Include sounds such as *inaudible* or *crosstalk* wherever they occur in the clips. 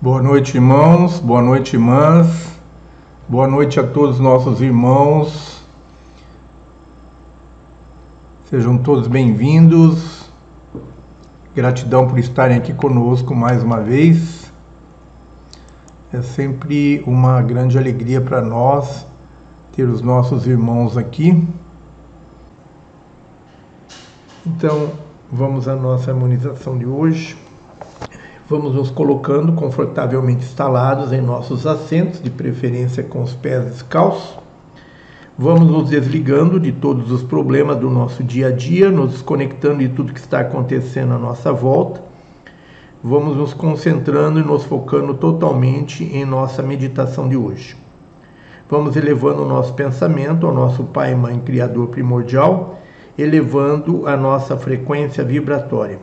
Boa noite, irmãos. Boa noite, irmãs. Boa noite a todos os nossos irmãos. Sejam todos bem-vindos. Gratidão por estarem aqui conosco mais uma vez. É sempre uma grande alegria para nós ter os nossos irmãos aqui. Então, vamos à nossa harmonização de hoje. Vamos nos colocando confortavelmente instalados em nossos assentos, de preferência com os pés descalços. Vamos nos desligando de todos os problemas do nosso dia a dia, nos desconectando de tudo que está acontecendo à nossa volta. Vamos nos concentrando e nos focando totalmente em nossa meditação de hoje. Vamos elevando o nosso pensamento ao nosso Pai Mãe Criador primordial, elevando a nossa frequência vibratória.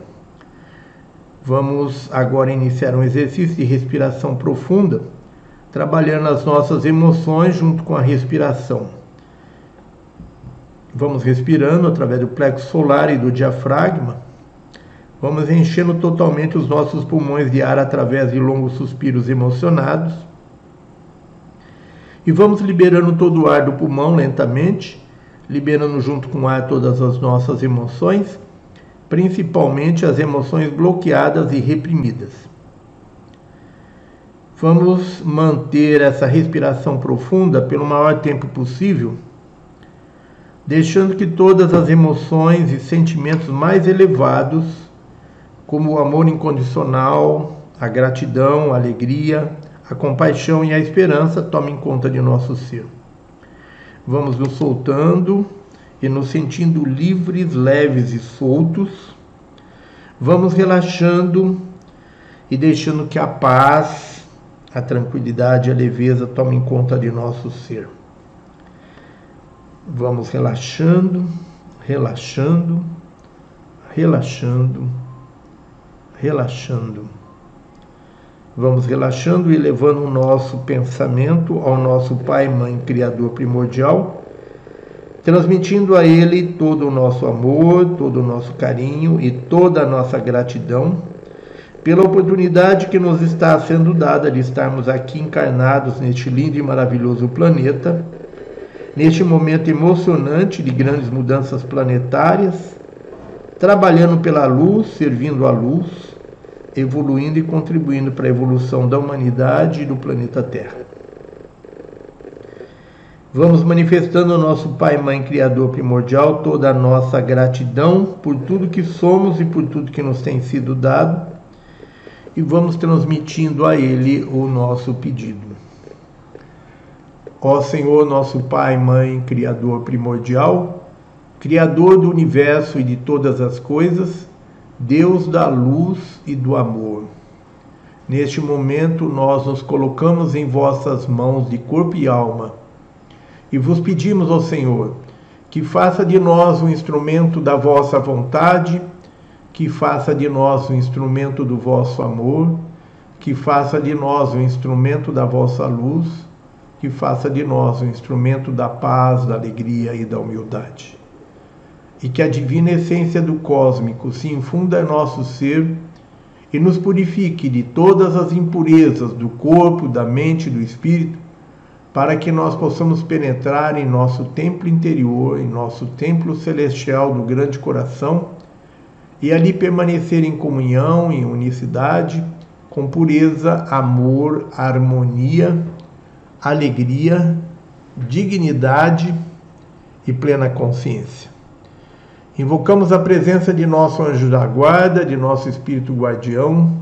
Vamos agora iniciar um exercício de respiração profunda, trabalhando as nossas emoções junto com a respiração. Vamos respirando através do plexo solar e do diafragma. Vamos enchendo totalmente os nossos pulmões de ar através de longos suspiros emocionados. E vamos liberando todo o ar do pulmão lentamente, liberando junto com o ar todas as nossas emoções principalmente as emoções bloqueadas e reprimidas. Vamos manter essa respiração profunda pelo maior tempo possível, deixando que todas as emoções e sentimentos mais elevados, como o amor incondicional, a gratidão, a alegria, a compaixão e a esperança, tomem conta de nosso ser. Vamos nos soltando e nos sentindo livres, leves e soltos, vamos relaxando e deixando que a paz, a tranquilidade a leveza tomem conta de nosso ser. Vamos relaxando, relaxando, relaxando, relaxando. Vamos relaxando e levando o nosso pensamento ao nosso Pai, Mãe, Criador primordial transmitindo a Ele todo o nosso amor, todo o nosso carinho e toda a nossa gratidão pela oportunidade que nos está sendo dada de estarmos aqui encarnados neste lindo e maravilhoso planeta, neste momento emocionante de grandes mudanças planetárias, trabalhando pela luz, servindo a luz, evoluindo e contribuindo para a evolução da humanidade e do planeta Terra. Vamos manifestando ao nosso Pai, Mãe, Criador primordial toda a nossa gratidão por tudo que somos e por tudo que nos tem sido dado, e vamos transmitindo a Ele o nosso pedido. Ó Senhor, nosso Pai, Mãe, Criador primordial, Criador do universo e de todas as coisas, Deus da luz e do amor. Neste momento, nós nos colocamos em vossas mãos de corpo e alma e vos pedimos, ó Senhor, que faça de nós um instrumento da vossa vontade, que faça de nós um instrumento do vosso amor, que faça de nós um instrumento da vossa luz, que faça de nós um instrumento da paz, da alegria e da humildade. E que a divina essência do cósmico se infunda em nosso ser e nos purifique de todas as impurezas do corpo, da mente e do espírito para que nós possamos penetrar em nosso templo interior, em nosso templo celestial do grande coração e ali permanecer em comunhão, em unicidade, com pureza, amor, harmonia, alegria, dignidade e plena consciência. Invocamos a presença de nosso anjo da guarda, de nosso espírito guardião,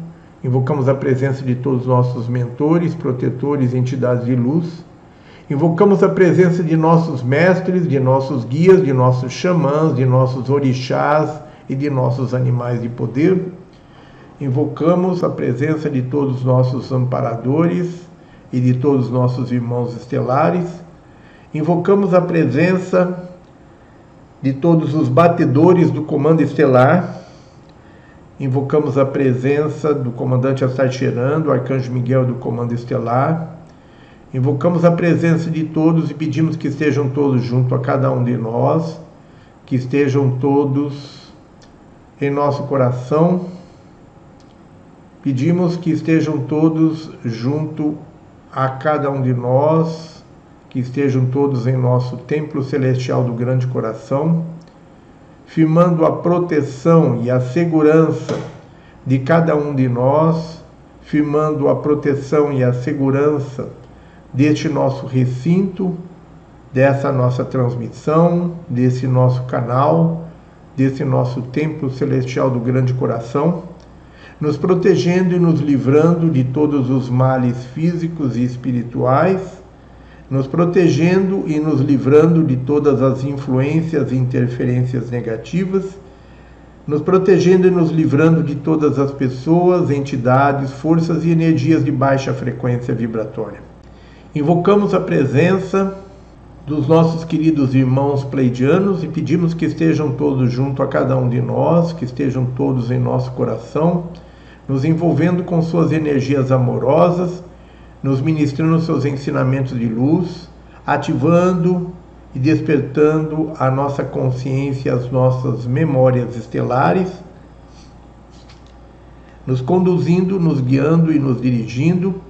invocamos a presença de todos os nossos mentores, protetores, entidades de luz Invocamos a presença de nossos mestres, de nossos guias, de nossos xamãs, de nossos orixás e de nossos animais de poder. Invocamos a presença de todos os nossos amparadores e de todos os nossos irmãos estelares. Invocamos a presença de todos os batedores do comando estelar. Invocamos a presença do comandante Astarcheran, do arcanjo Miguel do comando estelar Invocamos a presença de todos e pedimos que estejam todos junto a cada um de nós, que estejam todos em nosso coração, Pedimos que estejam todos junto a cada um de nós, que estejam todos em nosso templo celestial do grande coração, firmando a proteção e a segurança de cada um de nós, firmando a proteção e a segurança deste nosso recinto, dessa nossa transmissão, desse nosso canal, desse nosso templo celestial do grande coração nos protegendo e nos livrando de todos os males físicos e espirituais, nos protegendo e nos livrando de todas as influências e interferências negativas, nos protegendo e nos livrando de todas as pessoas, entidades, forças e energias de baixa frequência vibratória. Invocamos a presença dos nossos queridos irmãos pleidianos e pedimos que estejam todos junto a cada um de nós, que estejam todos em nosso coração nos envolvendo com suas energias amorosas, nos ministrando seus ensinamentos de luz, ativando e despertando a nossa consciência, as nossas memórias estelares, nos conduzindo, nos guiando e nos dirigindo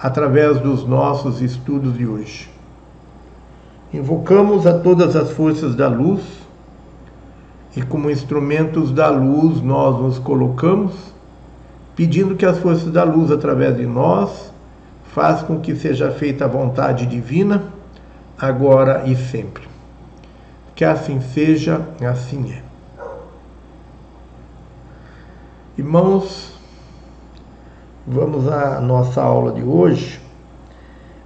através dos nossos estudos de hoje. Invocamos a todas as forças da luz e como instrumentos da luz nós nos colocamos, pedindo que as forças da luz através de nós façam com que seja feita a vontade divina, agora e sempre. Que assim seja, assim é. Irmãos, vamos à nossa aula de hoje.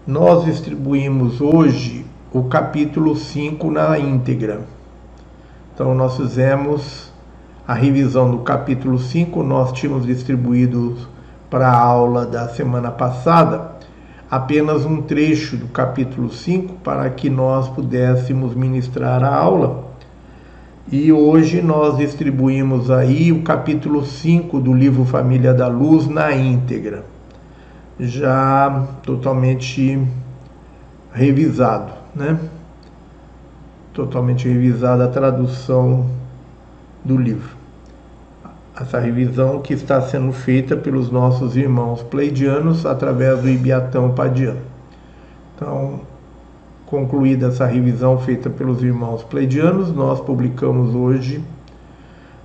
Nós distribuímos hoje o capítulo 5 na íntegra. Então, nós fizemos a revisão do capítulo 5, nós tínhamos distribuído para a aula da semana passada apenas um trecho do capítulo 5 para que nós pudéssemos ministrar a aula. E hoje nós distribuímos aí o capítulo 5 do livro Família da Luz na íntegra, já totalmente revisado, né? totalmente revisada a tradução do livro. Essa revisão que está sendo feita pelos nossos irmãos pleidianos através do Ibiatão Padiano. Então, concluída essa revisão feita pelos irmãos pleidianos, nós publicamos hoje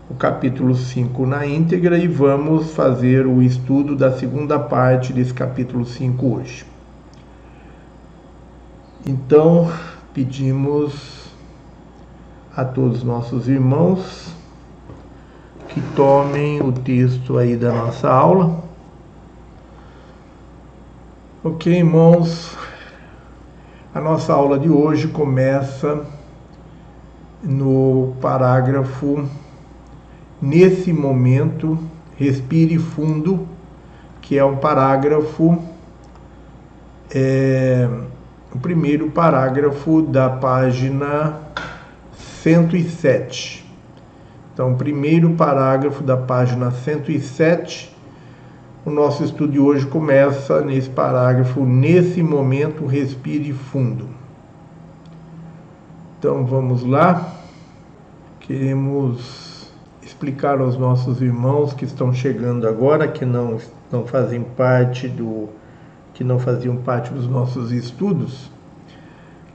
o capítulo 5 na íntegra e vamos fazer o estudo da segunda parte desse capítulo 5 hoje. Então, pedimos a todos nossos irmãos que tomem o texto aí da nossa aula. Ok, irmãos, a nossa aula de hoje começa no parágrafo Nesse momento, respire fundo, que é um parágrafo, é, o primeiro parágrafo da página 107. Então, primeiro parágrafo da página 107. O nosso estudo de hoje começa nesse parágrafo. Nesse momento, respire fundo. Então, vamos lá. Queremos explicar aos nossos irmãos que estão chegando agora, que não, não fazem parte do que não faziam parte dos nossos estudos,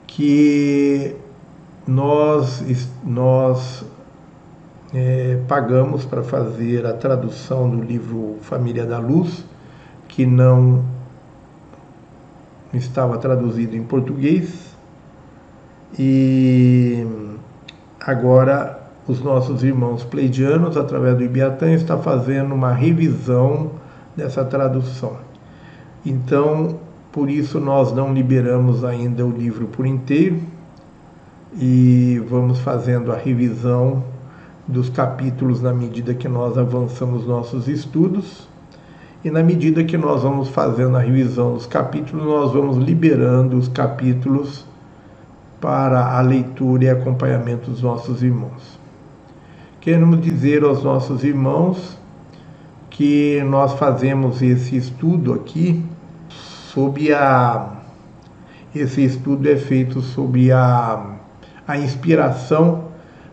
que nós, nós é, pagamos para fazer a tradução do livro Família da Luz, que não estava traduzido em português, e agora os nossos irmãos pleidianos, através do Ibiatã, está fazendo uma revisão dessa tradução. Então, por isso nós não liberamos ainda o livro por inteiro, e vamos fazendo a revisão dos capítulos na medida que nós avançamos nossos estudos. E na medida que nós vamos fazendo a revisão dos capítulos, nós vamos liberando os capítulos para a leitura e acompanhamento dos nossos irmãos. Queremos dizer aos nossos irmãos que nós fazemos esse estudo aqui sob a esse estudo é feito sob a a inspiração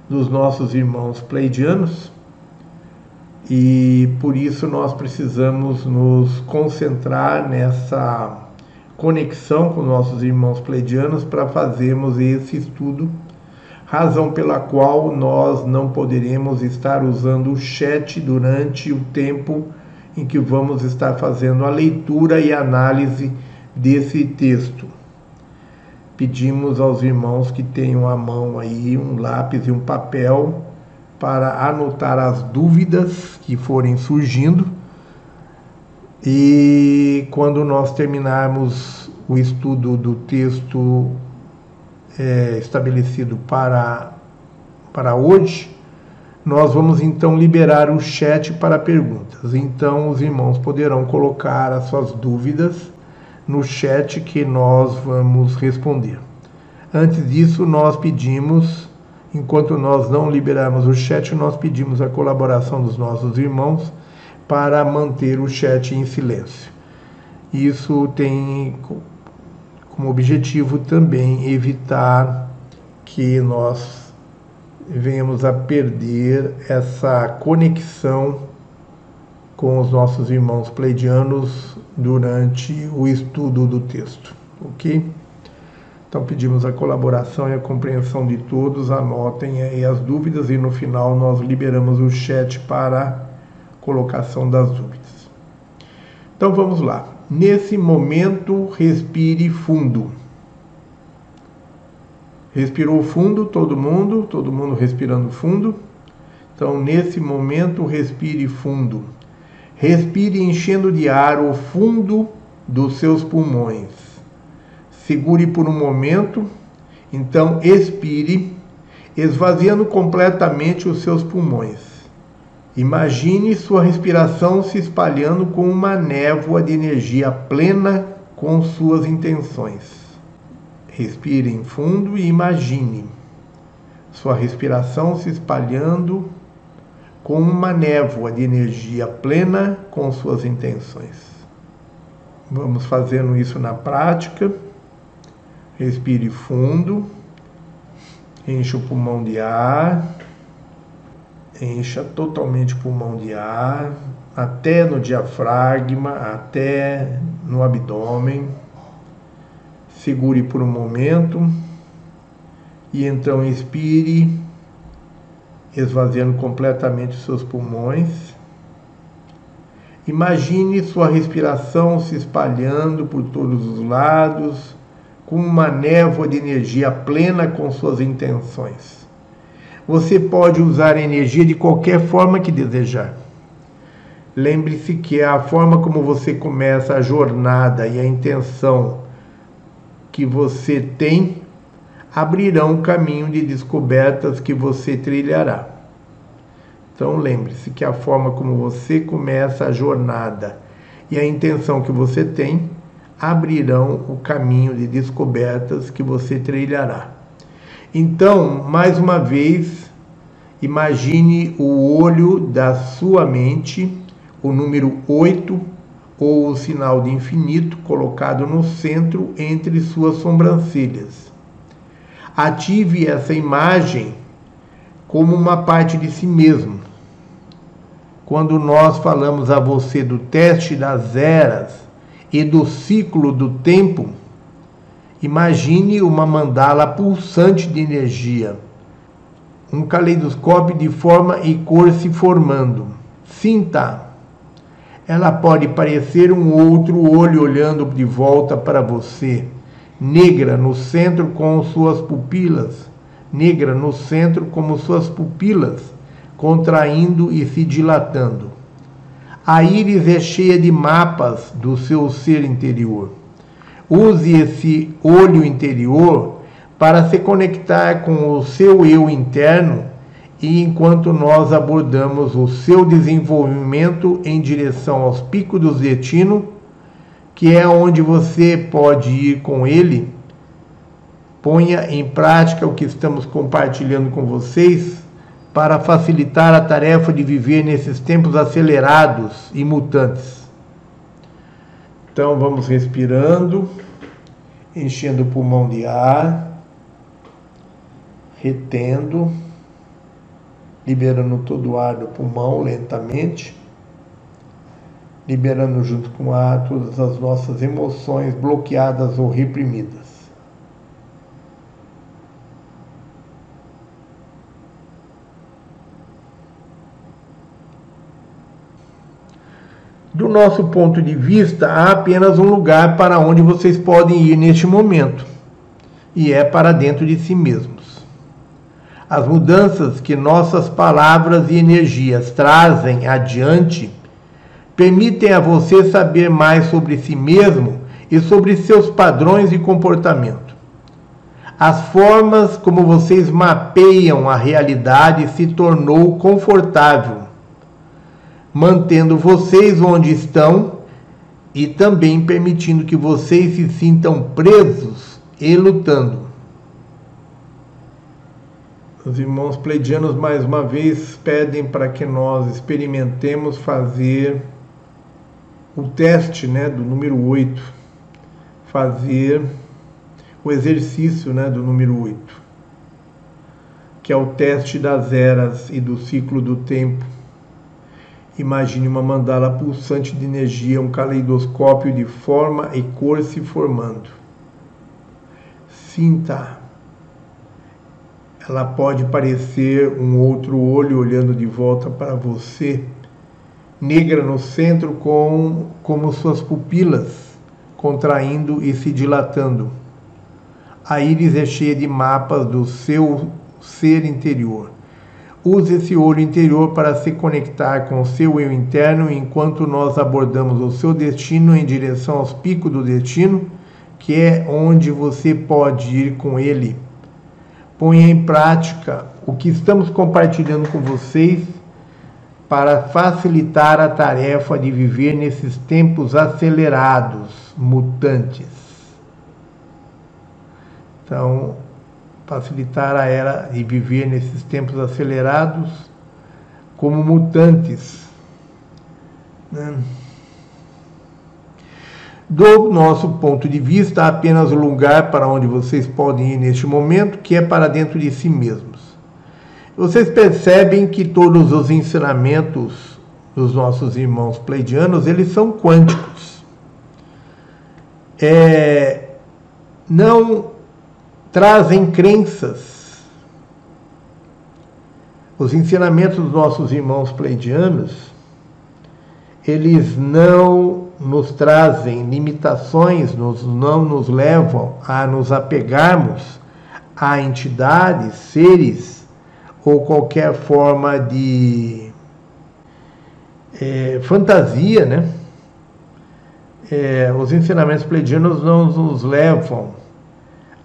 dos nossos irmãos pleidianos E por isso nós precisamos nos concentrar nessa conexão com nossos irmãos pleidianos para fazermos esse estudo, razão pela qual nós não poderemos estar usando o chat durante o tempo em que vamos estar fazendo a leitura e análise desse texto. Pedimos aos irmãos que tenham à mão aí um lápis e um papel para anotar as dúvidas que forem surgindo. E quando nós terminarmos o estudo do texto é, estabelecido para, para hoje, nós vamos então liberar o chat para perguntas. Então, os irmãos poderão colocar as suas dúvidas no chat que nós vamos responder. Antes disso, nós pedimos enquanto nós não liberarmos o chat, nós pedimos a colaboração dos nossos irmãos para manter o chat em silêncio. Isso tem como objetivo também evitar que nós venhamos a perder essa conexão com os nossos irmãos pleidianos durante o estudo do texto, ok? Então pedimos a colaboração e a compreensão de todos, anotem aí as dúvidas e no final nós liberamos o chat para colocação das dúvidas. Então vamos lá. Nesse momento, respire fundo. Respirou fundo todo mundo, todo mundo respirando fundo. Então, nesse momento, respire fundo. Respire enchendo de ar o fundo dos seus pulmões segure por um momento, então expire, esvaziando completamente os seus pulmões. Imagine sua respiração se espalhando com uma névoa de energia plena com suas intenções. Respire em fundo e imagine sua respiração se espalhando com uma névoa de energia plena com suas intenções. Vamos fazendo isso na prática. Respire fundo. Encha o pulmão de ar. Encha totalmente o pulmão de ar, até no diafragma, até no abdômen. Segure por um momento e então expire, esvaziando completamente os seus pulmões. Imagine sua respiração se espalhando por todos os lados com uma névoa de energia plena com suas intenções. Você pode usar a energia de qualquer forma que desejar. Lembre-se que é a forma como você começa a jornada e a intenção que você tem abrirão o caminho de descobertas que você trilhará. Então lembre-se que a forma como você começa a jornada e a intenção que você tem abrirão o caminho de descobertas que você trilhará. Então, mais uma vez, imagine o olho da sua mente, o número 8 ou o sinal de infinito colocado no centro entre suas sobrancelhas. Ative essa imagem como uma parte de si mesmo. Quando nós falamos a você do teste das eras, e do ciclo do tempo, imagine uma mandala pulsante de energia, um caleidoscópio de forma e cor se formando. Sinta. Ela pode parecer um outro olho olhando de volta para você, negra no centro com suas pupilas, negra no centro como suas pupilas, contraindo e se dilatando. A íris é cheia de mapas do seu ser interior. Use esse olho interior para se conectar com o seu eu interno e enquanto nós abordamos o seu desenvolvimento em direção aos picos do destino, que é onde você pode ir com ele, ponha em prática o que estamos compartilhando com vocês para facilitar a tarefa de viver nesses tempos acelerados e mutantes. Então vamos respirando, enchendo o pulmão de ar, retendo, liberando todo o ar do pulmão lentamente, liberando junto com o ar todas as nossas emoções bloqueadas ou reprimidas. Do nosso ponto de vista, há apenas um lugar para onde vocês podem ir neste momento, e é para dentro de si mesmos. As mudanças que nossas palavras e energias trazem adiante permitem a você saber mais sobre si mesmo e sobre seus padrões de comportamento. As formas como vocês mapeiam a realidade se tornou confortável mantendo vocês onde estão e também permitindo que vocês se sintam presos e lutando. Os irmãos pleidianos mais uma vez pedem para que nós experimentemos fazer o teste, né, do número 8, fazer o exercício, né, do número 8, que é o teste das eras e do ciclo do tempo Imagine uma mandala pulsante de energia, um caleidoscópio de forma e cor se formando. Sinta. Ela pode parecer um outro olho olhando de volta para você, negra no centro, com, como suas pupilas contraindo e se dilatando. A íris é cheia de mapas do seu ser interior Use esse olho interior para se conectar com o seu eu interno enquanto nós abordamos o seu destino em direção aos picos do destino, que é onde você pode ir com ele. Ponha em prática o que estamos compartilhando com vocês para facilitar a tarefa de viver nesses tempos acelerados, mutantes. Então, facilitar a era de viver nesses tempos acelerados como mutantes. Né? Do nosso ponto de vista, há apenas um lugar para onde vocês podem ir neste momento, que é para dentro de si mesmos. Vocês percebem que todos os ensinamentos dos nossos irmãos pleidianos, eles são quânticos. É, não trazem crenças. Os ensinamentos dos nossos irmãos pleidianos, eles não nos trazem limitações, nos, não nos levam a nos apegarmos a entidades, seres ou qualquer forma de é, fantasia, né? É, os ensinamentos pleidianos não nos levam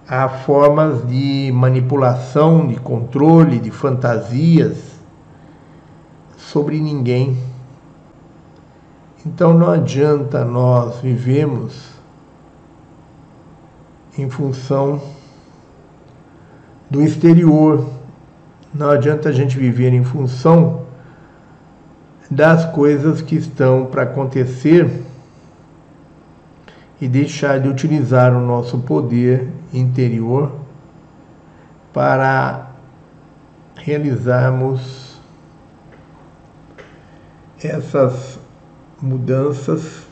há formas de manipulação, de controle, de fantasias sobre ninguém. Então não adianta nós vivemos em função do exterior. Não adianta a gente viver em função das coisas que estão para acontecer e deixar de utilizar o nosso poder interior para realizarmos essas mudanças.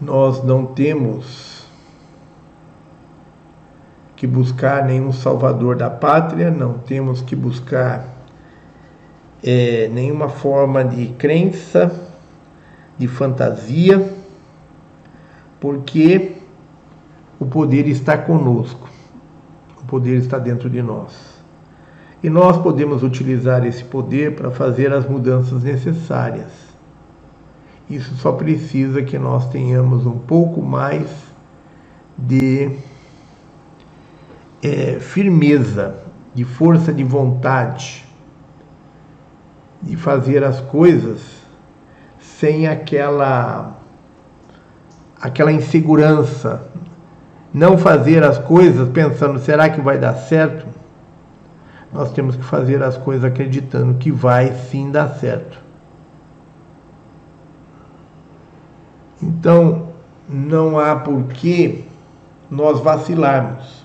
Nós não temos que buscar nenhum salvador da pátria, não temos que buscar é, nenhuma forma de crença, de fantasia porque o poder está conosco, o poder está dentro de nós. E nós podemos utilizar esse poder para fazer as mudanças necessárias. Isso só precisa que nós tenhamos um pouco mais de é, firmeza, de força de vontade, de fazer as coisas sem aquela aquela insegurança, não fazer as coisas pensando será que vai dar certo? Nós temos que fazer as coisas acreditando que vai sim dar certo. Então, não há por que nós vacilarmos.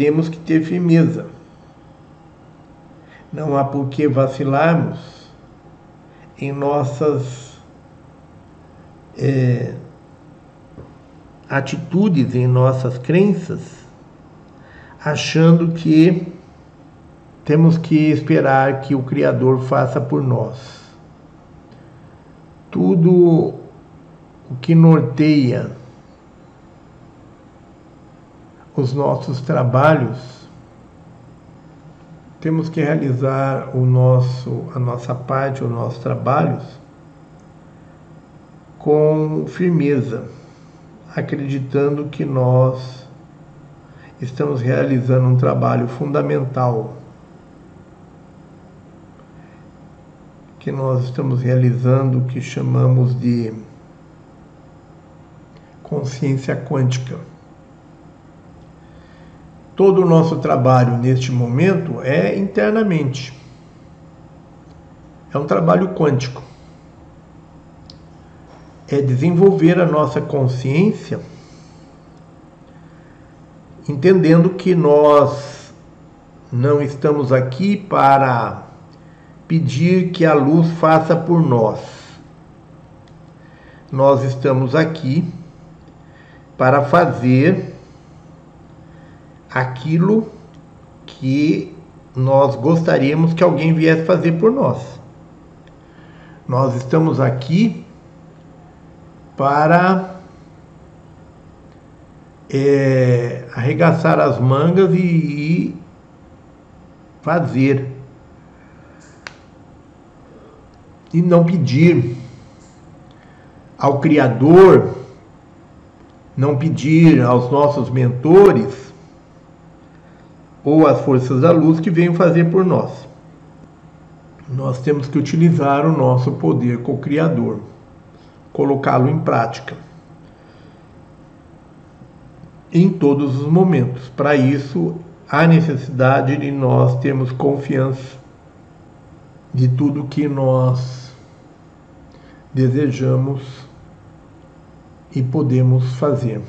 Temos que ter firmeza. Não há por que vacilarmos em nossas é, atitudes, em nossas crenças, achando que temos que esperar que o Criador faça por nós. Tudo o que norteia os nossos trabalhos, temos que realizar o nosso, a nossa parte, os nossos trabalhos com firmeza, acreditando que nós estamos realizando um trabalho fundamental, que nós estamos realizando o que chamamos de consciência quântica. Todo o nosso trabalho neste momento é internamente. É um trabalho quântico. É desenvolver a nossa consciência, entendendo que nós não estamos aqui para pedir que a luz faça por nós. Nós estamos aqui para fazer aquilo que nós gostaríamos que alguém viesse fazer por nós. Nós estamos aqui para é, arregaçar as mangas e, e fazer. E não pedir ao Criador não pedir aos nossos mentores ou às forças da luz que venham fazer por nós. Nós temos que utilizar o nosso poder co-criador, colocá-lo em prática em todos os momentos. Para isso, há necessidade de nós termos confiança de tudo que nós desejamos e podemos fazer.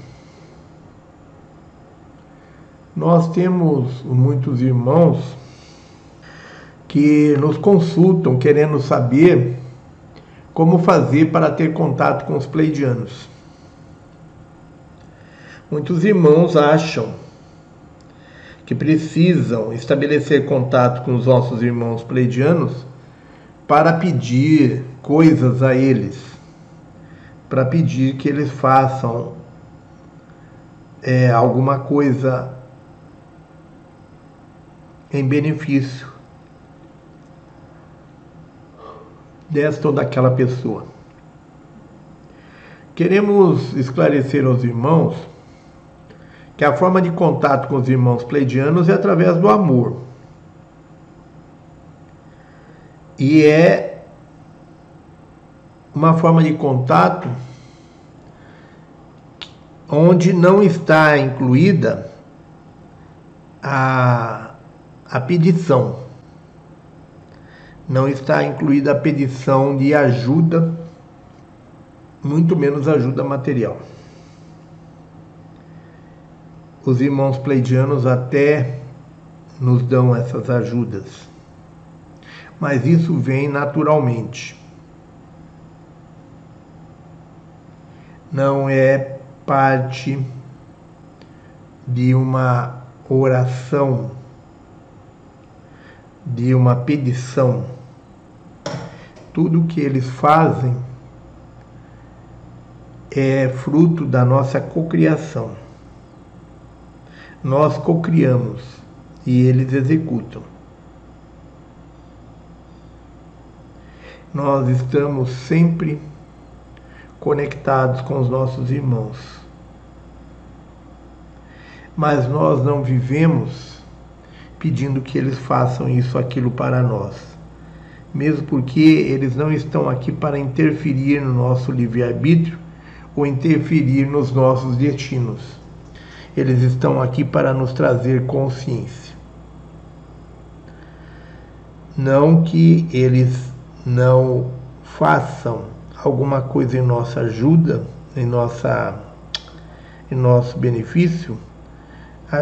Nós temos muitos irmãos que nos consultam querendo saber como fazer para ter contato com os pleidianos. Muitos irmãos acham que precisam estabelecer contato com os nossos irmãos pleidianos para pedir coisas a eles para pedir que eles façam é, alguma coisa em benefício desta ou daquela pessoa. Queremos esclarecer aos irmãos que a forma de contato com os irmãos pleidianos é através do amor. E é uma forma de contato onde não está incluída a, a pedição, não está incluída a pedição de ajuda, muito menos ajuda material. Os irmãos pleidianos até nos dão essas ajudas, mas isso vem naturalmente. não é parte de uma oração, de uma pedição. Tudo que eles fazem é fruto da nossa cocriação. Nós cocriamos e eles executam. Nós estamos sempre conectados com os nossos irmãos. Mas nós não vivemos pedindo que eles façam isso aquilo para nós, mesmo porque eles não estão aqui para interferir no nosso livre-arbítrio ou interferir nos nossos destinos. Eles estão aqui para nos trazer consciência. Não que eles não façam alguma coisa em nossa ajuda, em, nossa, em nosso benefício,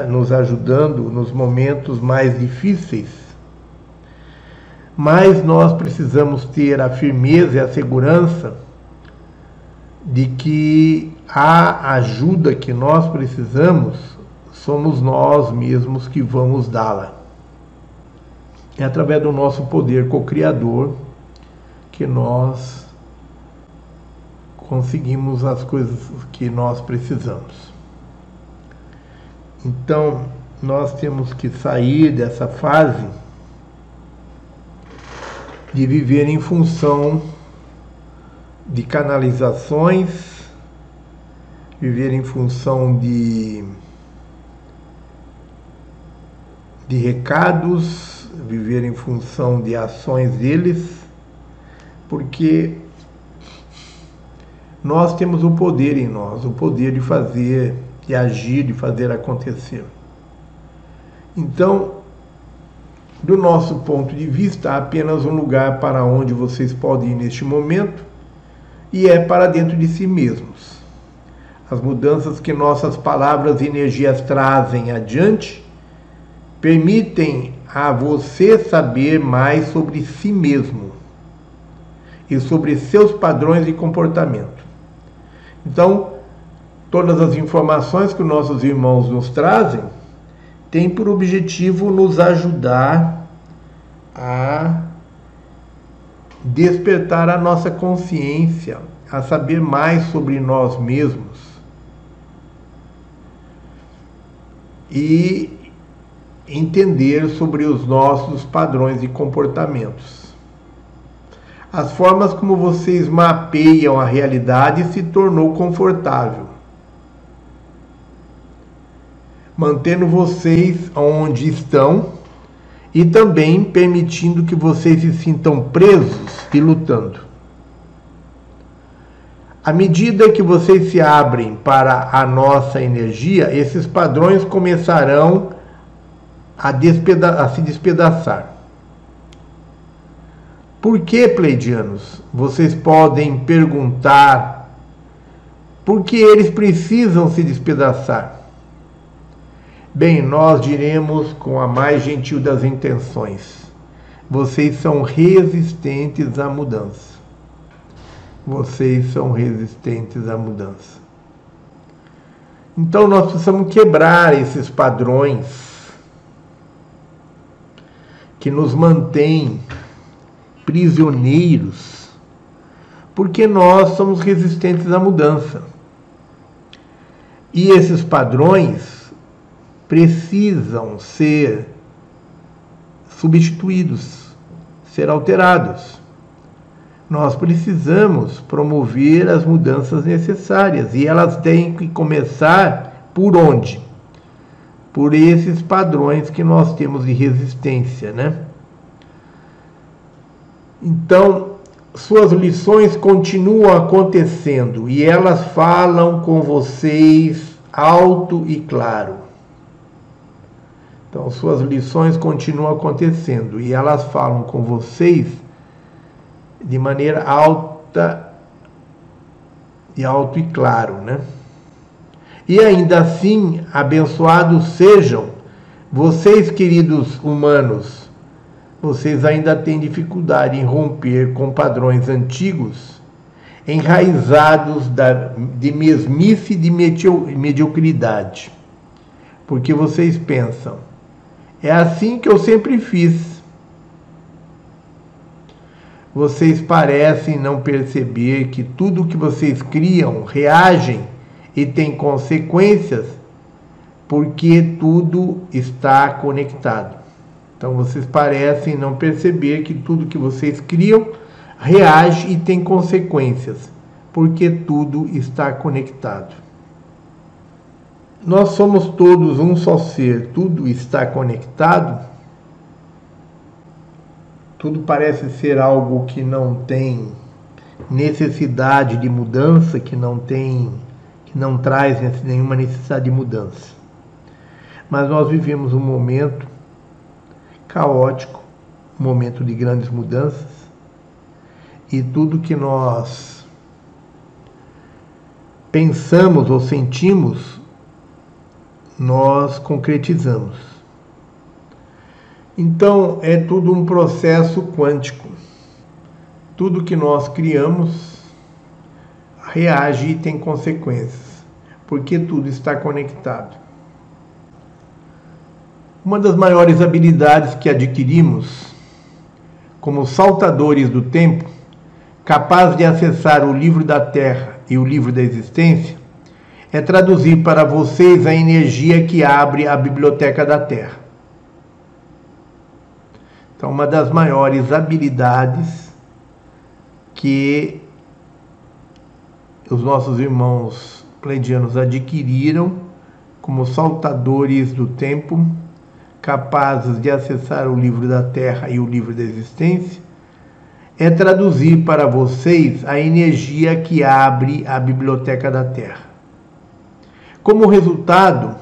nos ajudando nos momentos mais difíceis, mas nós precisamos ter a firmeza e a segurança de que a ajuda que nós precisamos somos nós mesmos que vamos dá-la. É através do nosso poder co-criador que nós conseguimos as coisas que nós precisamos. Então, nós temos que sair dessa fase de viver em função de canalizações, viver em função de, de recados, viver em função de ações deles, porque nós temos o poder em nós, o poder de fazer, de agir, de fazer acontecer. Então, do nosso ponto de vista, há apenas um lugar para onde vocês podem ir neste momento, e é para dentro de si mesmos. As mudanças que nossas palavras e energias trazem adiante permitem a você saber mais sobre si mesmo e sobre seus padrões de comportamento. Então, todas as informações que nossos irmãos nos trazem têm por objetivo nos ajudar a despertar a nossa consciência, a saber mais sobre nós mesmos e entender sobre os nossos padrões de comportamentos. As formas como vocês mapeiam a realidade se tornou confortável, mantendo vocês onde estão e também permitindo que vocês se sintam presos e lutando. À medida que vocês se abrem para a nossa energia, esses padrões começarão a, a se despedaçar. Por que, pleidianos? Vocês podem perguntar por que eles precisam se despedaçar. Bem, nós diremos com a mais gentil das intenções: vocês são resistentes à mudança. Vocês são resistentes à mudança. Então nós precisamos quebrar esses padrões que nos mantêm prisioneiros, porque nós somos resistentes à mudança. E esses padrões precisam ser substituídos, ser alterados. Nós precisamos promover as mudanças necessárias e elas têm que começar por onde? Por esses padrões que nós temos de resistência, né? Então, suas lições continuam acontecendo e elas falam com vocês alto e claro. Então, suas lições continuam acontecendo e elas falam com vocês de maneira alta e alto e claro, né? E ainda assim, abençoados sejam vocês, queridos humanos. Vocês ainda têm dificuldade em romper com padrões antigos, enraizados de mesmice e de mediocridade. Porque vocês pensam, é assim que eu sempre fiz. Vocês parecem não perceber que tudo que vocês criam reagem e tem consequências porque tudo está conectado. Então vocês parecem não perceber que tudo que vocês criam reage e tem consequências, porque tudo está conectado. Nós somos todos um só ser, tudo está conectado. Tudo parece ser algo que não tem necessidade de mudança, que não tem, que não traz nenhuma necessidade de mudança. Mas nós vivemos um momento caótico, um momento de grandes mudanças, e tudo que nós pensamos ou sentimos nós concretizamos. Então é tudo um processo quântico. Tudo que nós criamos reage e tem consequências, porque tudo está conectado. Uma das maiores habilidades que adquirimos como saltadores do tempo, capaz de acessar o livro da Terra e o livro da existência, é traduzir para vocês a energia que abre a biblioteca da Terra. Então, uma das maiores habilidades que os nossos irmãos pleidianos adquiriram como saltadores do tempo, capazes de acessar o livro da Terra e o livro da existência, é traduzir para vocês a energia que abre a biblioteca da Terra. Como resultado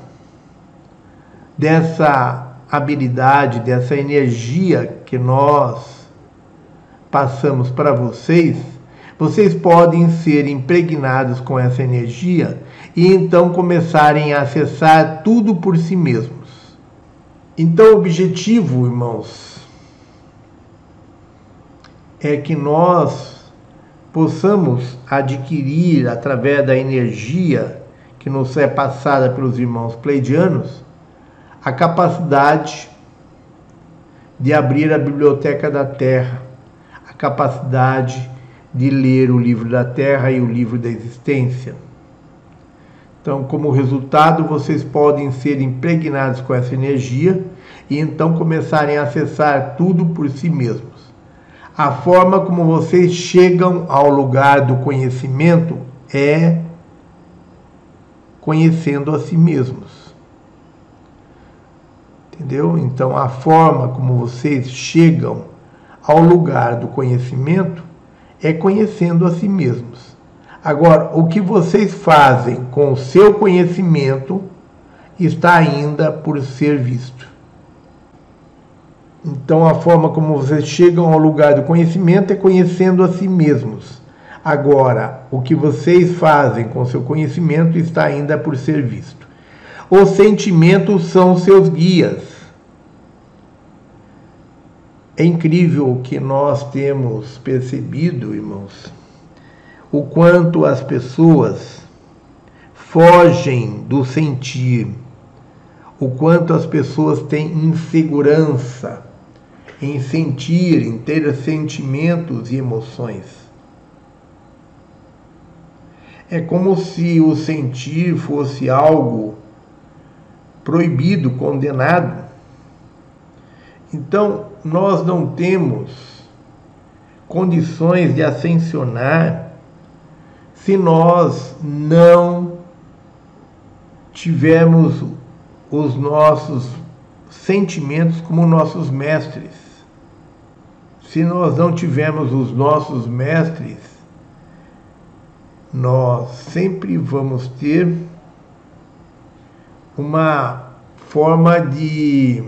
dessa habilidade, dessa energia que nós passamos para vocês, vocês podem ser impregnados com essa energia e então começarem a acessar tudo por si mesmos. Então, o objetivo, irmãos, é que nós possamos adquirir através da energia que nos é passada pelos irmãos pleidianos, a capacidade de abrir a biblioteca da terra, a capacidade de ler o livro da terra e o livro da existência. Então, como resultado, vocês podem ser impregnados com essa energia e então começarem a acessar tudo por si mesmos. A forma como vocês chegam ao lugar do conhecimento é conhecendo a si mesmos. Entendeu? Então, a forma como vocês chegam ao lugar do conhecimento é conhecendo a si mesmos. Agora, o que vocês fazem com o seu conhecimento está ainda por ser visto. Então, a forma como vocês chegam ao lugar do conhecimento é conhecendo a si mesmos. Agora, o que vocês fazem com seu conhecimento está ainda por ser visto. Os sentimentos são seus guias. É incrível o que nós temos percebido, irmãos, o quanto as pessoas fogem do sentir, o quanto as pessoas têm insegurança em sentir, em ter sentimentos e emoções. É como se o sentir fosse algo proibido, condenado. Então, nós não temos condições de ascensionar se nós não tivermos os nossos sentimentos como nossos mestres. Se nós não tivermos os nossos mestres nós sempre vamos ter uma forma de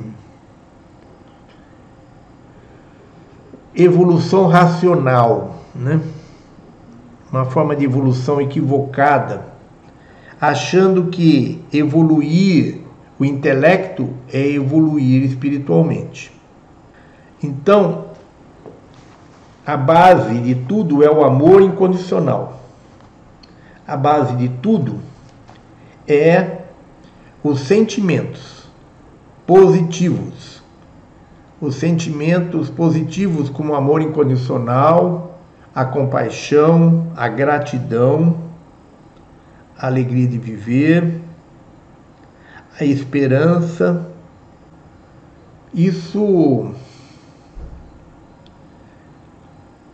evolução racional, né? uma forma de evolução equivocada, achando que evoluir o intelecto é evoluir espiritualmente. Então, a base de tudo é o amor incondicional a base de tudo é os sentimentos positivos. Os sentimentos positivos como amor incondicional, a compaixão, a gratidão, a alegria de viver, a esperança. Isso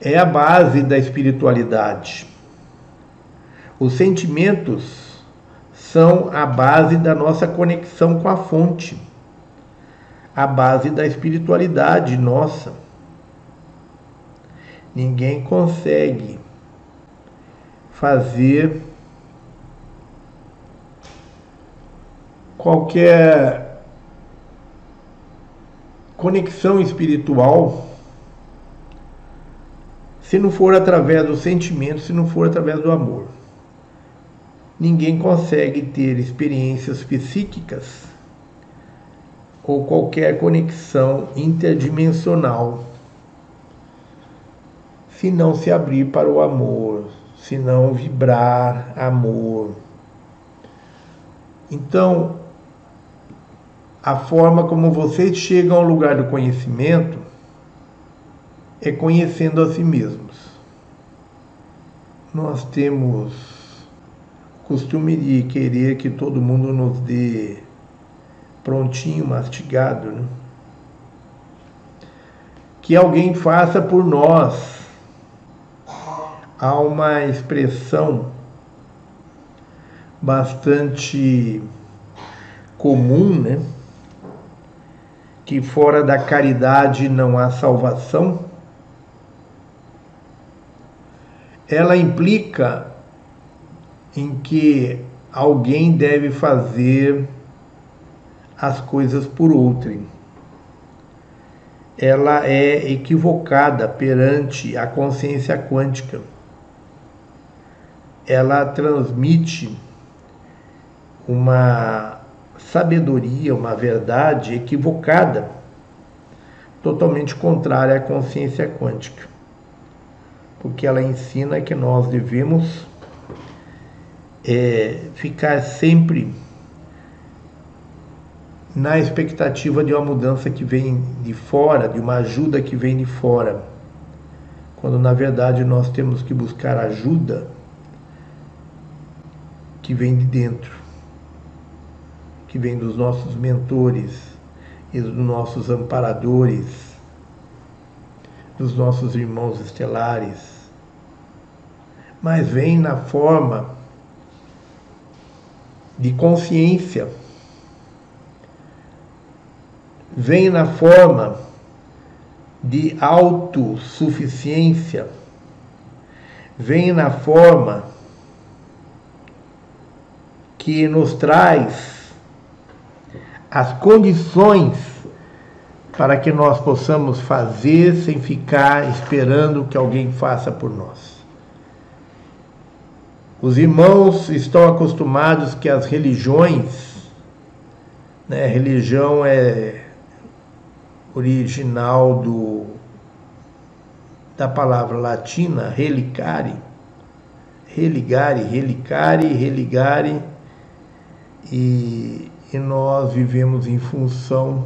é a base da espiritualidade. Os sentimentos são a base da nossa conexão com a fonte, a base da espiritualidade nossa. Ninguém consegue fazer qualquer conexão espiritual se não for através do sentimento, se não for através do amor. Ninguém consegue ter experiências psíquicas ou qualquer conexão interdimensional se não se abrir para o amor, se não vibrar amor. Então, a forma como vocês chegam ao lugar do conhecimento é conhecendo a si mesmos. Nós temos costume de querer que todo mundo nos dê prontinho, mastigado, né? que alguém faça por nós. Há uma expressão bastante comum, né? Que fora da caridade não há salvação. Ela implica em que alguém deve fazer as coisas por outrem. Ela é equivocada perante a consciência quântica. Ela transmite uma sabedoria, uma verdade equivocada, totalmente contrária à consciência quântica. Porque ela ensina que nós devemos é, ficar sempre na expectativa de uma mudança que vem de fora, de uma ajuda que vem de fora, quando na verdade nós temos que buscar ajuda que vem de dentro, que vem dos nossos mentores e dos nossos amparadores, dos nossos irmãos estelares, mas vem na forma de consciência vem na forma de autossuficiência, vem na forma que nos traz as condições para que nós possamos fazer sem ficar esperando que alguém faça por nós. Os irmãos estão acostumados que as religiões, né, religião é original do, da palavra latina relicare, religare, relicare, religare, e, e nós vivemos em função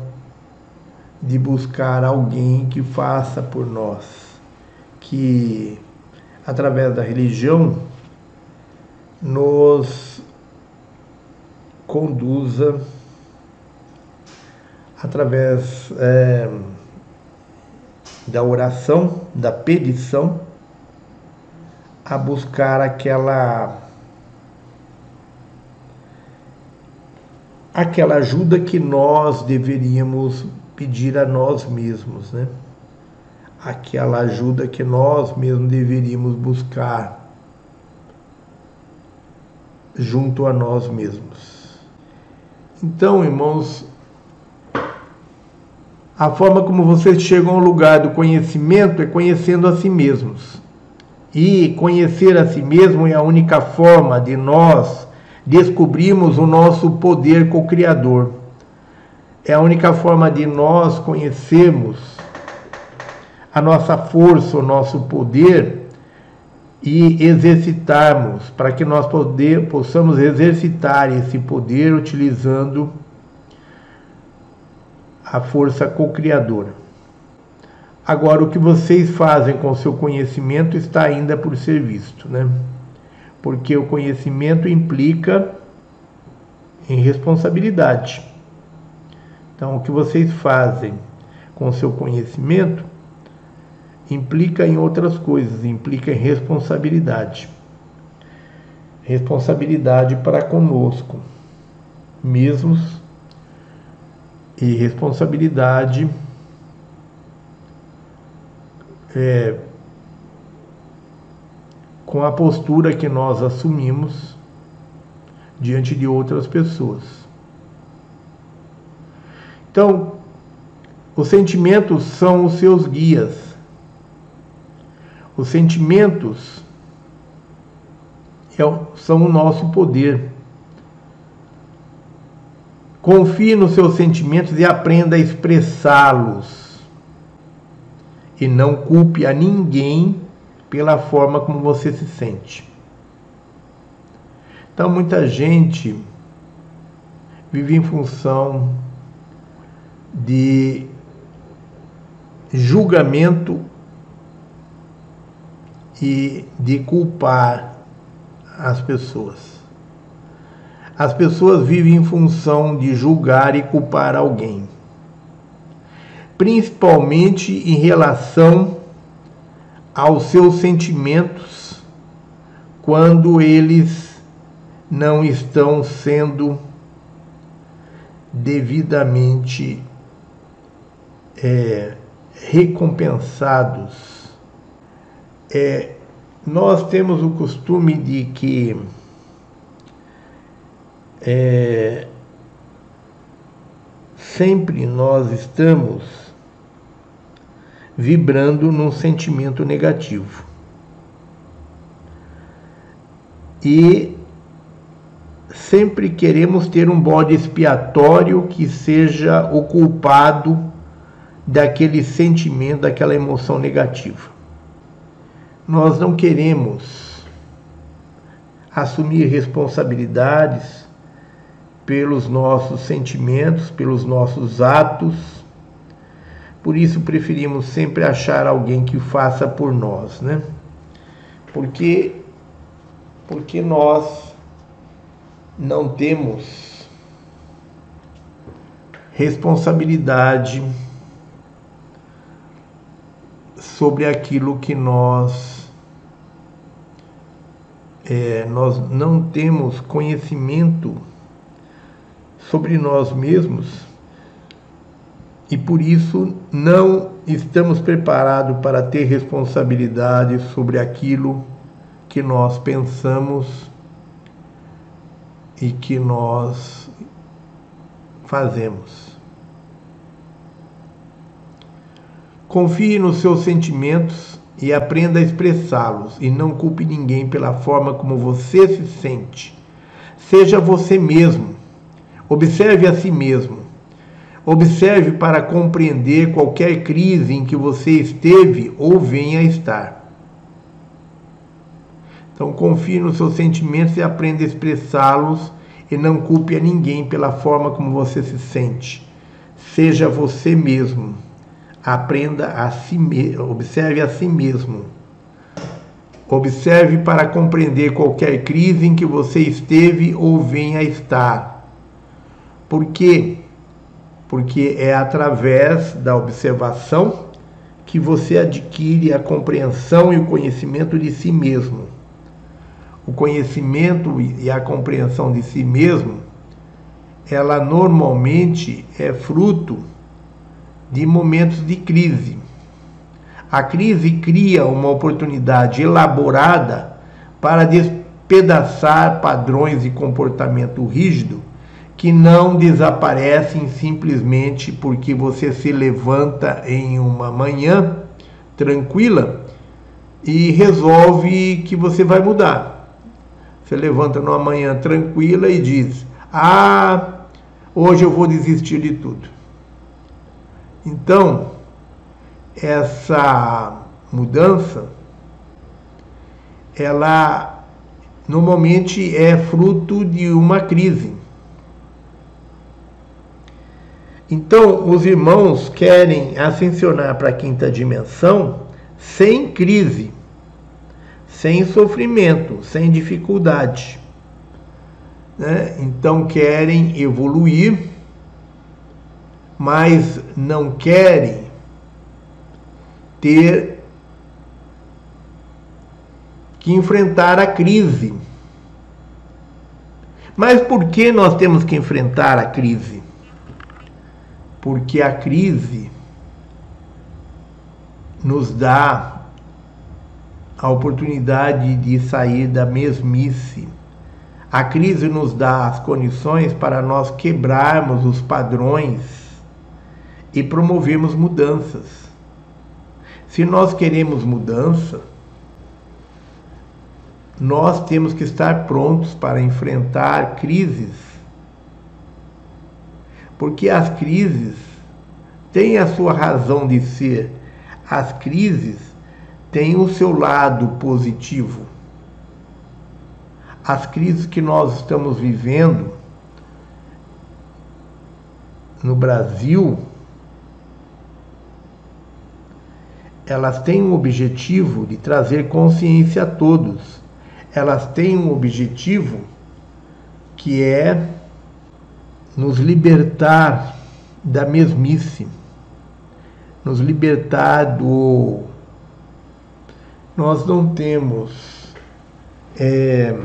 de buscar alguém que faça por nós, que através da religião nos conduza através é, da oração, da pedição, a buscar aquela aquela ajuda que nós deveríamos pedir a nós mesmos, né? Aquela ajuda que nós mesmos deveríamos buscar junto a nós mesmos. Então, irmãos, a forma como vocês chegam ao lugar do conhecimento é conhecendo a si mesmos. E conhecer a si mesmo é a única forma de nós descobrirmos o nosso poder co-criador. É a única forma de nós conhecermos a nossa força, o nosso poder e exercitarmos, para que nós poder, possamos exercitar esse poder utilizando a força co-criadora. Agora, o que vocês fazem com o seu conhecimento está ainda por ser visto, né? Porque o conhecimento implica em responsabilidade. Então, o que vocês fazem com o seu conhecimento implica em outras coisas, implica em responsabilidade. Responsabilidade para conosco, mesmos e responsabilidade é, com a postura que nós assumimos diante de outras pessoas. Então, os sentimentos são os seus guias. Os sentimentos, é são o nosso poder. Confie nos seus sentimentos e aprenda a expressá-los. E não culpe a ninguém pela forma como você se sente. Então, muita gente vive em função de julgamento e de culpar as pessoas. As pessoas vivem em função de julgar e culpar alguém, principalmente em relação aos seus sentimentos quando eles não estão sendo devidamente é, recompensados. É, nós temos o costume de que é, sempre nós estamos vibrando num sentimento negativo. E sempre queremos ter um bode expiatório que seja o culpado daquele sentimento, daquela emoção negativa. Nós não queremos assumir responsabilidades pelos nossos sentimentos, pelos nossos atos. Por isso preferimos sempre achar alguém que faça por nós, né? Porque porque nós não temos responsabilidade sobre aquilo que nós é, nós não temos conhecimento sobre nós mesmos e por isso não estamos preparados para ter responsabilidade sobre aquilo que nós pensamos e que nós fazemos. Confie nos seus sentimentos e aprenda a expressá-los e não culpe ninguém pela forma como você se sente. Seja você mesmo Observe a si mesmo. Observe para compreender qualquer crise em que você esteve ou venha a estar. Então, confie nos seus sentimentos e aprenda a expressá-los e não culpe a ninguém pela forma como você se sente. Seja você mesmo. Aprenda a si mesmo, observe a si mesmo. Observe para compreender qualquer crise em que você esteve ou venha a estar por quê? Porque é através da observação que você adquire a compreensão e o conhecimento de si mesmo. O conhecimento e a compreensão de si mesmo, ela normalmente é fruto de momentos de crise. A crise cria uma oportunidade elaborada para despedaçar padrões de comportamento rígido que não desaparecem simplesmente porque você se levanta em uma manhã tranquila e resolve que você vai mudar. Você levanta numa manhã tranquila e diz: Ah, hoje eu vou desistir de tudo. Então, essa mudança, ela normalmente é fruto de uma crise. Então, os irmãos querem ascensionar para a quinta dimensão sem crise, sem sofrimento, sem dificuldade. Né? Então, querem evoluir, mas não querem ter que enfrentar a crise. Mas por que nós temos que enfrentar a crise? porque a crise nos dá a oportunidade de sair da mesmice. A crise nos dá as condições para nós quebrarmos os padrões e promovermos mudanças. Se nós queremos mudança, nós temos que estar prontos para enfrentar crises. Porque as crises têm a sua razão de ser. As crises têm o seu lado positivo. As crises que nós estamos vivendo no Brasil, elas têm um objetivo de trazer consciência a todos elas têm um objetivo que é nos libertar da mesmice, nos libertar do. Nós não temos é,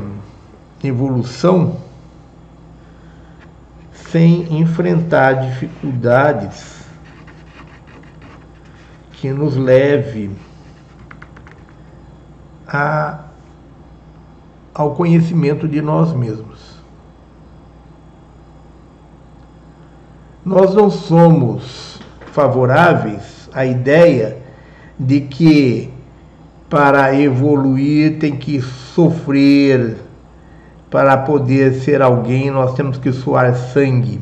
evolução sem enfrentar dificuldades que nos leve a ao conhecimento de nós mesmos. Nós não somos favoráveis à ideia de que para evoluir tem que sofrer, para poder ser alguém nós temos que suar sangue.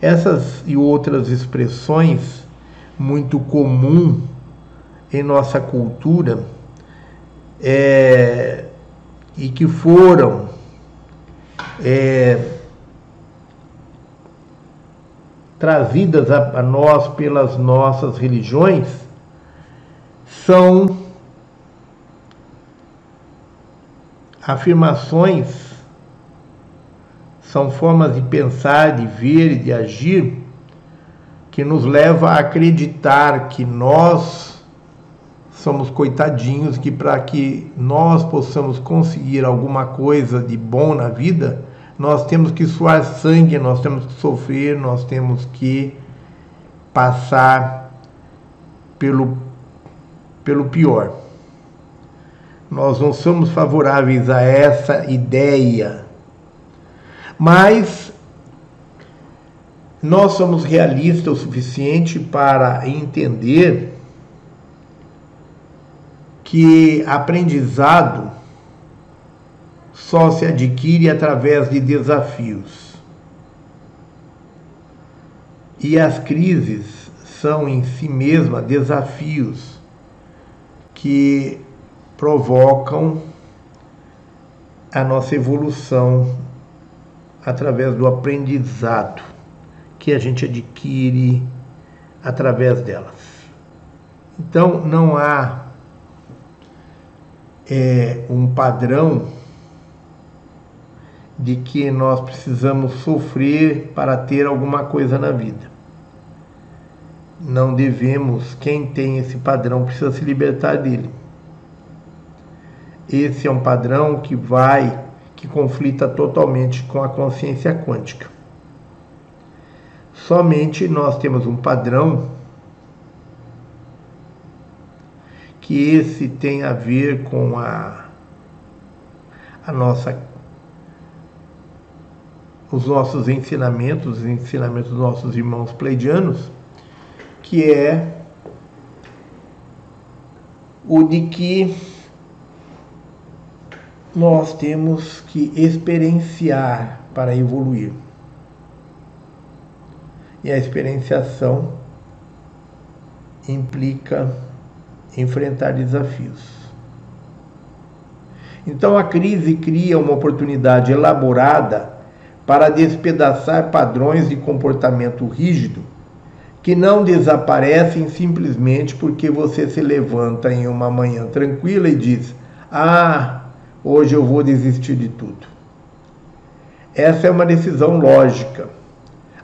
Essas e outras expressões muito comum em nossa cultura é, e que foram é, trazidas a, a nós pelas nossas religiões são afirmações, são formas de pensar, de ver e de agir que nos leva a acreditar que nós somos coitadinhos que para que nós possamos conseguir alguma coisa de bom na vida, nós temos que suar sangue, nós temos que sofrer, nós temos que passar pelo, pelo pior. Nós não somos favoráveis a essa ideia, mas nós somos realistas o suficiente para entender que aprendizado só se adquire através de desafios. E as crises são em si mesmas desafios que provocam a nossa evolução através do aprendizado que a gente adquire através delas. Então, não há é, um padrão de que nós precisamos sofrer para ter alguma coisa na vida. Não devemos, quem tem esse padrão precisa se libertar dele. Esse é um padrão que vai, que conflita totalmente com a consciência quântica. Somente nós temos um padrão que esse tem a ver com a, a nossa os nossos ensinamentos, os ensinamentos dos nossos irmãos pleidianos, que é o de que nós temos que experienciar para evoluir. E a experienciação implica enfrentar desafios. Então a crise cria uma oportunidade elaborada para despedaçar padrões de comportamento rígido que não desaparecem simplesmente porque você se levanta em uma manhã tranquila e diz: Ah, hoje eu vou desistir de tudo. Essa é uma decisão lógica.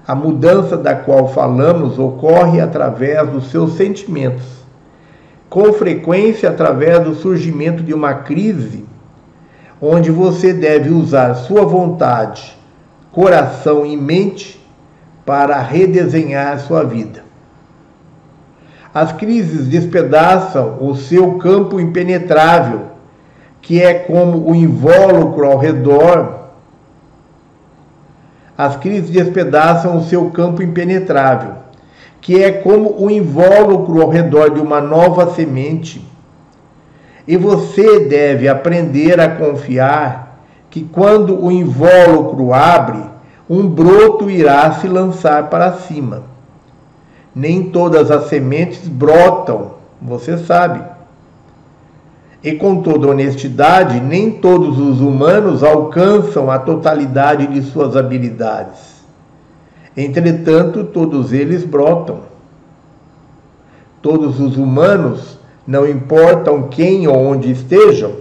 A mudança da qual falamos ocorre através dos seus sentimentos com frequência através do surgimento de uma crise, onde você deve usar sua vontade, coração e mente para redesenhar sua vida. As crises despedaçam o seu campo impenetrável, que é como o invólucro ao redor. As crises despedaçam o seu campo impenetrável que é como o invólucro ao redor de uma nova semente. E você deve aprender a confiar que quando o invólucro abre, um broto irá se lançar para cima. Nem todas as sementes brotam, você sabe. E com toda honestidade, nem todos os humanos alcançam a totalidade de suas habilidades. Entretanto, todos eles brotam. Todos os humanos, não importam quem ou onde estejam,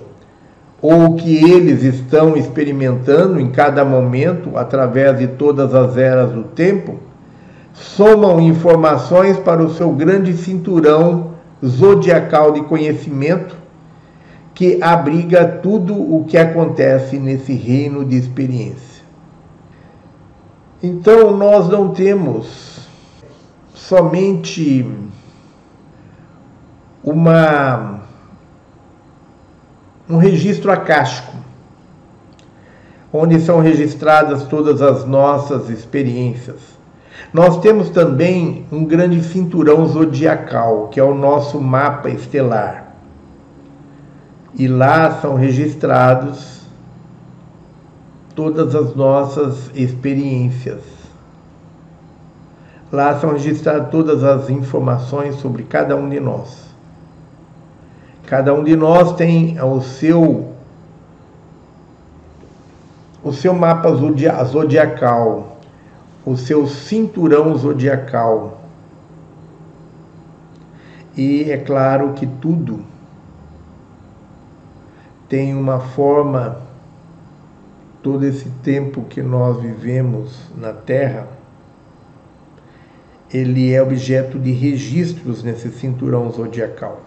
ou o que eles estão experimentando em cada momento através de todas as eras do tempo, somam informações para o seu grande cinturão zodiacal de conhecimento que abriga tudo o que acontece nesse reino de experiência. Então, nós não temos somente uma um registro acástico, onde são registradas todas as nossas experiências. Nós temos também um grande cinturão zodiacal, que é o nosso mapa estelar e lá são registrados todas as nossas experiências. Lá são registradas todas as informações sobre cada um de nós. Cada um de nós tem o seu o seu mapa zodiacal, o seu cinturão zodiacal. E é claro que tudo tem uma forma, todo esse tempo que nós vivemos na Terra, ele é objeto de registros nesse cinturão zodiacal.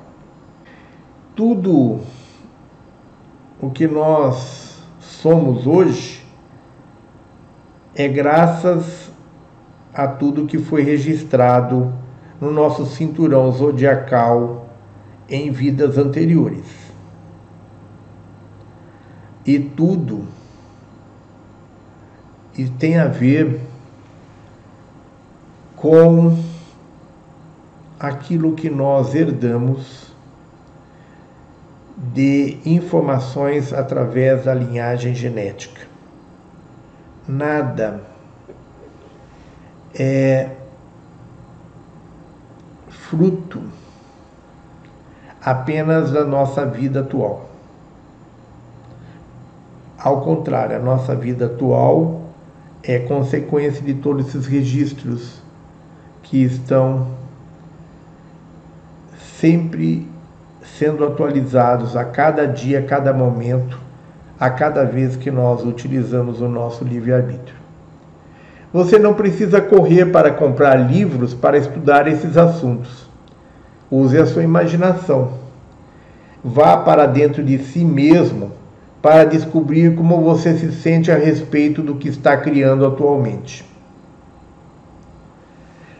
Tudo o que nós somos hoje é graças a tudo que foi registrado no nosso cinturão zodiacal em vidas anteriores e tudo e tem a ver com aquilo que nós herdamos de informações através da linhagem genética. Nada é fruto apenas da nossa vida atual. Ao contrário, a nossa vida atual é consequência de todos esses registros que estão sempre sendo atualizados a cada dia, a cada momento, a cada vez que nós utilizamos o nosso livre-arbítrio. Você não precisa correr para comprar livros para estudar esses assuntos. Use a sua imaginação. Vá para dentro de si mesmo para descobrir como você se sente a respeito do que está criando atualmente.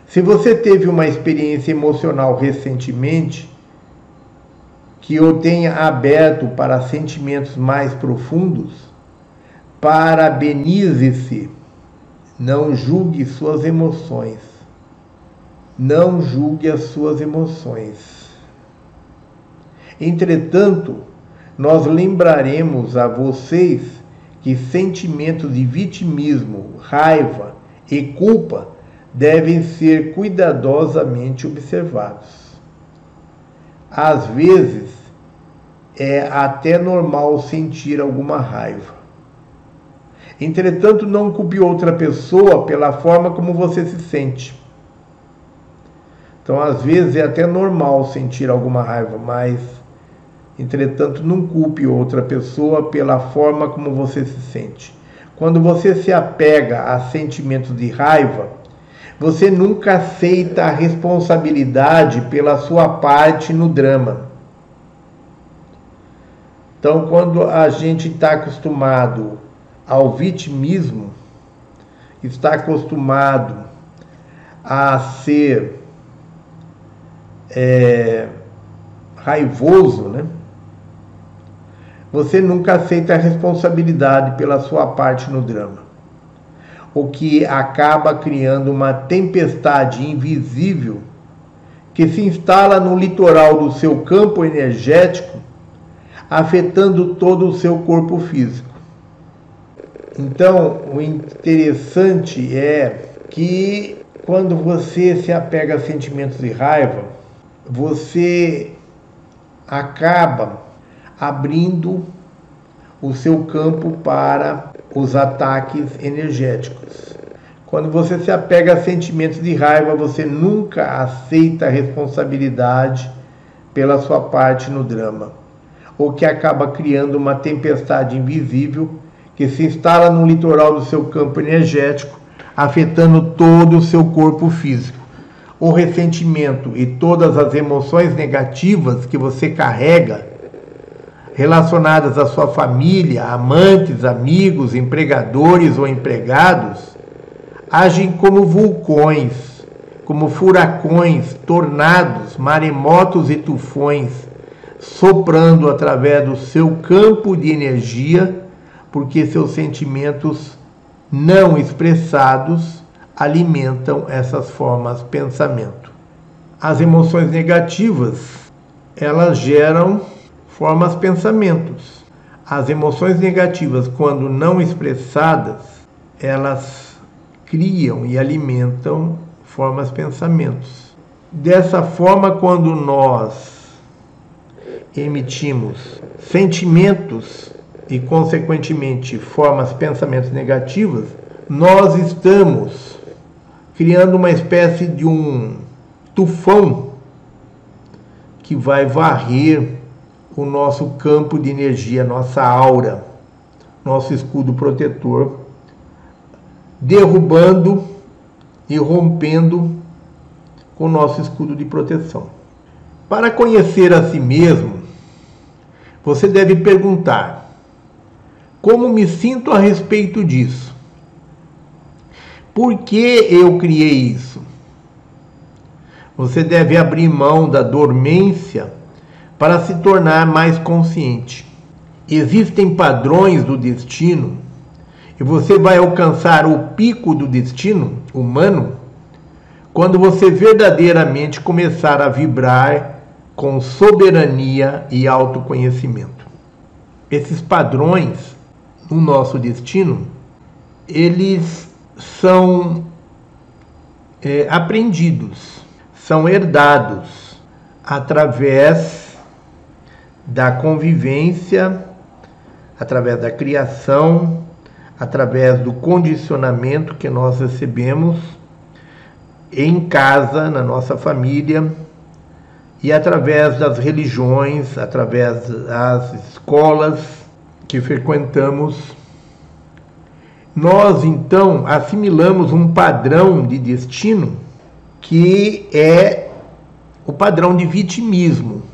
Se você teve uma experiência emocional recentemente que o tenha aberto para sentimentos mais profundos, parabenize-se. Não julgue suas emoções. Não julgue as suas emoções. Entretanto, nós lembraremos a vocês que sentimentos de vitimismo, raiva e culpa devem ser cuidadosamente observados. Às vezes, é até normal sentir alguma raiva. Entretanto, não culpe outra pessoa pela forma como você se sente. Então, às vezes, é até normal sentir alguma raiva, mas Entretanto, não culpe outra pessoa pela forma como você se sente. Quando você se apega a sentimentos de raiva, você nunca aceita a responsabilidade pela sua parte no drama. Então, quando a gente está acostumado ao vitimismo, está acostumado a ser é, raivoso, né? Você nunca aceita a responsabilidade pela sua parte no drama, o que acaba criando uma tempestade invisível que se instala no litoral do seu campo energético, afetando todo o seu corpo físico. Então, o interessante é que quando você se apega a sentimentos de raiva, você acaba abrindo o seu campo para os ataques energéticos. Quando você se apega a sentimentos de raiva, você nunca aceita a responsabilidade pela sua parte no drama, o que acaba criando uma tempestade invisível que se instala no litoral do seu campo energético, afetando todo o seu corpo físico. O ressentimento e todas as emoções negativas que você carrega relacionadas à sua família, amantes, amigos, empregadores ou empregados, agem como vulcões, como furacões, tornados, maremotos e tufões, soprando através do seu campo de energia, porque seus sentimentos não expressados alimentam essas formas pensamento. As emoções negativas, elas geram formas pensamentos. As emoções negativas, quando não expressadas, elas criam e alimentam formas pensamentos. Dessa forma, quando nós emitimos sentimentos e, consequentemente, formas pensamentos negativas, nós estamos criando uma espécie de um tufão que vai varrer o nosso campo de energia, nossa aura, nosso escudo protetor, derrubando e rompendo com o nosso escudo de proteção. Para conhecer a si mesmo, você deve perguntar: como me sinto a respeito disso? Por que eu criei isso? Você deve abrir mão da dormência para se tornar mais consciente. Existem padrões do destino e você vai alcançar o pico do destino humano quando você verdadeiramente começar a vibrar com soberania e autoconhecimento. Esses padrões no nosso destino, eles são é, aprendidos, são herdados através da convivência, através da criação, através do condicionamento que nós recebemos em casa, na nossa família, e através das religiões, através das escolas que frequentamos. Nós então assimilamos um padrão de destino que é o padrão de vitimismo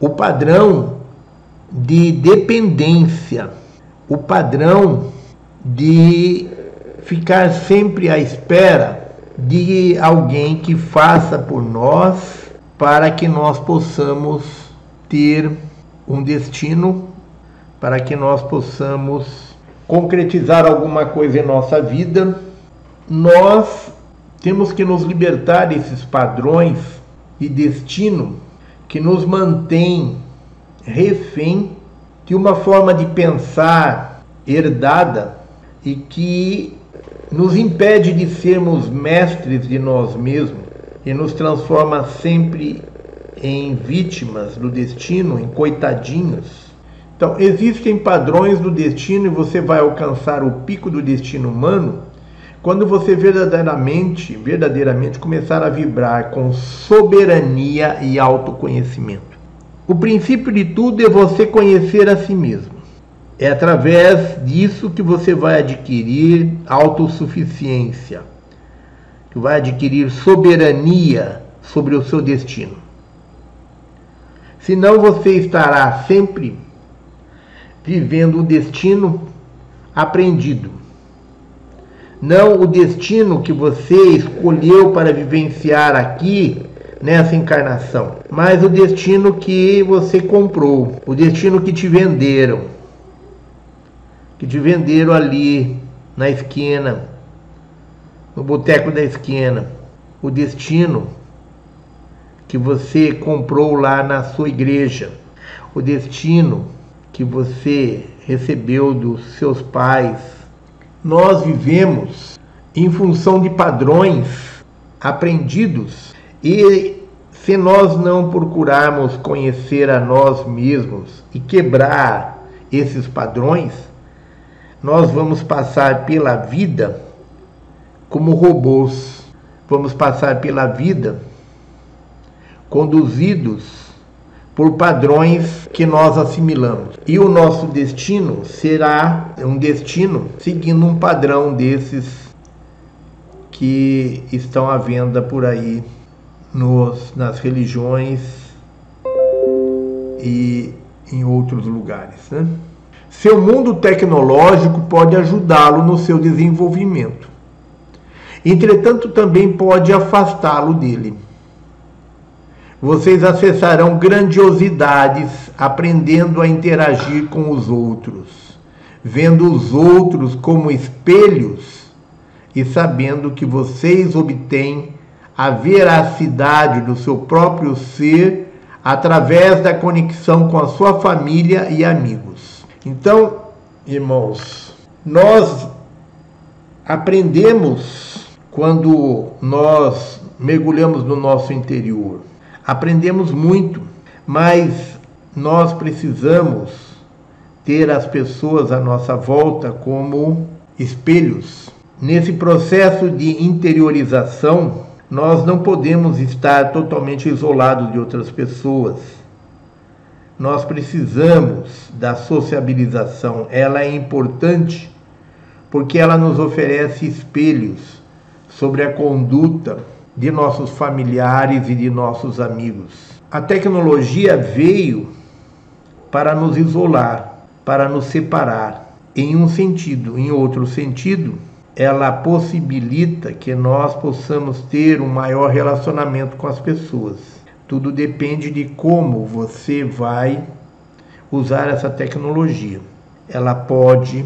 o padrão de dependência, o padrão de ficar sempre à espera de alguém que faça por nós para que nós possamos ter um destino, para que nós possamos concretizar alguma coisa em nossa vida. Nós temos que nos libertar desses padrões de destino que nos mantém refém de uma forma de pensar herdada e que nos impede de sermos mestres de nós mesmos e nos transforma sempre em vítimas do destino, em coitadinhos. Então, existem padrões do destino e você vai alcançar o pico do destino humano quando você verdadeiramente, verdadeiramente começar a vibrar com soberania e autoconhecimento. O princípio de tudo é você conhecer a si mesmo. É através disso que você vai adquirir autossuficiência, que vai adquirir soberania sobre o seu destino. Senão você estará sempre vivendo o destino aprendido não o destino que você escolheu para vivenciar aqui nessa encarnação, mas o destino que você comprou, o destino que te venderam, que te venderam ali na esquina, no boteco da esquina, o destino que você comprou lá na sua igreja. o destino que você recebeu dos seus pais. Nós vivemos em função de padrões aprendidos e se nós não procurarmos conhecer a nós mesmos e quebrar esses padrões, nós vamos passar pela vida como robôs. Vamos passar pela vida conduzidos por padrões que nós assimilamos. E o nosso destino será um destino seguindo um padrão desses que estão à venda por aí nos, nas religiões e em outros lugares. Né? Seu mundo tecnológico pode ajudá-lo no seu desenvolvimento. Entretanto, também pode afastá-lo dele. Vocês acessarão grandiosidades aprendendo a interagir com os outros, vendo os outros como espelhos e sabendo que vocês obtêm a veracidade do seu próprio ser através da conexão com a sua família e amigos. Então, irmãos, nós aprendemos quando nós mergulhamos no nosso interior. Aprendemos muito, mas nós precisamos ter as pessoas à nossa volta como espelhos. Nesse processo de interiorização, nós não podemos estar totalmente isolados de outras pessoas. Nós precisamos da sociabilização. Ela é importante porque ela nos oferece espelhos sobre a conduta de nossos familiares e de nossos amigos. A tecnologia veio para nos isolar, para nos separar, em um sentido. Em outro sentido, ela possibilita que nós possamos ter um maior relacionamento com as pessoas. Tudo depende de como você vai usar essa tecnologia. Ela pode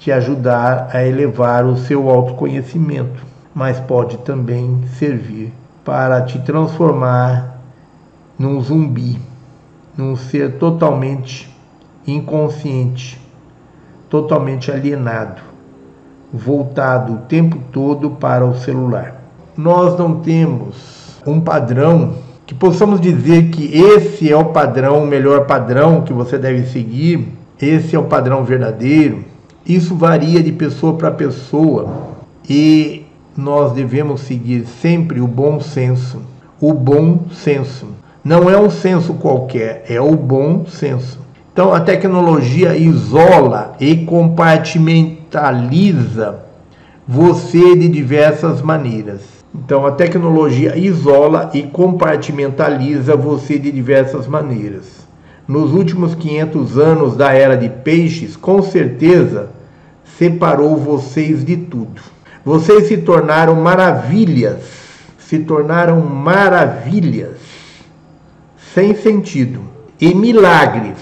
te ajudar a elevar o seu autoconhecimento, mas pode também servir para te transformar num zumbi, num ser totalmente inconsciente, totalmente alienado voltado o tempo todo para o celular. Nós não temos um padrão que possamos dizer que esse é o padrão, o melhor padrão que você deve seguir, esse é o padrão verdadeiro. Isso varia de pessoa para pessoa e nós devemos seguir sempre o bom senso. O bom senso. Não é um senso qualquer, é o bom senso. Então a tecnologia isola e compartimenta digitaliza você de diversas maneiras. Então, a tecnologia isola e compartimentaliza você de diversas maneiras. Nos últimos 500 anos da era de peixes, com certeza separou vocês de tudo. Vocês se tornaram maravilhas, se tornaram maravilhas sem sentido e milagres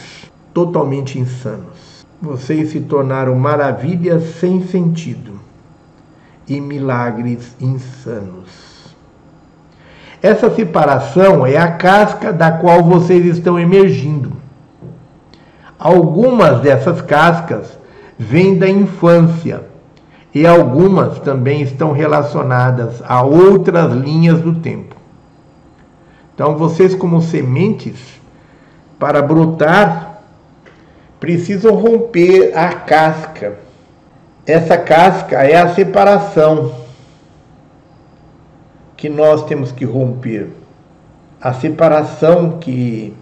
totalmente insanos vocês se tornaram maravilhas sem sentido e milagres insanos. Essa separação é a casca da qual vocês estão emergindo. Algumas dessas cascas vêm da infância e algumas também estão relacionadas a outras linhas do tempo. Então, vocês, como sementes, para brotar precisam romper a casca. Essa casca é a separação que nós temos que romper. A separação que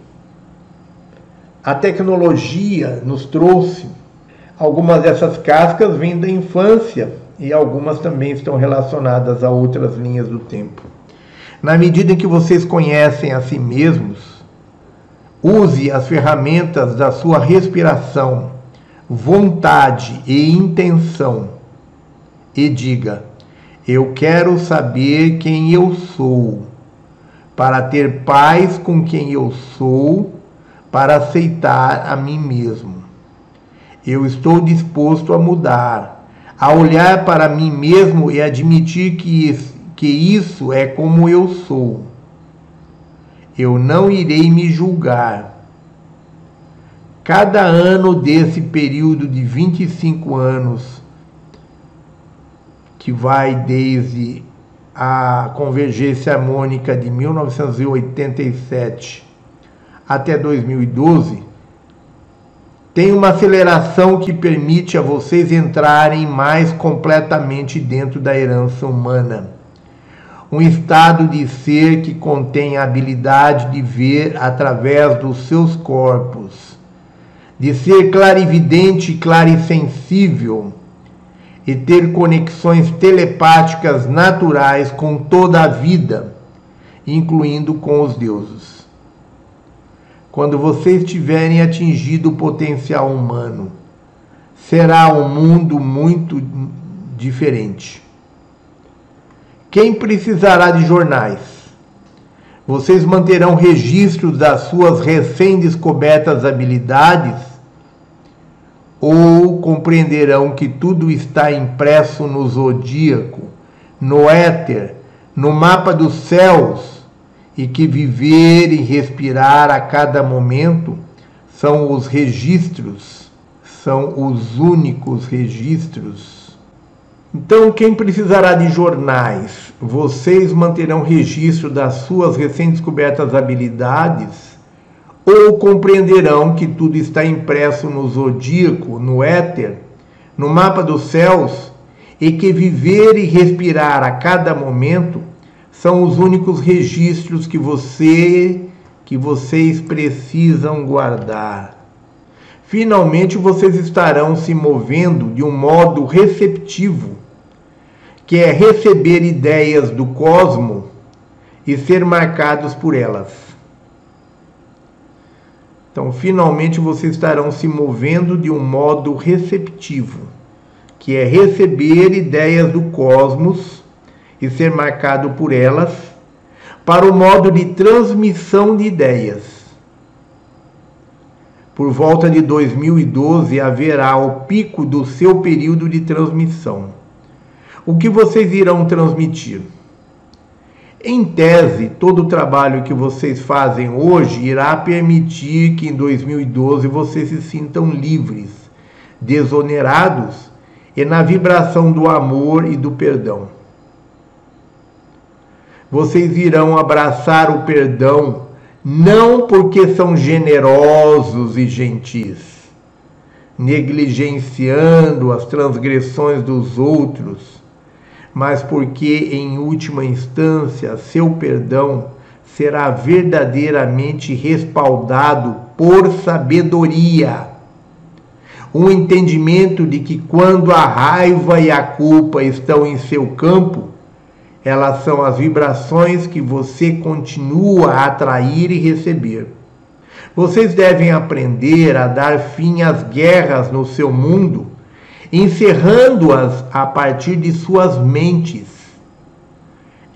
a tecnologia nos trouxe. Algumas dessas cascas vêm da infância e algumas também estão relacionadas a outras linhas do tempo. Na medida em que vocês conhecem a si mesmos, Use as ferramentas da sua respiração, vontade e intenção e diga: Eu quero saber quem eu sou, para ter paz com quem eu sou, para aceitar a mim mesmo. Eu estou disposto a mudar, a olhar para mim mesmo e admitir que, que isso é como eu sou eu não irei me julgar. Cada ano desse período de 25 anos, que vai desde a convergência harmônica de 1987 até 2012, tem uma aceleração que permite a vocês entrarem mais completamente dentro da herança humana. Um estado de ser que contém a habilidade de ver através dos seus corpos, de ser clarividente e clarissensível e ter conexões telepáticas naturais com toda a vida, incluindo com os deuses quando vocês tiverem atingido o potencial humano, será um mundo muito diferente. Quem precisará de jornais? Vocês manterão registros das suas recém-descobertas habilidades? Ou compreenderão que tudo está impresso no zodíaco, no éter, no mapa dos céus? E que viver e respirar a cada momento são os registros, são os únicos registros. Então, quem precisará de jornais? Vocês manterão registro das suas recém-descobertas habilidades ou compreenderão que tudo está impresso no zodíaco, no éter, no mapa dos céus e que viver e respirar a cada momento são os únicos registros que você que vocês precisam guardar. Finalmente vocês estarão se movendo de um modo receptivo, que é receber ideias do cosmo e ser marcados por elas. Então, finalmente vocês estarão se movendo de um modo receptivo, que é receber ideias do cosmos e ser marcado por elas, para o modo de transmissão de ideias. Por volta de 2012 haverá o pico do seu período de transmissão. O que vocês irão transmitir? Em tese, todo o trabalho que vocês fazem hoje irá permitir que em 2012 vocês se sintam livres, desonerados e na vibração do amor e do perdão vocês irão abraçar o perdão, não porque são generosos e gentis, negligenciando as transgressões dos outros, mas porque, em última instância, seu perdão será verdadeiramente respaldado por sabedoria. Um entendimento de que quando a raiva e a culpa estão em seu campo, elas são as vibrações que você continua a atrair e receber. Vocês devem aprender a dar fim às guerras no seu mundo, encerrando-as a partir de suas mentes.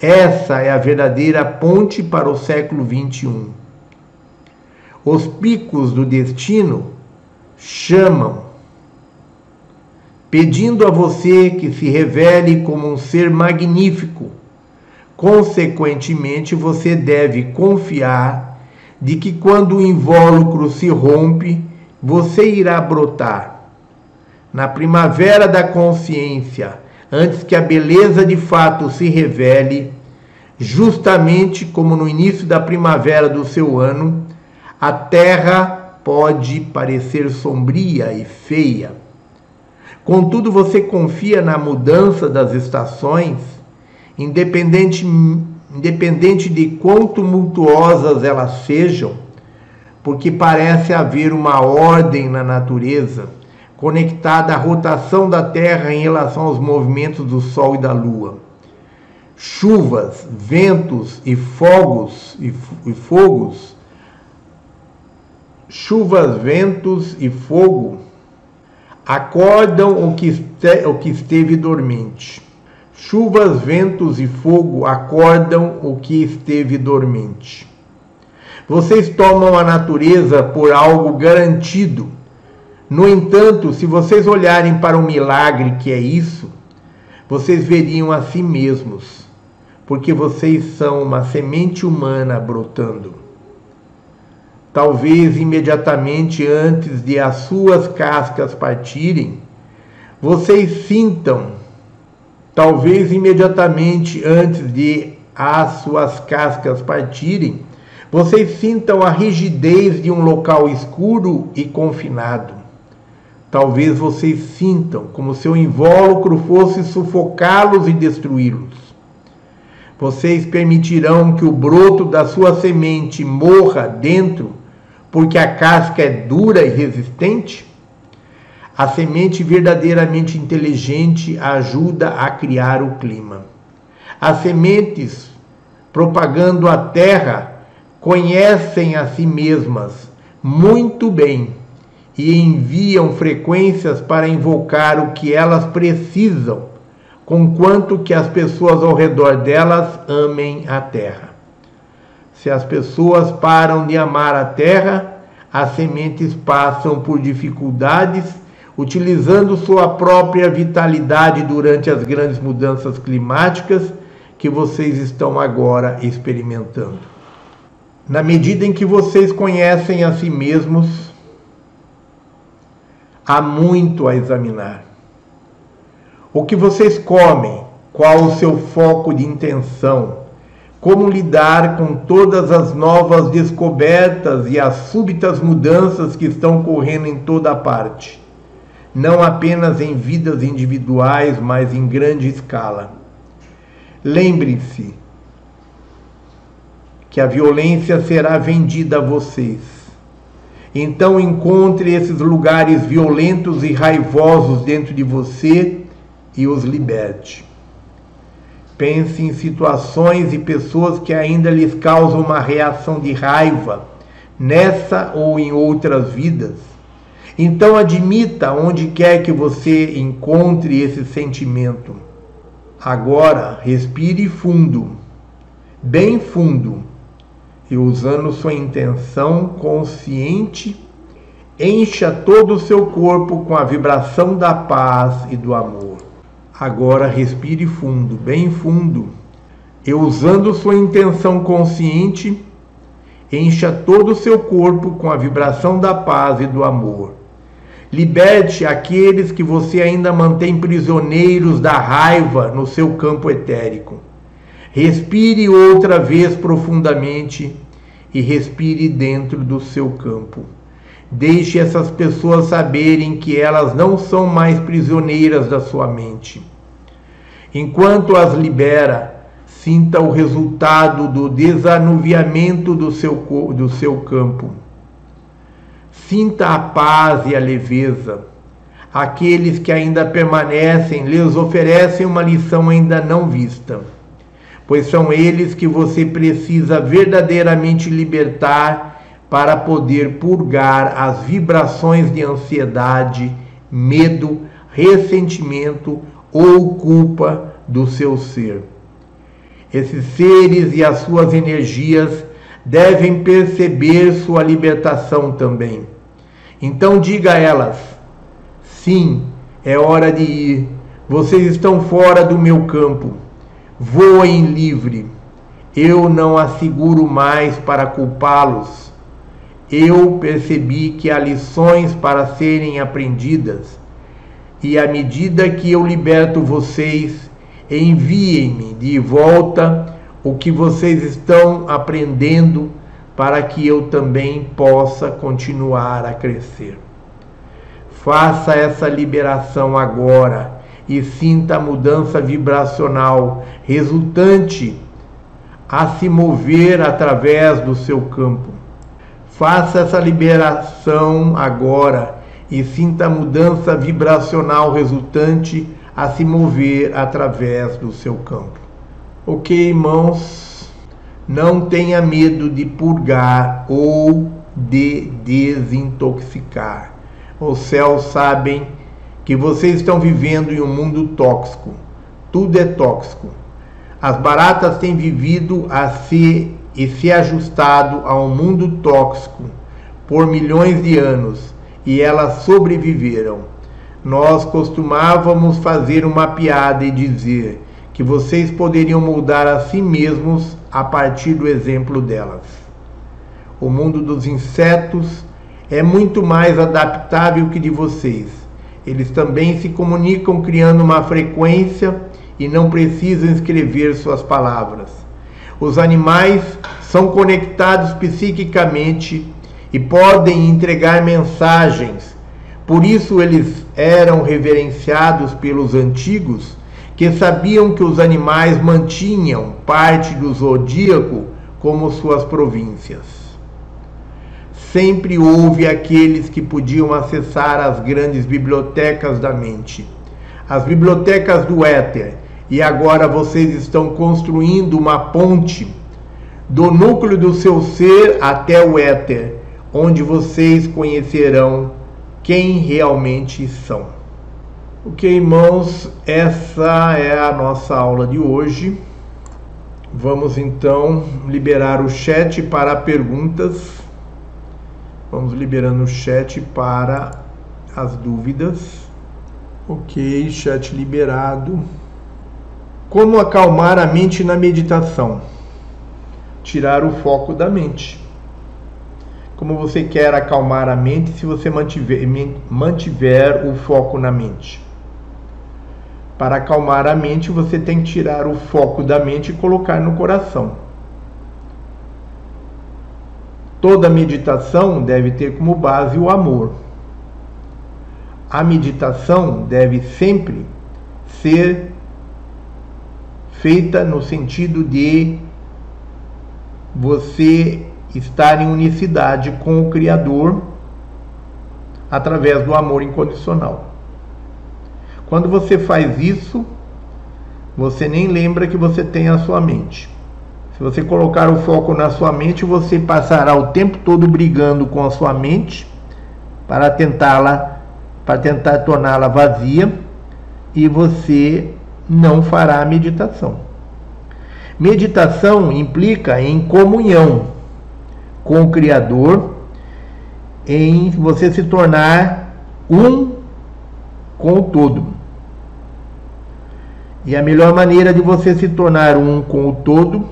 Essa é a verdadeira ponte para o século 21. Os picos do destino chamam, pedindo a você que se revele como um ser magnífico Consequentemente, você deve confiar de que quando o invólucro se rompe, você irá brotar. Na primavera da consciência, antes que a beleza de fato se revele, justamente como no início da primavera do seu ano, a terra pode parecer sombria e feia. Contudo, você confia na mudança das estações independente, independente de quão tumultuosas elas sejam, porque parece haver uma ordem na natureza conectada à rotação da Terra em relação aos movimentos do Sol e da Lua. Chuvas, ventos e fogos e, e fogos, chuvas, ventos e fogo acordam o que, este, o que esteve dormente. Chuvas, ventos e fogo acordam o que esteve dormente. Vocês tomam a natureza por algo garantido. No entanto, se vocês olharem para o milagre que é isso, vocês veriam a si mesmos, porque vocês são uma semente humana brotando. talvez imediatamente antes de as suas cascas partirem, vocês sintam, talvez imediatamente antes de as suas cascas partirem, vocês sintam a rigidez de um local escuro e confinado. Talvez vocês sintam como se o invólucro fosse sufocá-los e destruí-los. Vocês permitirão que o broto da sua semente morra dentro, porque a casca é dura e resistente? A semente verdadeiramente inteligente ajuda a criar o clima. As sementes propagando a terra conhecem a si mesmas muito bem e enviam frequências para invocar o que elas precisam, conquanto que as pessoas ao redor delas amem a terra. Se as pessoas param de amar a terra, as sementes passam por dificuldades, utilizando sua própria vitalidade durante as grandes mudanças climáticas que vocês estão agora experimentando. Na medida em que vocês conhecem a si mesmos, há muito a examinar. O que vocês comem, qual o seu foco de intenção, como lidar com todas as novas descobertas e as súbitas mudanças que estão correndo em toda parte, não apenas em vidas individuais, mas em grande escala. Lembre-se que a violência será vendida a vocês. Então encontre esses lugares violentos e raivosos dentro de você e os liberte. Pense em situações e pessoas que ainda lhes causam uma reação de raiva, nessa ou em outras vidas. Então admita onde quer que você encontre esse sentimento. Agora respire fundo, bem fundo e usando sua intenção consciente, encha todo o seu corpo com a vibração da paz e do amor. Agora respire fundo, bem fundo, e usando sua intenção consciente, encha todo o seu corpo com a vibração da paz e do amor. Liberte aqueles que você ainda mantém prisioneiros da raiva no seu campo etérico. Respire outra vez profundamente e respire dentro do seu campo. Deixe essas pessoas saberem que elas não são mais prisioneiras da sua mente. Enquanto as libera, sinta o resultado do desanuviamento do seu, do seu campo. Sinta a paz e a leveza. Aqueles que ainda permanecem lhes oferecem uma lição ainda não vista pois são eles que você precisa verdadeiramente libertar para poder purgar as vibrações de ansiedade, medo, ressentimento ou culpa do seu ser. Esses seres e as suas energias devem perceber sua libertação também. Então diga a elas: sim, é hora de ir. Vocês estão fora do meu campo voem livre. Eu não asseguro mais para culpá-los. Eu percebi que há lições para serem aprendidas, e à medida que eu liberto vocês, enviem-me de volta o que vocês estão aprendendo para que eu também possa continuar a crescer. Faça essa liberação agora e sinta a mudança vibracional resultante a se mover através do seu campo. Faça essa liberação agora e sinta a mudança vibracional resultante a se mover através do seu campo. Ok, irmãos? Não tenha medo de purgar ou de desintoxicar. Os céus sabem que vocês estão vivendo em um mundo tóxico. Tudo é tóxico. As baratas têm vivido a se e se ajustado a um mundo tóxico por milhões de anos e elas sobreviveram. Nós costumávamos fazer uma piada e dizer que vocês poderiam mudar a si mesmos a partir do exemplo delas. o mundo dos insetos, é muito mais adaptável que de vocês. Eles também se comunicam criando uma frequência e não precisam escrever suas palavras. Os animais são conectados psiquicamente e podem entregar mensagens. Por isso eles eram reverenciados pelos antigos, que sabiam que os animais mantinham parte do zodíaco como suas províncias. Sempre houve aqueles que podiam acessar as grandes bibliotecas da mente, as bibliotecas do éter, e agora vocês estão construindo uma ponte do núcleo do seu ser até o éter, onde vocês conhecerão quem realmente são. Ok, irmãos, essa é a nossa aula de hoje. Vamos então liberar o chat para perguntas. Vamos liberando o chat para as dúvidas. Ok, chat liberado. Como acalmar a mente na meditação? Tirar o foco da mente. Como você quer acalmar a mente se você mantiver, mantiver o foco na mente? Para acalmar a mente, você tem que tirar o foco da mente e colocar no coração. Toda meditação deve ter como base o amor. A meditação deve sempre ser feita no sentido de você estar em unicidade com o Criador através do amor incondicional. Quando você faz isso, você nem lembra que você tem a sua mente. Se você colocar o foco na sua mente, você passará o tempo todo brigando com a sua mente para tentá-la, para tentar torná-la vazia e você não fará meditação. Meditação implica em comunhão com o Criador, em você se tornar um com o todo. E a melhor maneira de você se tornar um com o todo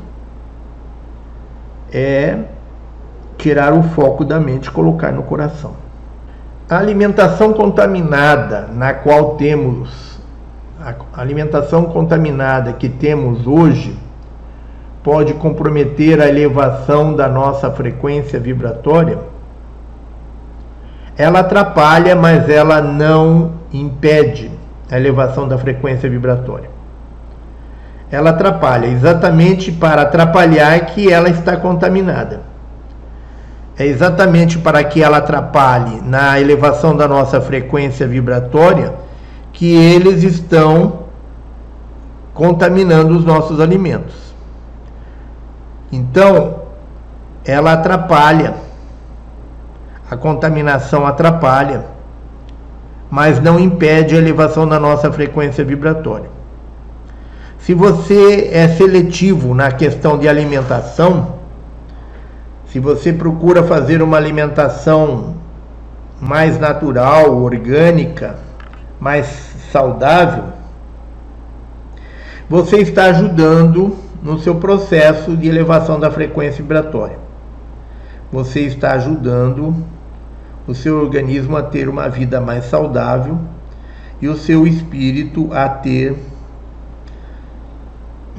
é tirar o foco da mente e colocar no coração. A alimentação contaminada na qual temos a alimentação contaminada que temos hoje pode comprometer a elevação da nossa frequência vibratória? Ela atrapalha, mas ela não impede a elevação da frequência vibratória. Ela atrapalha exatamente para atrapalhar que ela está contaminada. É exatamente para que ela atrapalhe na elevação da nossa frequência vibratória que eles estão contaminando os nossos alimentos. Então, ela atrapalha, a contaminação atrapalha, mas não impede a elevação da nossa frequência vibratória. Se você é seletivo na questão de alimentação, se você procura fazer uma alimentação mais natural, orgânica, mais saudável, você está ajudando no seu processo de elevação da frequência vibratória. Você está ajudando o seu organismo a ter uma vida mais saudável e o seu espírito a ter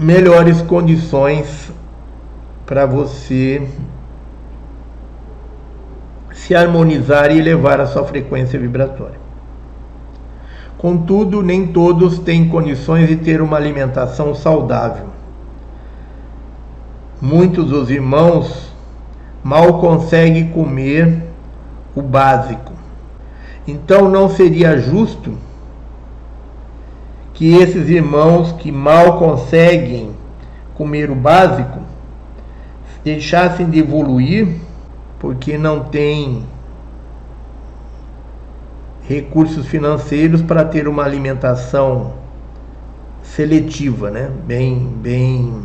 melhores condições para você se harmonizar e elevar a sua frequência vibratória. Contudo, nem todos têm condições de ter uma alimentação saudável. Muitos dos irmãos mal conseguem comer o básico. Então não seria justo que esses irmãos que mal conseguem comer o básico deixassem de evoluir porque não têm recursos financeiros para ter uma alimentação seletiva, né? Bem, bem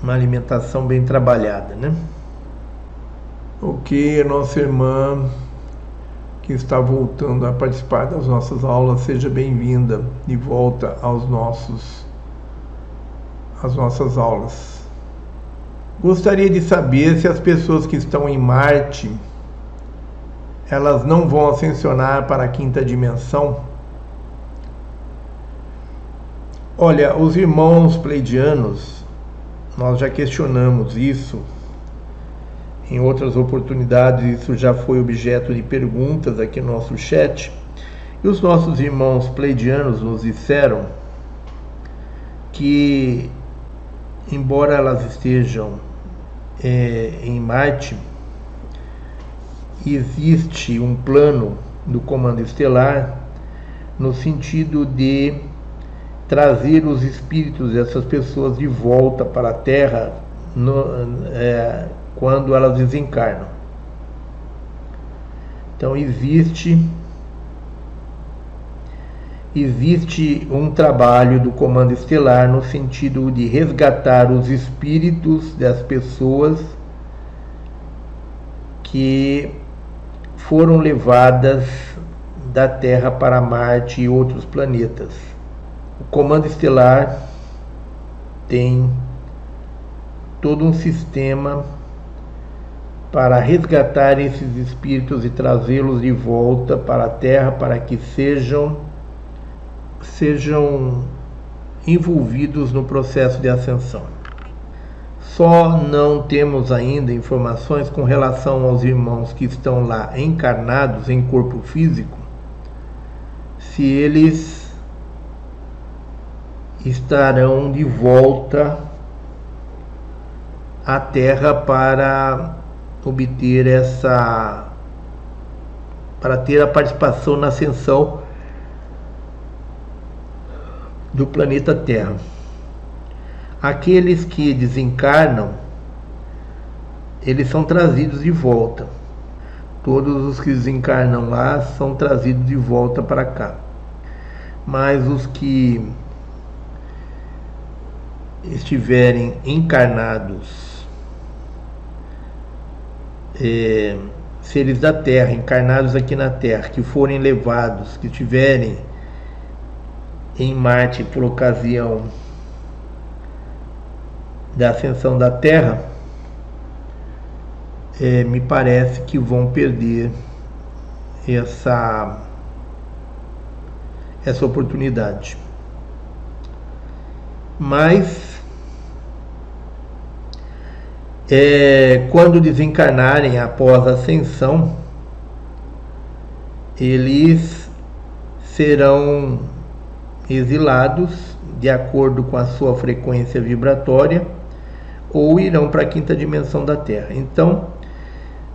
uma alimentação bem trabalhada, né? Ok, a nossa irmã que está voltando a participar das nossas aulas, seja bem-vinda de volta aos nossos às nossas aulas. Gostaria de saber se as pessoas que estão em Marte elas não vão ascensionar para a quinta dimensão. Olha, os irmãos pleidianos, nós já questionamos isso em outras oportunidades, isso já foi objeto de perguntas aqui no nosso chat. E os nossos irmãos pleidianos nos disseram que, embora elas estejam é, em Marte, existe um plano do comando estelar no sentido de trazer os espíritos dessas pessoas de volta para a Terra no, é, quando elas desencarnam. Então existe existe um trabalho do comando estelar no sentido de resgatar os espíritos das pessoas que foram levadas da Terra para Marte e outros planetas. O comando estelar tem todo um sistema para resgatar esses espíritos e trazê-los de volta para a Terra para que sejam sejam envolvidos no processo de ascensão. Só não temos ainda informações com relação aos irmãos que estão lá encarnados em corpo físico, se eles estarão de volta à Terra para obter essa para ter a participação na ascensão do planeta Terra. Aqueles que desencarnam, eles são trazidos de volta. Todos os que desencarnam lá são trazidos de volta para cá. Mas os que estiverem encarnados, é, seres da Terra, encarnados aqui na Terra, que forem levados, que estiverem em Marte por ocasião da ascensão da Terra, é, me parece que vão perder essa essa oportunidade. Mas é, quando desencarnarem após a ascensão, eles serão exilados de acordo com a sua frequência vibratória ou irão para a quinta dimensão da Terra. Então,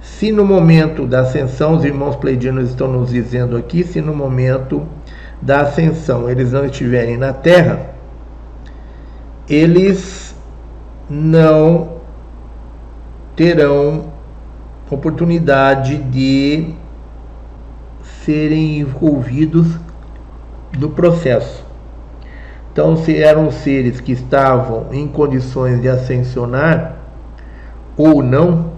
se no momento da ascensão, os irmãos pleidianos estão nos dizendo aqui, se no momento da ascensão eles não estiverem na Terra, eles não terão oportunidade de serem envolvidos do processo. Então, se eram seres que estavam em condições de ascensionar ou não,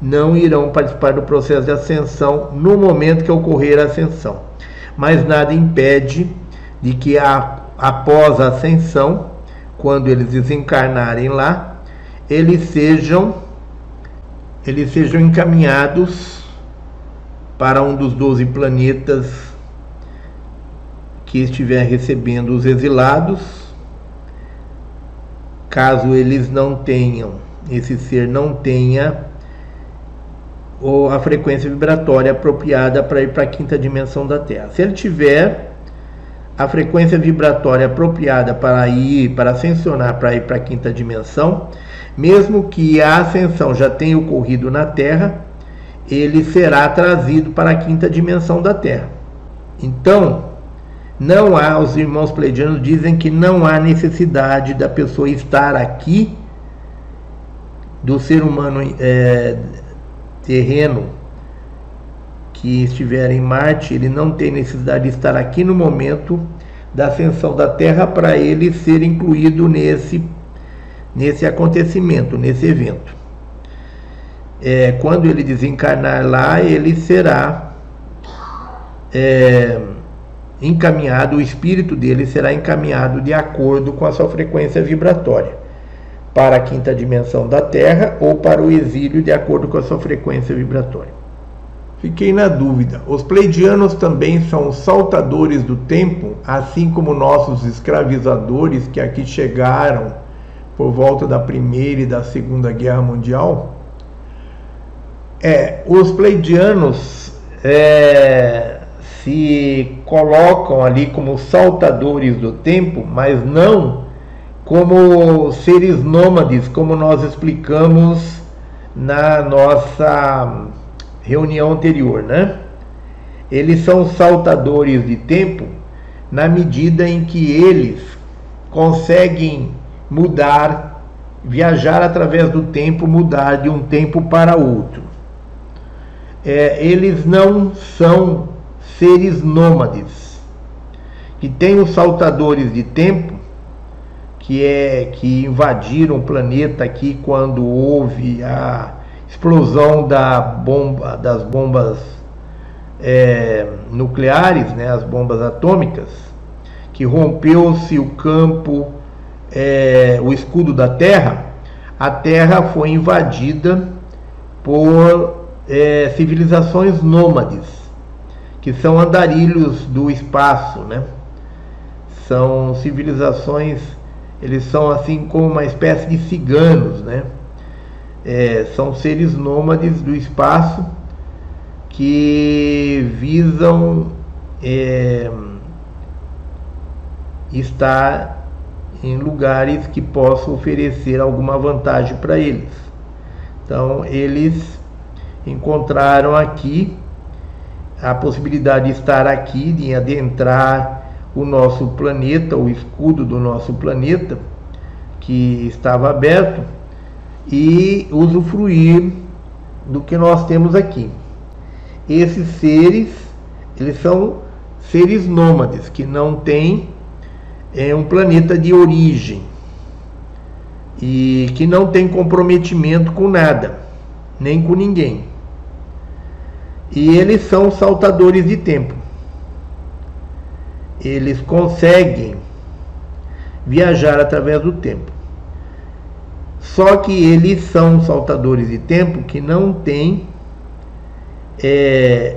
não irão participar do processo de ascensão no momento que ocorrer a ascensão. Mas nada impede de que a, após a ascensão, quando eles desencarnarem lá, eles sejam eles sejam encaminhados para um dos doze planetas que estiver recebendo os exilados, caso eles não tenham, esse ser não tenha ou a frequência vibratória apropriada para ir para a quinta dimensão da Terra. Se ele tiver a frequência vibratória apropriada para ir, para ascensionar, para ir para a quinta dimensão, mesmo que a ascensão já tenha ocorrido na Terra, ele será trazido para a quinta dimensão da Terra. Então, não há, os irmãos pleidianos dizem que não há necessidade da pessoa estar aqui, do ser humano é, terreno que estiver em Marte, ele não tem necessidade de estar aqui no momento da ascensão da Terra para ele ser incluído nesse, nesse acontecimento, nesse evento. É, quando ele desencarnar lá, ele será. É, encaminhado, o espírito dele será encaminhado de acordo com a sua frequência vibratória. para a quinta dimensão da Terra ou para o exílio de acordo com a sua frequência vibratória. Fiquei na dúvida. Os pleidianos também são saltadores do tempo, assim como nossos escravizadores que aqui chegaram por volta da Primeira e da Segunda Guerra Mundial? É, os pleidianos é, se colocam ali como saltadores do tempo, mas não como seres nômades, como nós explicamos na nossa reunião anterior, né? Eles são saltadores de tempo na medida em que eles conseguem mudar, viajar através do tempo, mudar de um tempo para outro. É, eles não são seres nômades. Que tem os saltadores de tempo, que é que invadiram o planeta aqui quando houve a explosão da bomba, das bombas é, nucleares, né, as bombas atômicas, que rompeu-se o campo, é, o escudo da Terra, a Terra foi invadida por é, civilizações nômades, que são andarilhos do espaço, né? São civilizações, eles são assim como uma espécie de ciganos, né? é, são seres nômades do espaço que visam é, estar em lugares que possam oferecer alguma vantagem para eles. Então, eles encontraram aqui a possibilidade de estar aqui, de adentrar o nosso planeta, o escudo do nosso planeta, que estava aberto e usufruir do que nós temos aqui. Esses seres, eles são seres nômades que não têm é, um planeta de origem e que não tem comprometimento com nada, nem com ninguém. E eles são saltadores de tempo. Eles conseguem viajar através do tempo. Só que eles são saltadores de tempo que não têm é,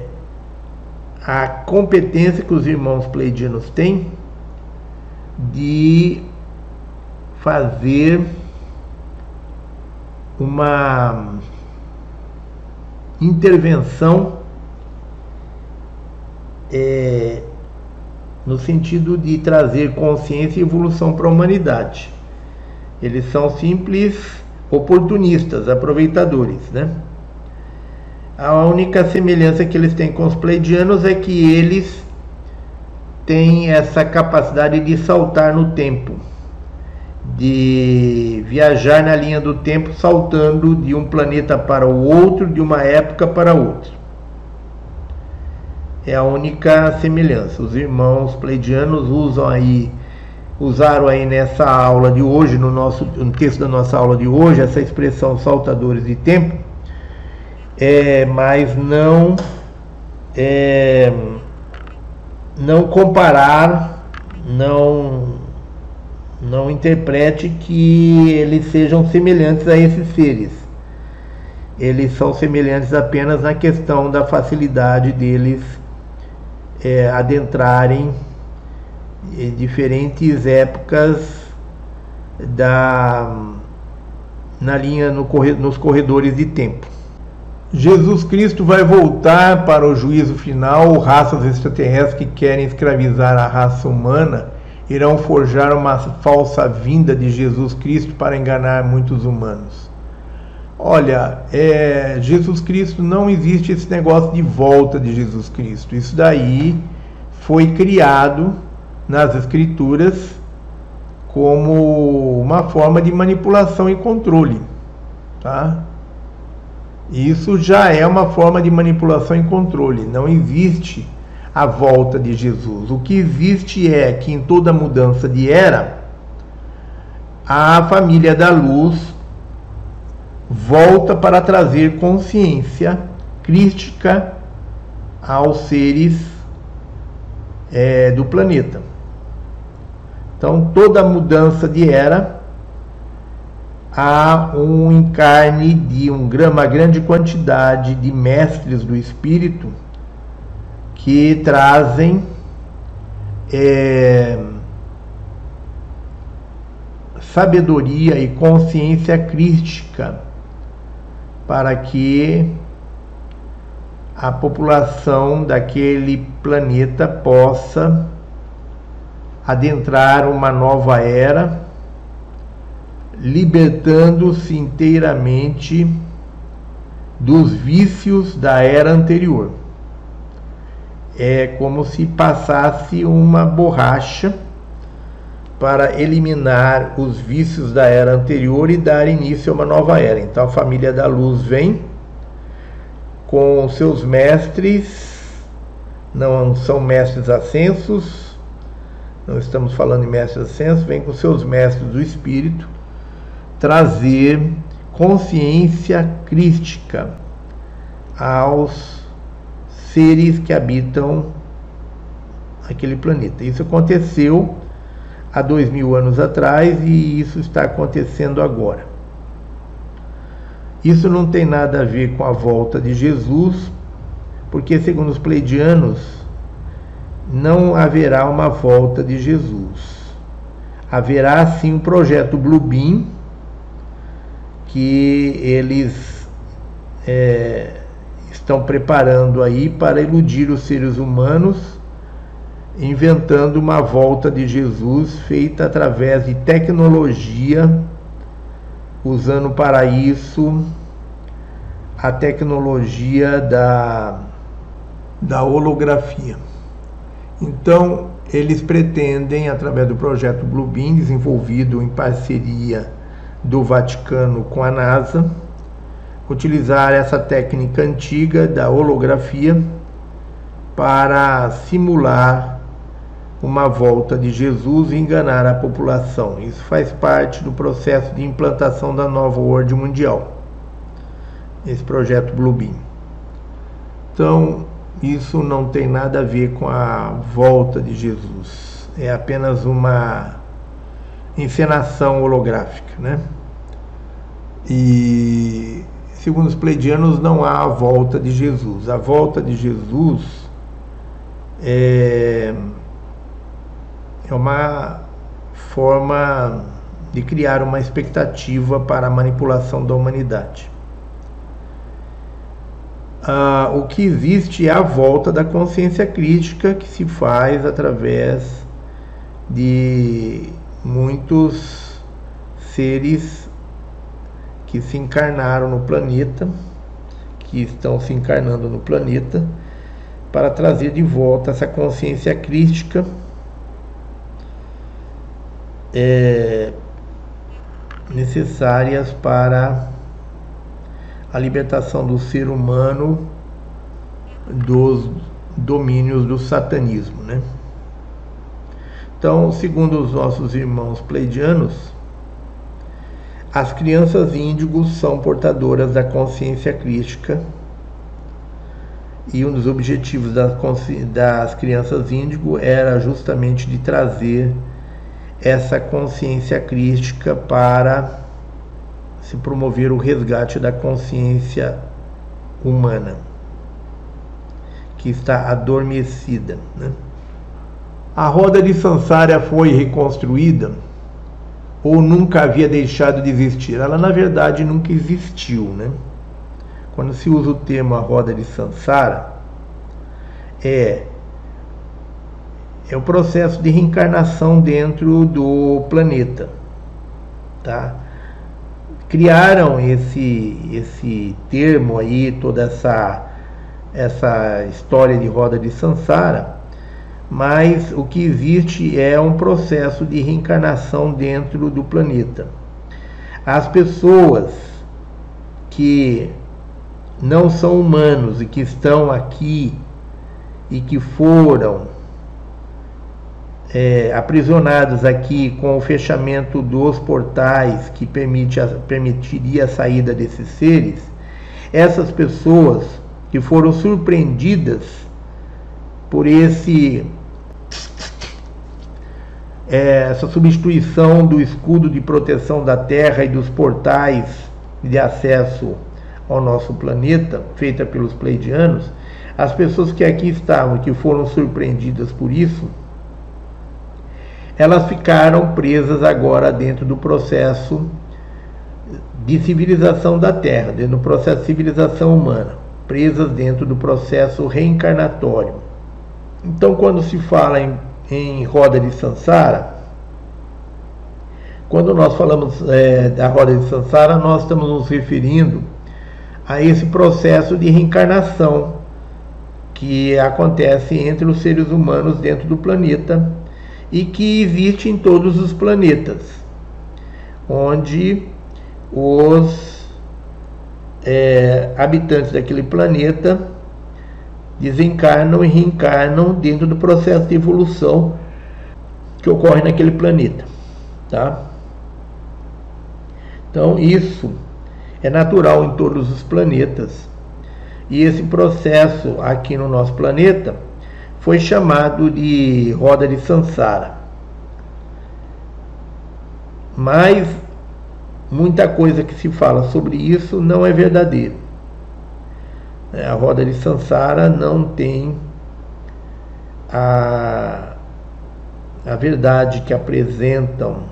a competência que os irmãos pleidianos têm de fazer uma intervenção é, no sentido de trazer consciência e evolução para a humanidade. Eles são simples oportunistas, aproveitadores, né? A única semelhança que eles têm com os pleidianos é que eles têm essa capacidade de saltar no tempo, de viajar na linha do tempo, saltando de um planeta para o outro, de uma época para outra. É a única semelhança. Os irmãos pleidianos usam aí usaram aí nessa aula de hoje, no nosso no texto da nossa aula de hoje, essa expressão saltadores de tempo, é, mas não é, não comparar, não não interprete que eles sejam semelhantes a esses seres. Eles são semelhantes apenas na questão da facilidade deles é, adentrarem diferentes épocas da na linha no nos corredores de tempo. Jesus Cristo vai voltar para o juízo final. Raças extraterrestres que querem escravizar a raça humana irão forjar uma falsa vinda de Jesus Cristo para enganar muitos humanos. Olha, é, Jesus Cristo não existe esse negócio de volta de Jesus Cristo. Isso daí foi criado nas escrituras como uma forma de manipulação e controle, tá? Isso já é uma forma de manipulação e controle. Não existe a volta de Jesus. O que existe é que em toda mudança de era, a família da luz volta para trazer consciência crística aos seres é, do planeta. Então, toda mudança de era há um encarne de um, uma grande quantidade de mestres do espírito que trazem é, sabedoria e consciência crítica para que a população daquele planeta possa adentrar uma nova era, libertando-se inteiramente dos vícios da era anterior. É como se passasse uma borracha para eliminar os vícios da era anterior e dar início a uma nova era. Então a família da luz vem com seus mestres, não são mestres ascensos, não estamos falando de mestres ascensos, vem com seus mestres do espírito trazer consciência crística aos seres que habitam aquele planeta. Isso aconteceu há dois mil anos atrás e isso está acontecendo agora. Isso não tem nada a ver com a volta de Jesus, porque, segundo os pleidianos, não haverá uma volta de Jesus. Haverá sim um projeto Bluebeam, que eles é, estão preparando aí para iludir os seres humanos inventando uma volta de Jesus feita através de tecnologia, usando para isso a tecnologia da, da holografia. Então, eles pretendem, através do projeto Bluebeam, desenvolvido em parceria do Vaticano com a NASA, utilizar essa técnica antiga da holografia para simular uma volta de Jesus e enganar a população. Isso faz parte do processo de implantação da nova ordem mundial, esse projeto Bluebeam. Então, isso não tem nada a ver com a volta de Jesus. É apenas uma encenação holográfica, né? E segundo os pleidianos não há a volta de Jesus. A volta de Jesus é é uma forma de criar uma expectativa para a manipulação da humanidade. Ah, o que existe é a volta da consciência crítica que se faz através de muitos seres que se encarnaram no planeta, que estão se encarnando no planeta, para trazer de volta essa consciência crítica é, necessárias para a libertação do ser humano dos domínios do satanismo, né? Então, segundo os nossos irmãos pleidianos, as crianças índigos são portadoras da consciência crística e um dos objetivos das, das crianças índigo era justamente de trazer essa consciência crística para se promover o resgate da consciência humana que está adormecida. Né? A roda de Sansara foi reconstruída ou nunca havia deixado de existir? Ela, na verdade, nunca existiu. Né? Quando se usa o termo a roda de Sansara, é é o processo de reencarnação dentro do planeta, tá? Criaram esse esse termo aí, toda essa essa história de roda de Sansara, mas o que existe é um processo de reencarnação dentro do planeta. As pessoas que não são humanos e que estão aqui e que foram é, aprisionados aqui com o fechamento dos portais que permite a, permitiria a saída desses seres, essas pessoas que foram surpreendidas por esse é, essa substituição do escudo de proteção da Terra e dos portais de acesso ao nosso planeta, feita pelos pleidianos, as pessoas que aqui estavam, que foram surpreendidas por isso, elas ficaram presas agora dentro do processo de civilização da Terra, dentro do processo de civilização humana, presas dentro do processo reencarnatório. Então, quando se fala em, em roda de Sansara, quando nós falamos é, da roda de Sansara, nós estamos nos referindo a esse processo de reencarnação que acontece entre os seres humanos dentro do planeta e que existe em todos os planetas, onde os é, habitantes daquele planeta desencarnam e reencarnam dentro do processo de evolução que ocorre naquele planeta, tá? Então isso é natural em todos os planetas. E esse processo aqui no nosso planeta foi chamado de roda de Sansara. Mas muita coisa que se fala sobre isso não é verdadeiro. É, a roda de Sansara não tem a, a verdade que apresentam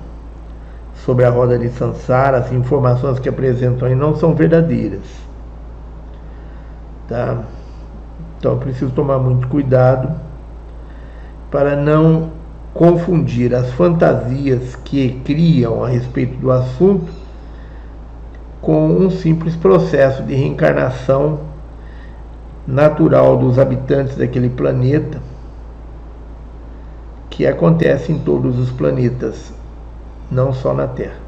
sobre a roda de Sansara, as informações que apresentam aí não são verdadeiras. Tá? Então preciso tomar muito cuidado para não confundir as fantasias que criam a respeito do assunto com um simples processo de reencarnação natural dos habitantes daquele planeta que acontece em todos os planetas não só na Terra.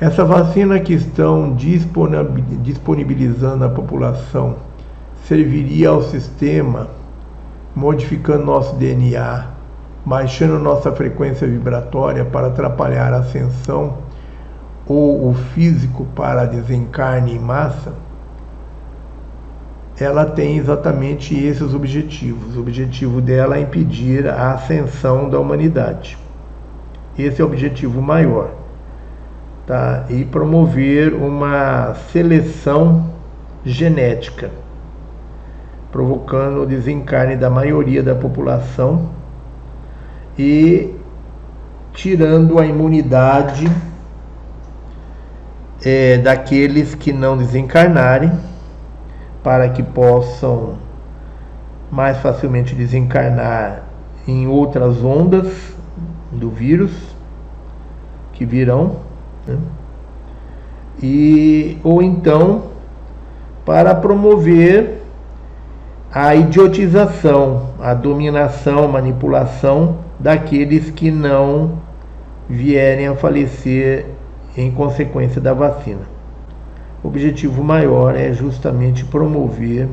Essa vacina que estão disponibilizando à população serviria ao sistema, modificando nosso DNA, baixando nossa frequência vibratória para atrapalhar a ascensão ou o físico para desencarne em massa? Ela tem exatamente esses objetivos. O objetivo dela é impedir a ascensão da humanidade. Esse é o objetivo maior. Tá? E promover uma seleção genética, provocando o desencarne da maioria da população e tirando a imunidade é, daqueles que não desencarnarem, para que possam mais facilmente desencarnar em outras ondas do vírus que virão, né? e ou então para promover a idiotização, a dominação, manipulação daqueles que não vierem a falecer em consequência da vacina. O objetivo maior é justamente promover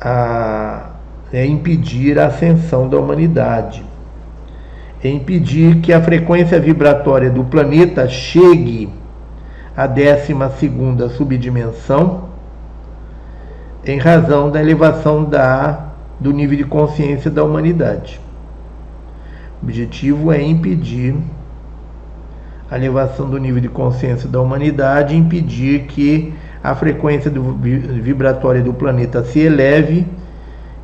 a é impedir a ascensão da humanidade é impedir que a frequência vibratória do planeta chegue à 12 subdimensão, em razão da elevação da, do nível de consciência da humanidade. O objetivo é impedir a elevação do nível de consciência da humanidade, impedir que a frequência do, vibratória do planeta se eleve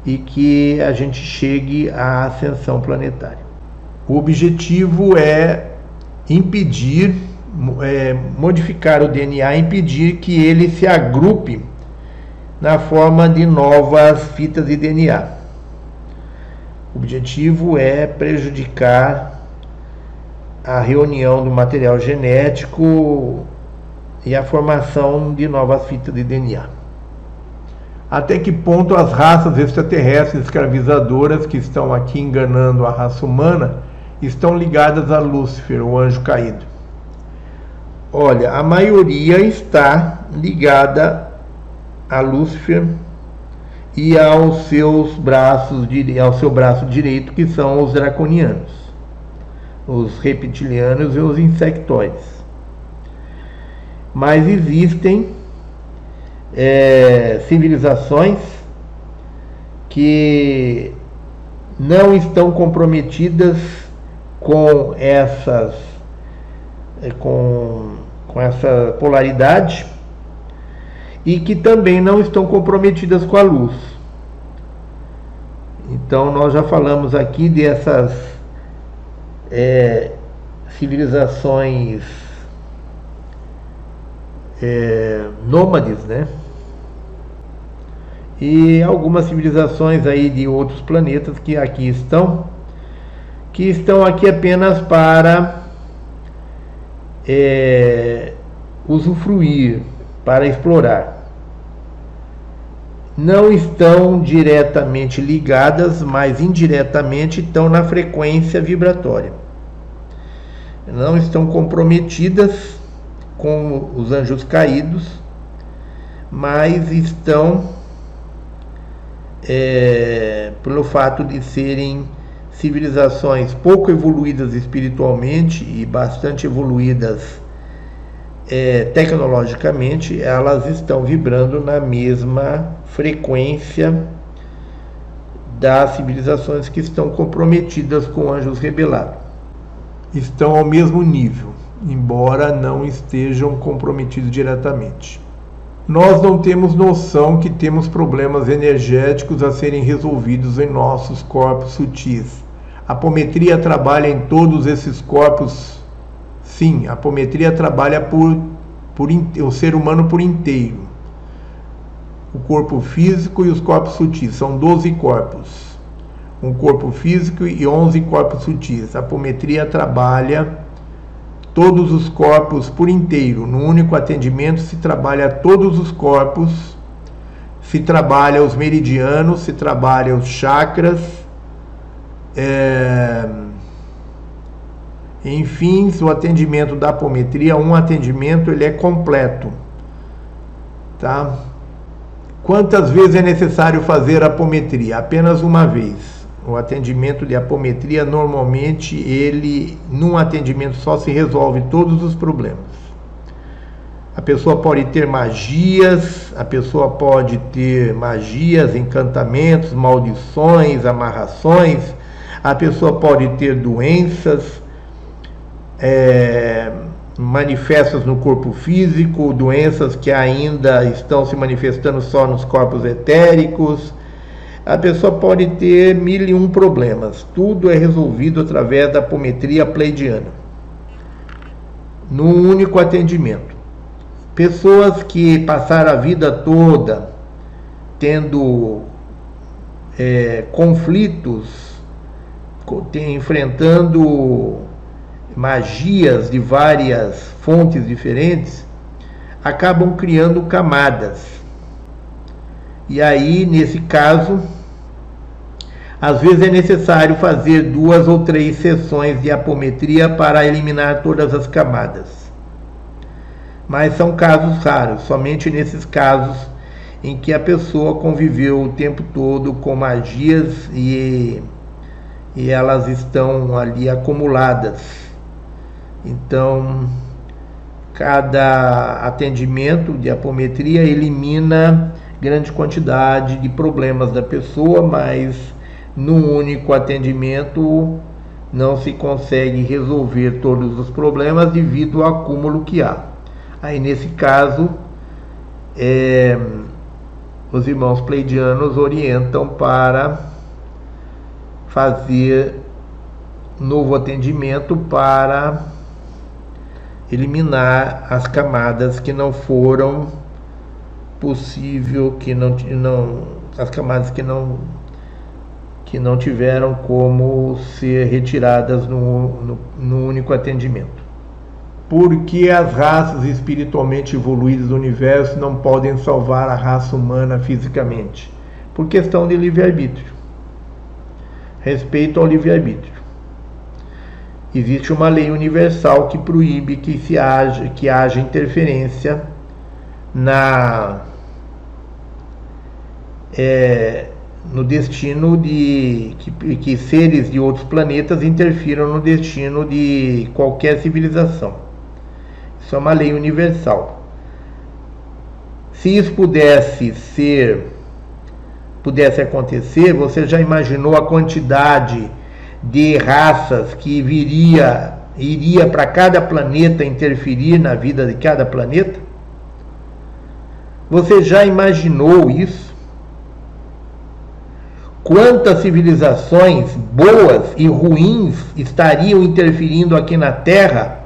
e que a gente chegue à ascensão planetária. O objetivo é impedir, é, modificar o DNA, impedir que ele se agrupe na forma de novas fitas de DNA. O objetivo é prejudicar a reunião do material genético e a formação de novas fitas de DNA. Até que ponto as raças extraterrestres escravizadoras que estão aqui enganando a raça humana estão ligadas a Lúcifer, o anjo caído? Olha, a maioria está ligada a Lúcifer e aos seus braços, ao seu braço direito, que são os draconianos, os reptilianos e os insectoides. Mas existem é, civilizações que não estão comprometidas com essas eh, com, com essa polaridade e que também não estão comprometidas com a luz. Então nós já falamos aqui dessas é, civilizações é, nômades, né? E algumas civilizações aí de outros planetas que aqui estão, que estão aqui apenas para é, usufruir, para explorar. Não estão diretamente ligadas, mas indiretamente estão na frequência vibratória. Não estão comprometidas com os anjos caídos, mas estão, é, pelo fato de serem civilizações pouco evoluídas espiritualmente e bastante evoluídas é, tecnologicamente, elas estão vibrando na mesma frequência das civilizações que estão comprometidas com anjos rebelados. Estão ao mesmo nível embora não estejam comprometidos diretamente. Nós não temos noção que temos problemas energéticos a serem resolvidos em nossos corpos sutis. A apometria trabalha em todos esses corpos. Sim, a apometria trabalha por, por o ser humano por inteiro. O corpo físico e os corpos sutis são 12 corpos. Um corpo físico e 11 corpos sutis. A apometria trabalha todos os corpos por inteiro. No único atendimento se trabalha todos os corpos, se trabalha os meridianos, se trabalha os chakras, é... enfim, o atendimento da apometria, um atendimento ele é completo, tá? Quantas vezes é necessário fazer apometria? Apenas uma vez o atendimento de apometria normalmente ele num atendimento só se resolve todos os problemas. A pessoa pode ter magias, a pessoa pode ter magias, encantamentos, maldições, amarrações, a pessoa pode ter doenças é, manifestas no corpo físico, doenças que ainda estão se manifestando só nos corpos etéricos a pessoa pode ter mil e um problemas. Tudo é resolvido através da apometria pleidiana, num único atendimento. Pessoas que passaram a vida toda tendo é, conflitos, enfrentando magias de várias fontes diferentes, acabam criando camadas. E aí, nesse caso, às vezes é necessário fazer duas ou três sessões de apometria para eliminar todas as camadas. Mas são casos raros, somente nesses casos em que a pessoa conviveu o tempo todo com magias e, e elas estão ali acumuladas. Então, cada atendimento de apometria elimina grande quantidade de problemas da pessoa, mas num único atendimento não se consegue resolver todos os problemas devido ao acúmulo que há. Aí nesse caso, é, os irmãos pleidianos orientam para fazer novo atendimento para eliminar as camadas que não foram possível que não, não as camadas que não que não tiveram como ser retiradas no, no, no único atendimento. Porque as raças espiritualmente evoluídas do universo não podem salvar a raça humana fisicamente? Por questão de livre-arbítrio. Respeito ao livre-arbítrio. Existe uma lei universal que proíbe que, se haja, que haja interferência na é, no destino de que, que seres de outros planetas interfiram no destino de qualquer civilização. Isso é uma lei universal. Se isso pudesse ser pudesse acontecer, você já imaginou a quantidade de raças que viria iria para cada planeta interferir na vida de cada planeta? Você já imaginou isso? Quantas civilizações boas e ruins estariam interferindo aqui na Terra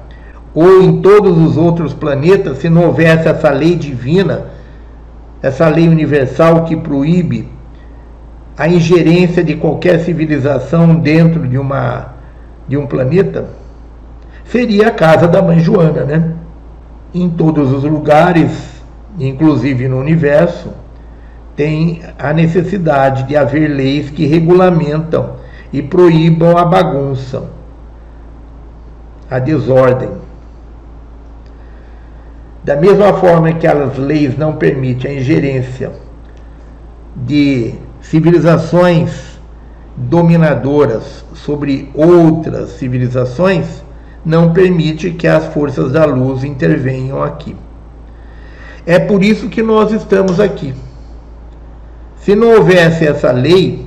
ou em todos os outros planetas se não houvesse essa lei divina, essa lei universal que proíbe a ingerência de qualquer civilização dentro de, uma, de um planeta? Seria a casa da mãe Joana, né? Em todos os lugares inclusive no universo, tem a necessidade de haver leis que regulamentam e proíbam a bagunça, a desordem. Da mesma forma que as leis não permitem a ingerência de civilizações dominadoras sobre outras civilizações, não permite que as forças da luz intervenham aqui. É por isso que nós estamos aqui. Se não houvesse essa lei,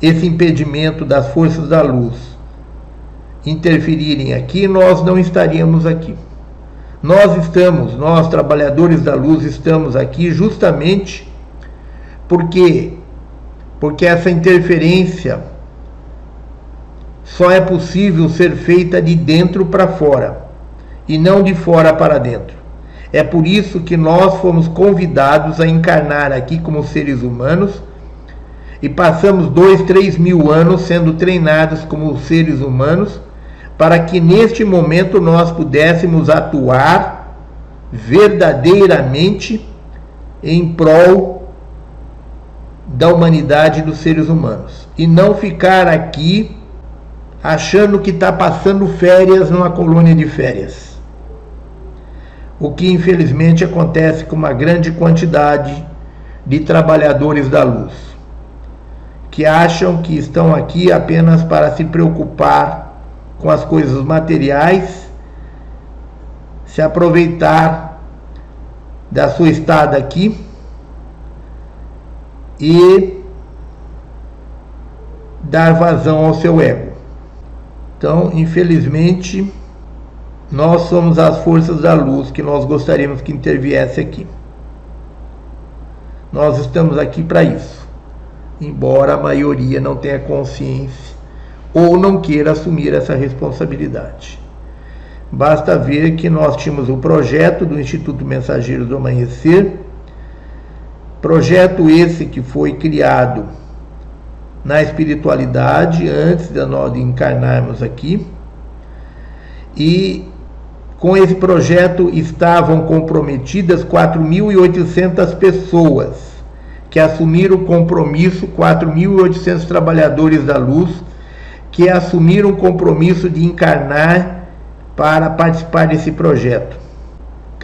esse impedimento das forças da luz interferirem aqui, nós não estaríamos aqui. Nós estamos, nós trabalhadores da luz, estamos aqui justamente porque porque essa interferência só é possível ser feita de dentro para fora e não de fora para dentro. É por isso que nós fomos convidados a encarnar aqui como seres humanos e passamos dois, três mil anos sendo treinados como seres humanos para que neste momento nós pudéssemos atuar verdadeiramente em prol da humanidade dos seres humanos. E não ficar aqui achando que está passando férias numa colônia de férias. O que infelizmente acontece com uma grande quantidade de trabalhadores da luz, que acham que estão aqui apenas para se preocupar com as coisas materiais, se aproveitar da sua estada aqui e dar vazão ao seu ego. Então, infelizmente, nós somos as forças da luz que nós gostaríamos que interviesse aqui. Nós estamos aqui para isso, embora a maioria não tenha consciência ou não queira assumir essa responsabilidade. Basta ver que nós tínhamos o um projeto do Instituto Mensageiros do Amanhecer, projeto esse que foi criado na espiritualidade antes de nós encarnarmos aqui, e com esse projeto estavam comprometidas 4.800 pessoas que assumiram o compromisso, 4.800 trabalhadores da luz que assumiram o compromisso de encarnar para participar desse projeto.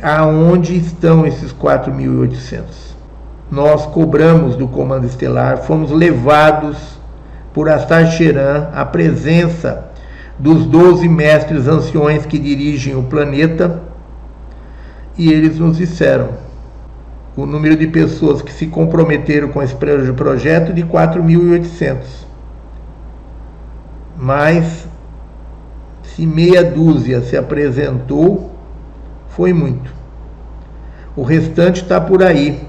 Aonde estão esses 4.800? Nós cobramos do Comando Estelar, fomos levados por Astar Sheran à presença dos doze mestres anciões que dirigem o planeta, e eles nos disseram o número de pessoas que se comprometeram com esse projeto de 4.800. Mas se meia dúzia se apresentou, foi muito. O restante está por aí,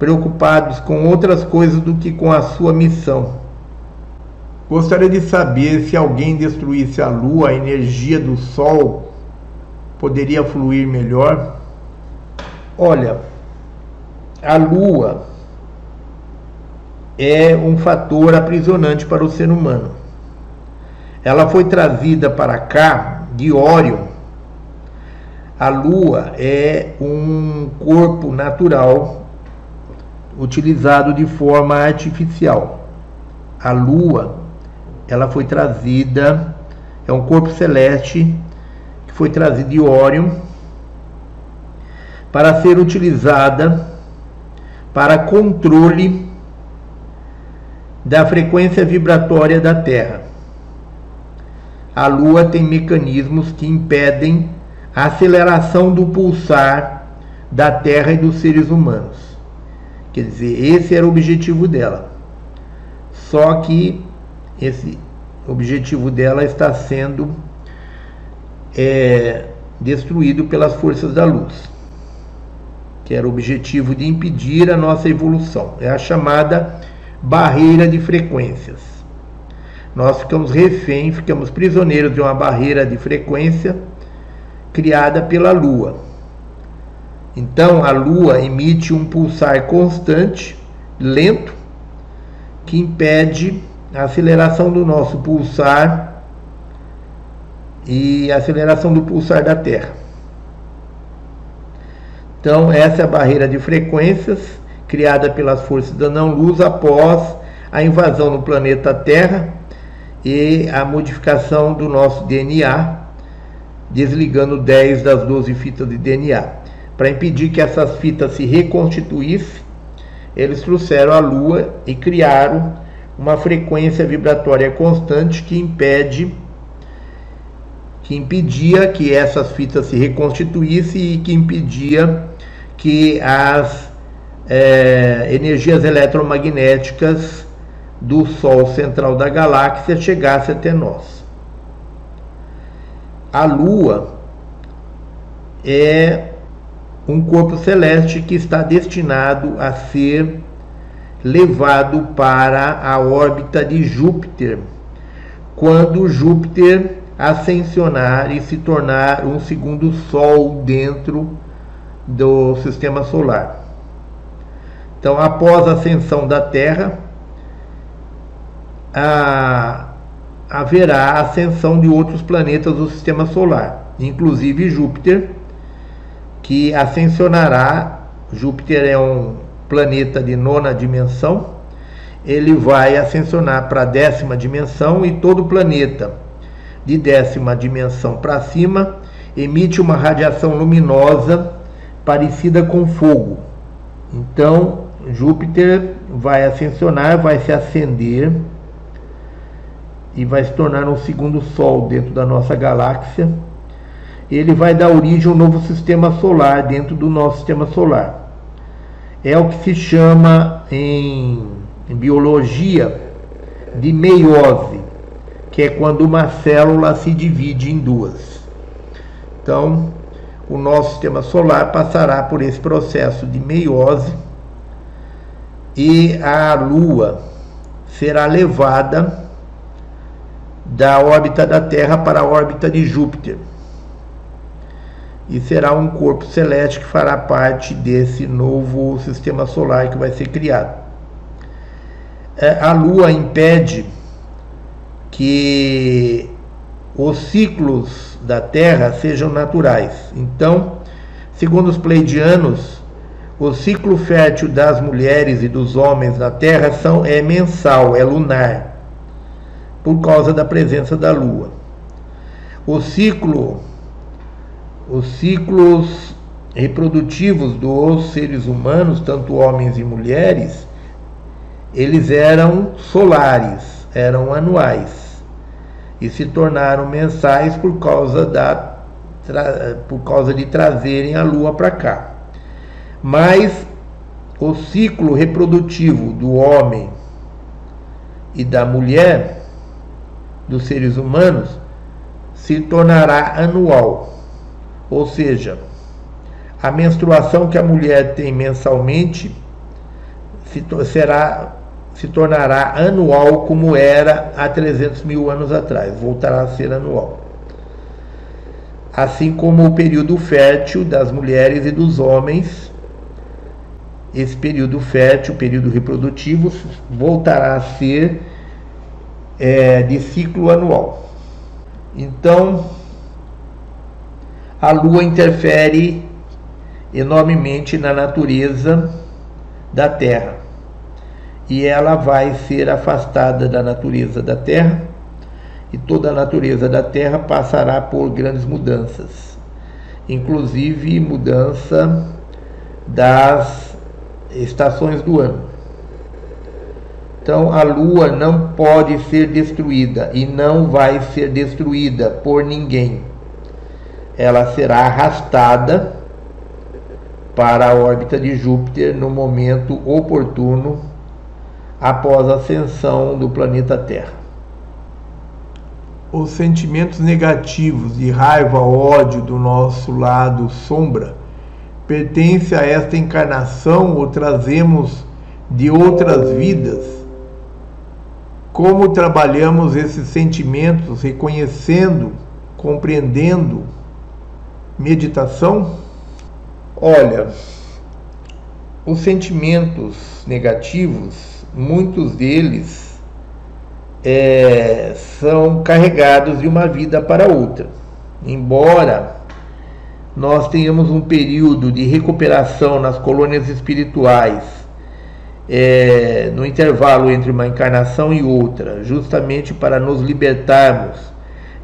preocupados com outras coisas do que com a sua missão. Gostaria de saber se alguém destruísse a lua, a energia do sol poderia fluir melhor. Olha, a lua é um fator aprisionante para o ser humano. Ela foi trazida para cá de Órion. A lua é um corpo natural utilizado de forma artificial. A lua ela foi trazida, é um corpo celeste que foi trazido de Órion para ser utilizada para controle da frequência vibratória da Terra. A Lua tem mecanismos que impedem a aceleração do pulsar da Terra e dos seres humanos, Quer dizer, esse era o objetivo dela. Só que esse objetivo dela está sendo é, destruído pelas forças da luz, que era o objetivo de impedir a nossa evolução. É a chamada barreira de frequências. Nós ficamos refém, ficamos prisioneiros de uma barreira de frequência criada pela Lua. Então a Lua emite um pulsar constante, lento, que impede a aceleração do nosso pulsar e a aceleração do pulsar da Terra. Então, essa é a barreira de frequências criada pelas forças da não-luz após a invasão no planeta Terra e a modificação do nosso DNA, desligando 10 das 12 fitas de DNA. Para impedir que essas fitas se reconstituíssem, eles trouxeram a Lua e criaram uma frequência vibratória constante que impede que impedia que essas fitas se reconstituíssem e que impedia que as é, energias eletromagnéticas do Sol central da galáxia chegassem até nós. A Lua é um corpo celeste que está destinado a ser levado para a órbita de Júpiter, quando Júpiter ascensionar e se tornar um segundo Sol dentro do sistema solar. Então, após a ascensão da Terra, a, haverá ascensão de outros planetas do sistema solar, inclusive Júpiter, que ascensionará. Júpiter é um planeta de nona dimensão, ele vai ascensionar para a décima dimensão e todo planeta de décima dimensão para cima emite uma radiação luminosa parecida com fogo. Então, Júpiter vai ascensionar, vai se acender e vai se tornar um segundo Sol dentro da nossa galáxia. Ele vai dar origem a um novo sistema solar dentro do nosso sistema solar é o que se chama em, em biologia de meiose, que é quando uma célula se divide em duas. Então, o nosso sistema solar passará por esse processo de meiose e a Lua será levada da órbita da Terra para a órbita de Júpiter e será um corpo celeste que fará parte desse novo sistema solar que vai ser criado. É, a Lua impede que os ciclos da Terra sejam naturais. Então, segundo os pleidianos, o ciclo fértil das mulheres e dos homens na Terra são, é mensal, é lunar, por causa da presença da Lua. O ciclo os ciclos reprodutivos dos seres humanos, tanto homens e mulheres, eles eram solares, eram anuais e se tornaram mensais por causa da por causa de trazerem a lua para cá. Mas o ciclo reprodutivo do homem e da mulher, dos seres humanos, se tornará anual. Ou seja, a menstruação que a mulher tem mensalmente se, será, se tornará anual como era há 300 mil anos atrás, voltará a ser anual. Assim como o período fértil das mulheres e dos homens, esse período fértil, período reprodutivo, voltará a ser é, de ciclo anual. Então, a Lua interfere enormemente na natureza da Terra. E ela vai ser afastada da natureza da Terra. E toda a natureza da Terra passará por grandes mudanças, inclusive mudança das estações do ano. Então a Lua não pode ser destruída e não vai ser destruída por ninguém ela será arrastada para a órbita de Júpiter no momento oportuno após a ascensão do planeta Terra. Os sentimentos negativos de raiva, ódio do nosso lado sombra pertencem a esta encarnação ou trazemos de outras vidas? Como trabalhamos esses sentimentos, reconhecendo, compreendendo? Meditação? Olha, os sentimentos negativos, muitos deles é, são carregados de uma vida para outra. Embora nós tenhamos um período de recuperação nas colônias espirituais, é, no intervalo entre uma encarnação e outra, justamente para nos libertarmos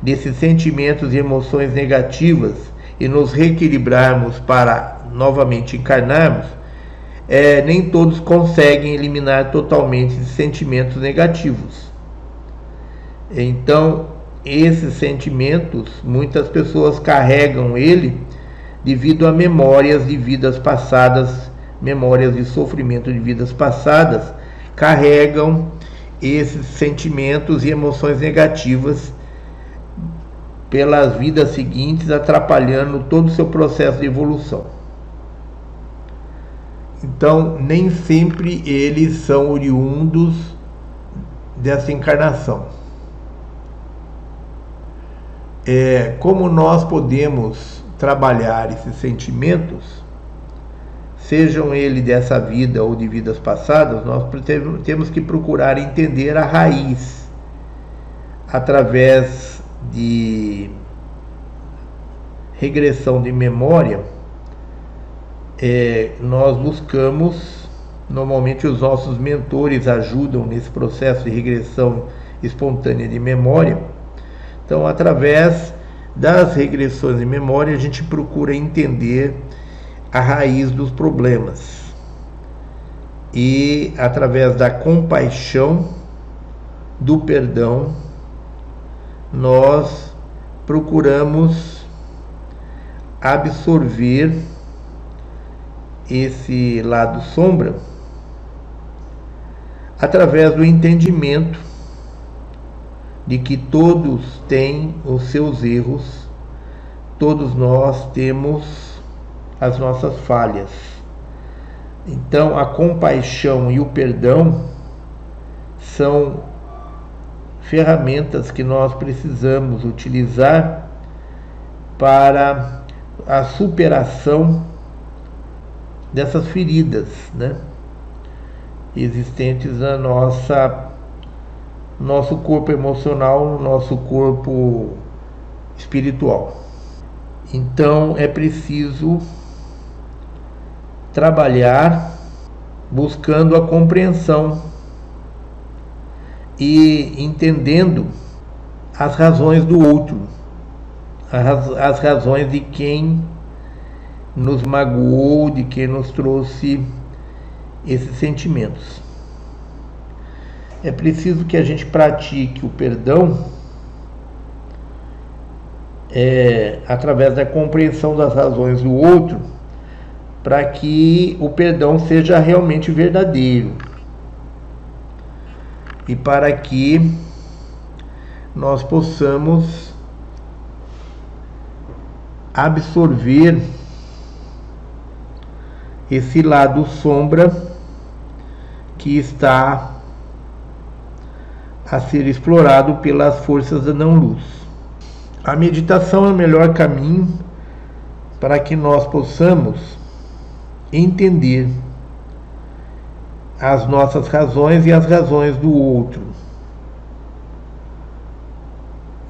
desses sentimentos e emoções negativas e nos reequilibrarmos para novamente encarnarmos, é, nem todos conseguem eliminar totalmente esses sentimentos negativos. Então, esses sentimentos, muitas pessoas carregam ele devido a memórias de vidas passadas, memórias de sofrimento de vidas passadas, carregam esses sentimentos e emoções negativas pelas vidas seguintes, atrapalhando todo o seu processo de evolução. Então, nem sempre eles são oriundos dessa encarnação é, como nós podemos trabalhar esses sentimentos, sejam eles dessa vida ou de vidas passadas, nós temos que procurar entender a raiz através de regressão de memória. É, nós buscamos, normalmente os nossos mentores ajudam nesse processo de regressão espontânea de memória então, através das regressões de memória, a gente procura entender a raiz dos problemas. E através da compaixão, do perdão, nós procuramos absorver esse lado sombra através do entendimento de que todos têm os seus erros, todos nós temos as nossas falhas. Então, a compaixão e o perdão são ferramentas que nós precisamos utilizar para a superação dessas feridas, né? existentes na nossa nosso corpo emocional, nosso corpo espiritual. Então é preciso trabalhar buscando a compreensão e entendendo as razões do outro, as, razões de quem nos magoou, de quem nos trouxe esses sentimentos. É preciso que a gente pratique o perdão é, através da compreensão das razões do outro, para que o perdão seja realmente verdadeiro e para que nós possamos absorver esse lado sombra que está a ser explorado pelas forças da não-luz. A meditação é o melhor caminho para que nós possamos entender as nossas razões e as razões do outro.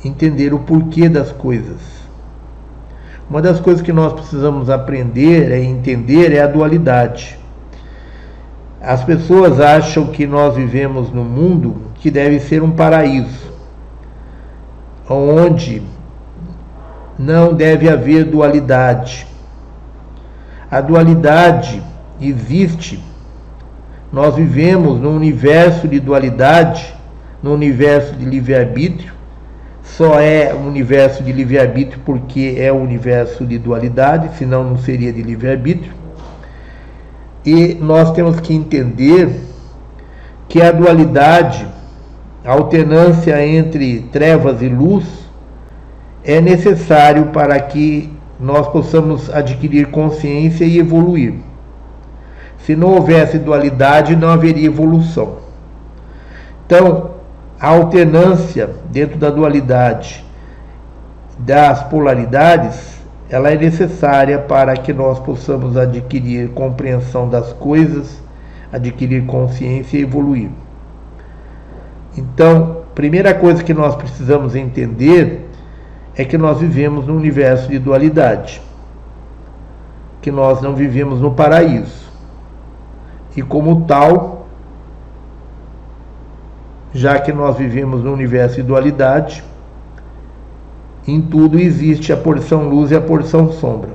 Entender o porquê das coisas. Uma das coisas que nós precisamos aprender e entender é a dualidade. As pessoas acham que nós vivemos no mundo que deve ser um paraíso, onde não deve haver dualidade. A dualidade existe. Nós vivemos num universo de dualidade, num universo de livre-arbítrio. Só é um universo de livre-arbítrio porque é um universo de dualidade, senão não seria de livre-arbítrio. E nós temos que entender que a dualidade, a alternância entre trevas e luz, é necessário para que nós possamos adquirir consciência e evoluir. Se não houvesse dualidade, não haveria evolução. Então, a alternância dentro da dualidade das polaridades, ela é necessária para que nós possamos adquirir compreensão das coisas, adquirir consciência e evoluir. Então, primeira coisa que nós precisamos entender é que nós vivemos num universo de dualidade, que nós não vivemos no paraíso. E como tal, já que nós vivemos no universo de dualidade, em tudo existe a porção luz e a porção sombra.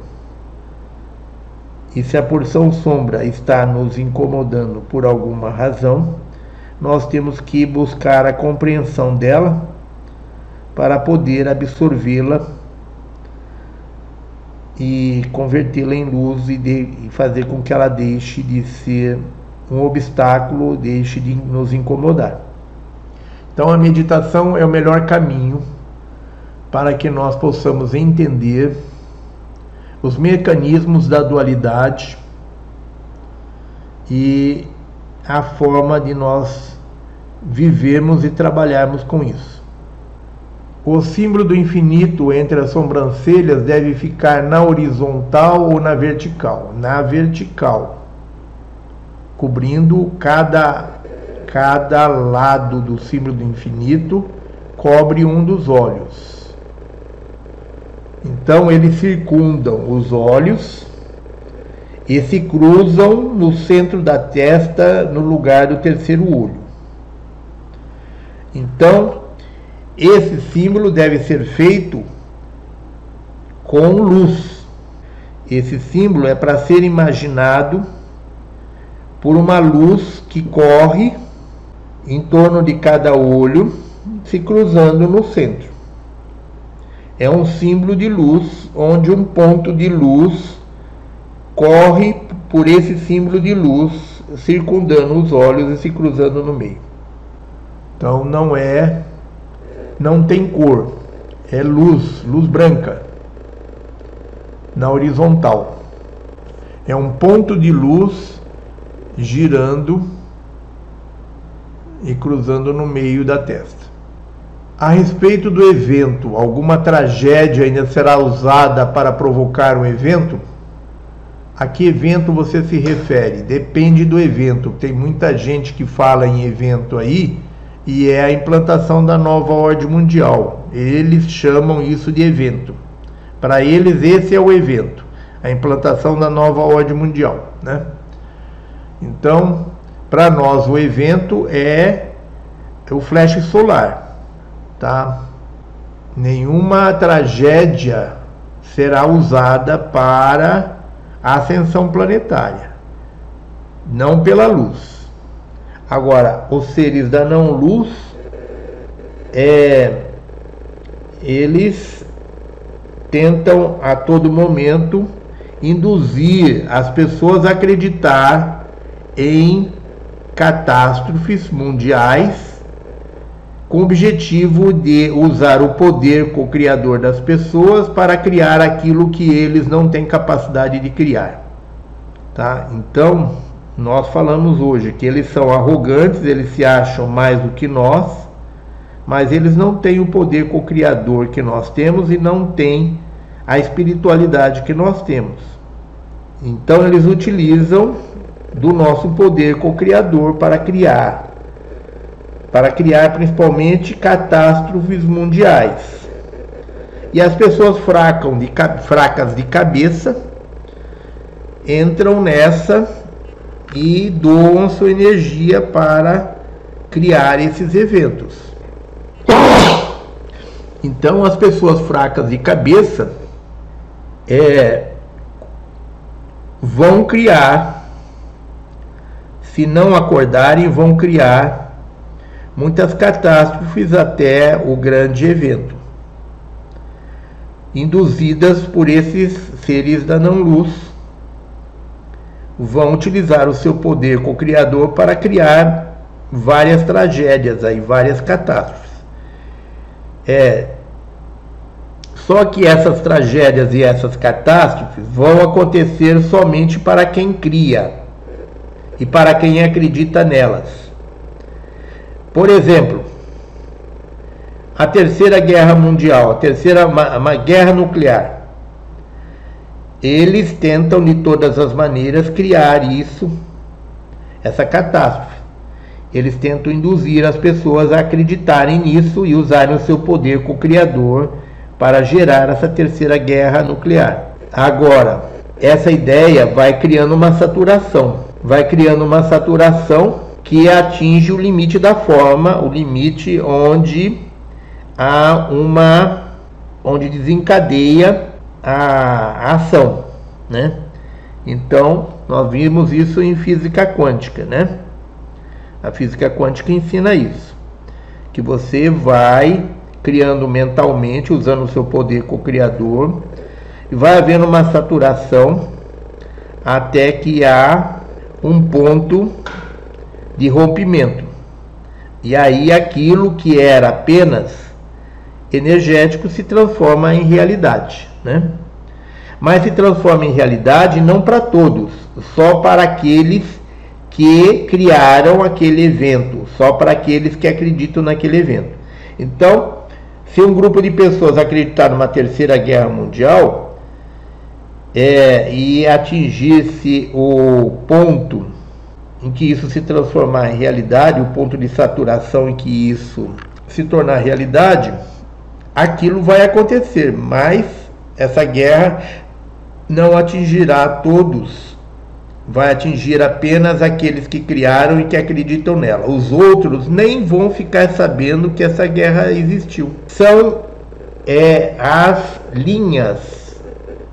E se a porção sombra está nos incomodando por alguma razão, nós temos que buscar a compreensão dela para poder absorvê-la e convertê-la em luz e, de, e, fazer com que ela deixe de ser um obstáculo, deixe de nos incomodar. Então a meditação é o melhor caminho para que nós possamos entender os mecanismos da dualidade e a forma de nós vivermos e trabalharmos com isso. O símbolo do infinito entre as sobrancelhas deve ficar na horizontal ou na vertical? Na vertical, cobrindo cada, cada lado do símbolo do infinito, cobre um dos olhos. Então eles circundam os olhos e se cruzam no centro da testa, no lugar do terceiro olho. Então, esse símbolo deve ser feito com luz. Esse símbolo é para ser imaginado por uma luz que corre em torno de cada olho, se cruzando no centro é um símbolo de luz, onde um ponto de luz corre por esse símbolo de luz, circundando os olhos e se cruzando no meio. Então não é, não tem cor, é luz, luz branca, na horizontal. É um ponto de luz girando e cruzando no meio da testa. A respeito do evento, alguma tragédia ainda será usada para provocar um evento? A que evento você se refere? Depende do evento. Tem muita gente que fala em evento aí e é a implantação da nova ordem mundial. Eles chamam isso de evento. Para eles, esse é o evento, a implantação da nova ordem mundial. Né? Então, para nós, o evento é o flash solar tá? Nenhuma tragédia será usada para a ascensão planetária, não pela luz. Agora, os seres da não luz, é, eles tentam a todo momento induzir as pessoas a acreditar em catástrofes mundiais com o objetivo de usar o poder co-criador das pessoas para criar aquilo que eles não têm capacidade de criar. Tá? Então, nós falamos hoje que eles são arrogantes, eles se acham mais do que nós, mas eles não têm o poder co-criador que nós temos e não têm a espiritualidade que nós temos. Então, eles utilizam do nosso poder co-criador para criar para criar principalmente catástrofes mundiais. E as pessoas fracas de cabeça entram nessa e doam sua energia para criar esses eventos. Então, as pessoas fracas de cabeça é, vão criar, se não acordarem, vão criar muitas catástrofes até o grande evento, induzidas por esses seres da não-luz, vão utilizar o seu poder co-criador para criar várias tragédias aí, várias catástrofes. É, só que essas tragédias e essas catástrofes vão acontecer somente para quem cria e para quem acredita nelas. Por exemplo, a Terceira Guerra Mundial, a Terceira uma, uma guerra nuclear. Eles tentam de todas as maneiras criar isso, essa catástrofe. Eles tentam induzir as pessoas a acreditarem nisso e usarem o seu poder co-criador para gerar essa terceira guerra nuclear. Agora, essa ideia vai criando uma saturação, vai criando uma saturação que atinge o limite da forma, o limite onde há uma onde desencadeia a, ação, né? Então, nós vimos isso em física quântica, né? A física quântica ensina isso, que você vai criando mentalmente, usando o seu poder co-criador, e vai havendo uma saturação até que há um ponto de rompimento. E aí aquilo que era apenas energético se transforma em realidade, né? Mas se transforma em realidade não para todos, só para aqueles que criaram aquele evento, só para aqueles que acreditam naquele evento. Então, se um grupo de pessoas acreditar numa terceira guerra mundial é, e atingisse o ponto em que isso se transformar em realidade, o ponto de saturação em que isso se tornar realidade, aquilo vai acontecer, mas essa guerra não atingirá todos, vai atingir apenas aqueles que criaram e que acreditam nela. Os outros nem vão ficar sabendo que essa guerra existiu. São é, as linhas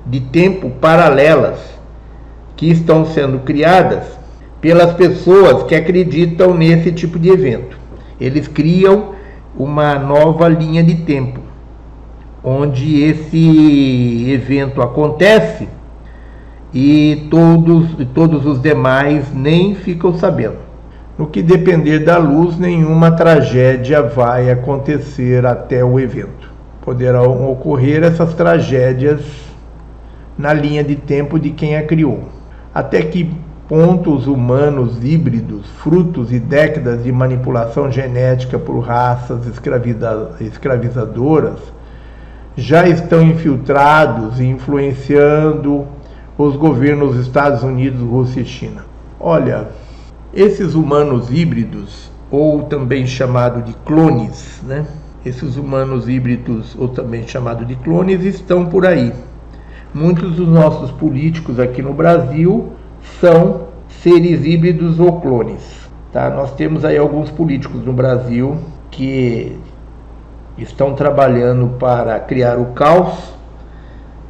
de tempo paralelas que estão sendo criadas pelas pessoas que acreditam nesse tipo de evento. Eles criam uma nova linha de tempo onde esse evento acontece e todos, todos os demais nem ficam sabendo. No que depender da luz, nenhuma tragédia vai acontecer até o evento. Poderão ocorrer essas tragédias na linha de tempo de quem a criou. Até que pontos humanos híbridos, frutos e décadas de manipulação genética por raças escravizadoras, já estão infiltrados e influenciando os governos dos Estados Unidos, Rússia e China. Olha, esses humanos híbridos, ou também chamado de clones, né? Esses humanos híbridos, ou também chamado de clones, estão por aí. Muitos dos nossos políticos aqui no Brasil são seres híbridos ou clones. Tá? Nós temos aí alguns políticos no Brasil que estão trabalhando para criar o caos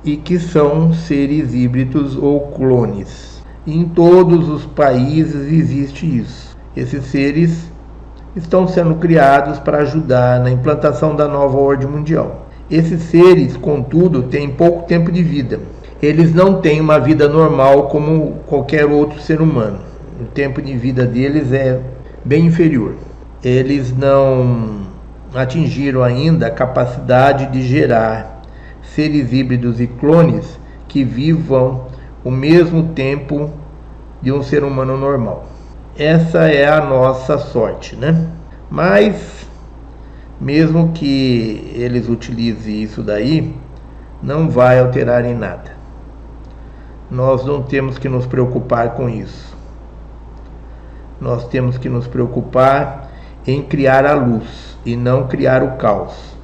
e que são seres híbridos ou clones. Em todos os países existe isso. Esses seres estão sendo criados para ajudar na implantação da nova ordem mundial. Esses seres, contudo, têm pouco tempo de vida. Eles não têm uma vida normal como qualquer outro ser humano. O tempo de vida deles é bem inferior. Eles não atingiram ainda a capacidade de gerar seres híbridos e clones que vivam o mesmo tempo de um ser humano normal. Essa é a nossa sorte, né? Mas mesmo que eles utilizem isso daí, não vai alterar em nada. Nós não temos que nos preocupar com isso. Nós temos que nos preocupar em criar a luz e não criar o caos.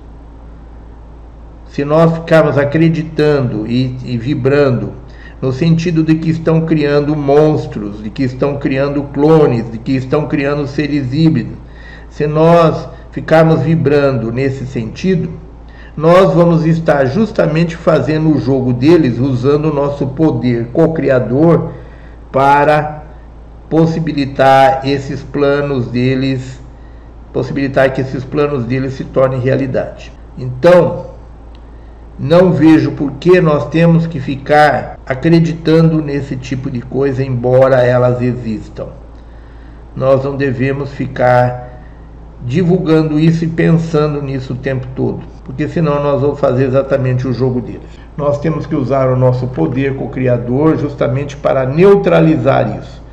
Se nós ficarmos acreditando e, e vibrando no sentido de que estão criando monstros, de que estão criando clones, de que estão criando seres híbridos, se nós ficarmos vibrando nesse sentido, nós vamos estar justamente fazendo o jogo deles usando o nosso poder co-criador para possibilitar esses planos deles possibilitar que esses planos dele se tornem realidade. Então, não vejo por que nós temos que ficar acreditando nesse tipo de coisa, embora elas existam. Nós não devemos ficar divulgando isso e pensando nisso o tempo todo, porque senão nós vamos fazer exatamente o jogo deles. Nós temos que usar o nosso poder co-criador justamente para neutralizar isso.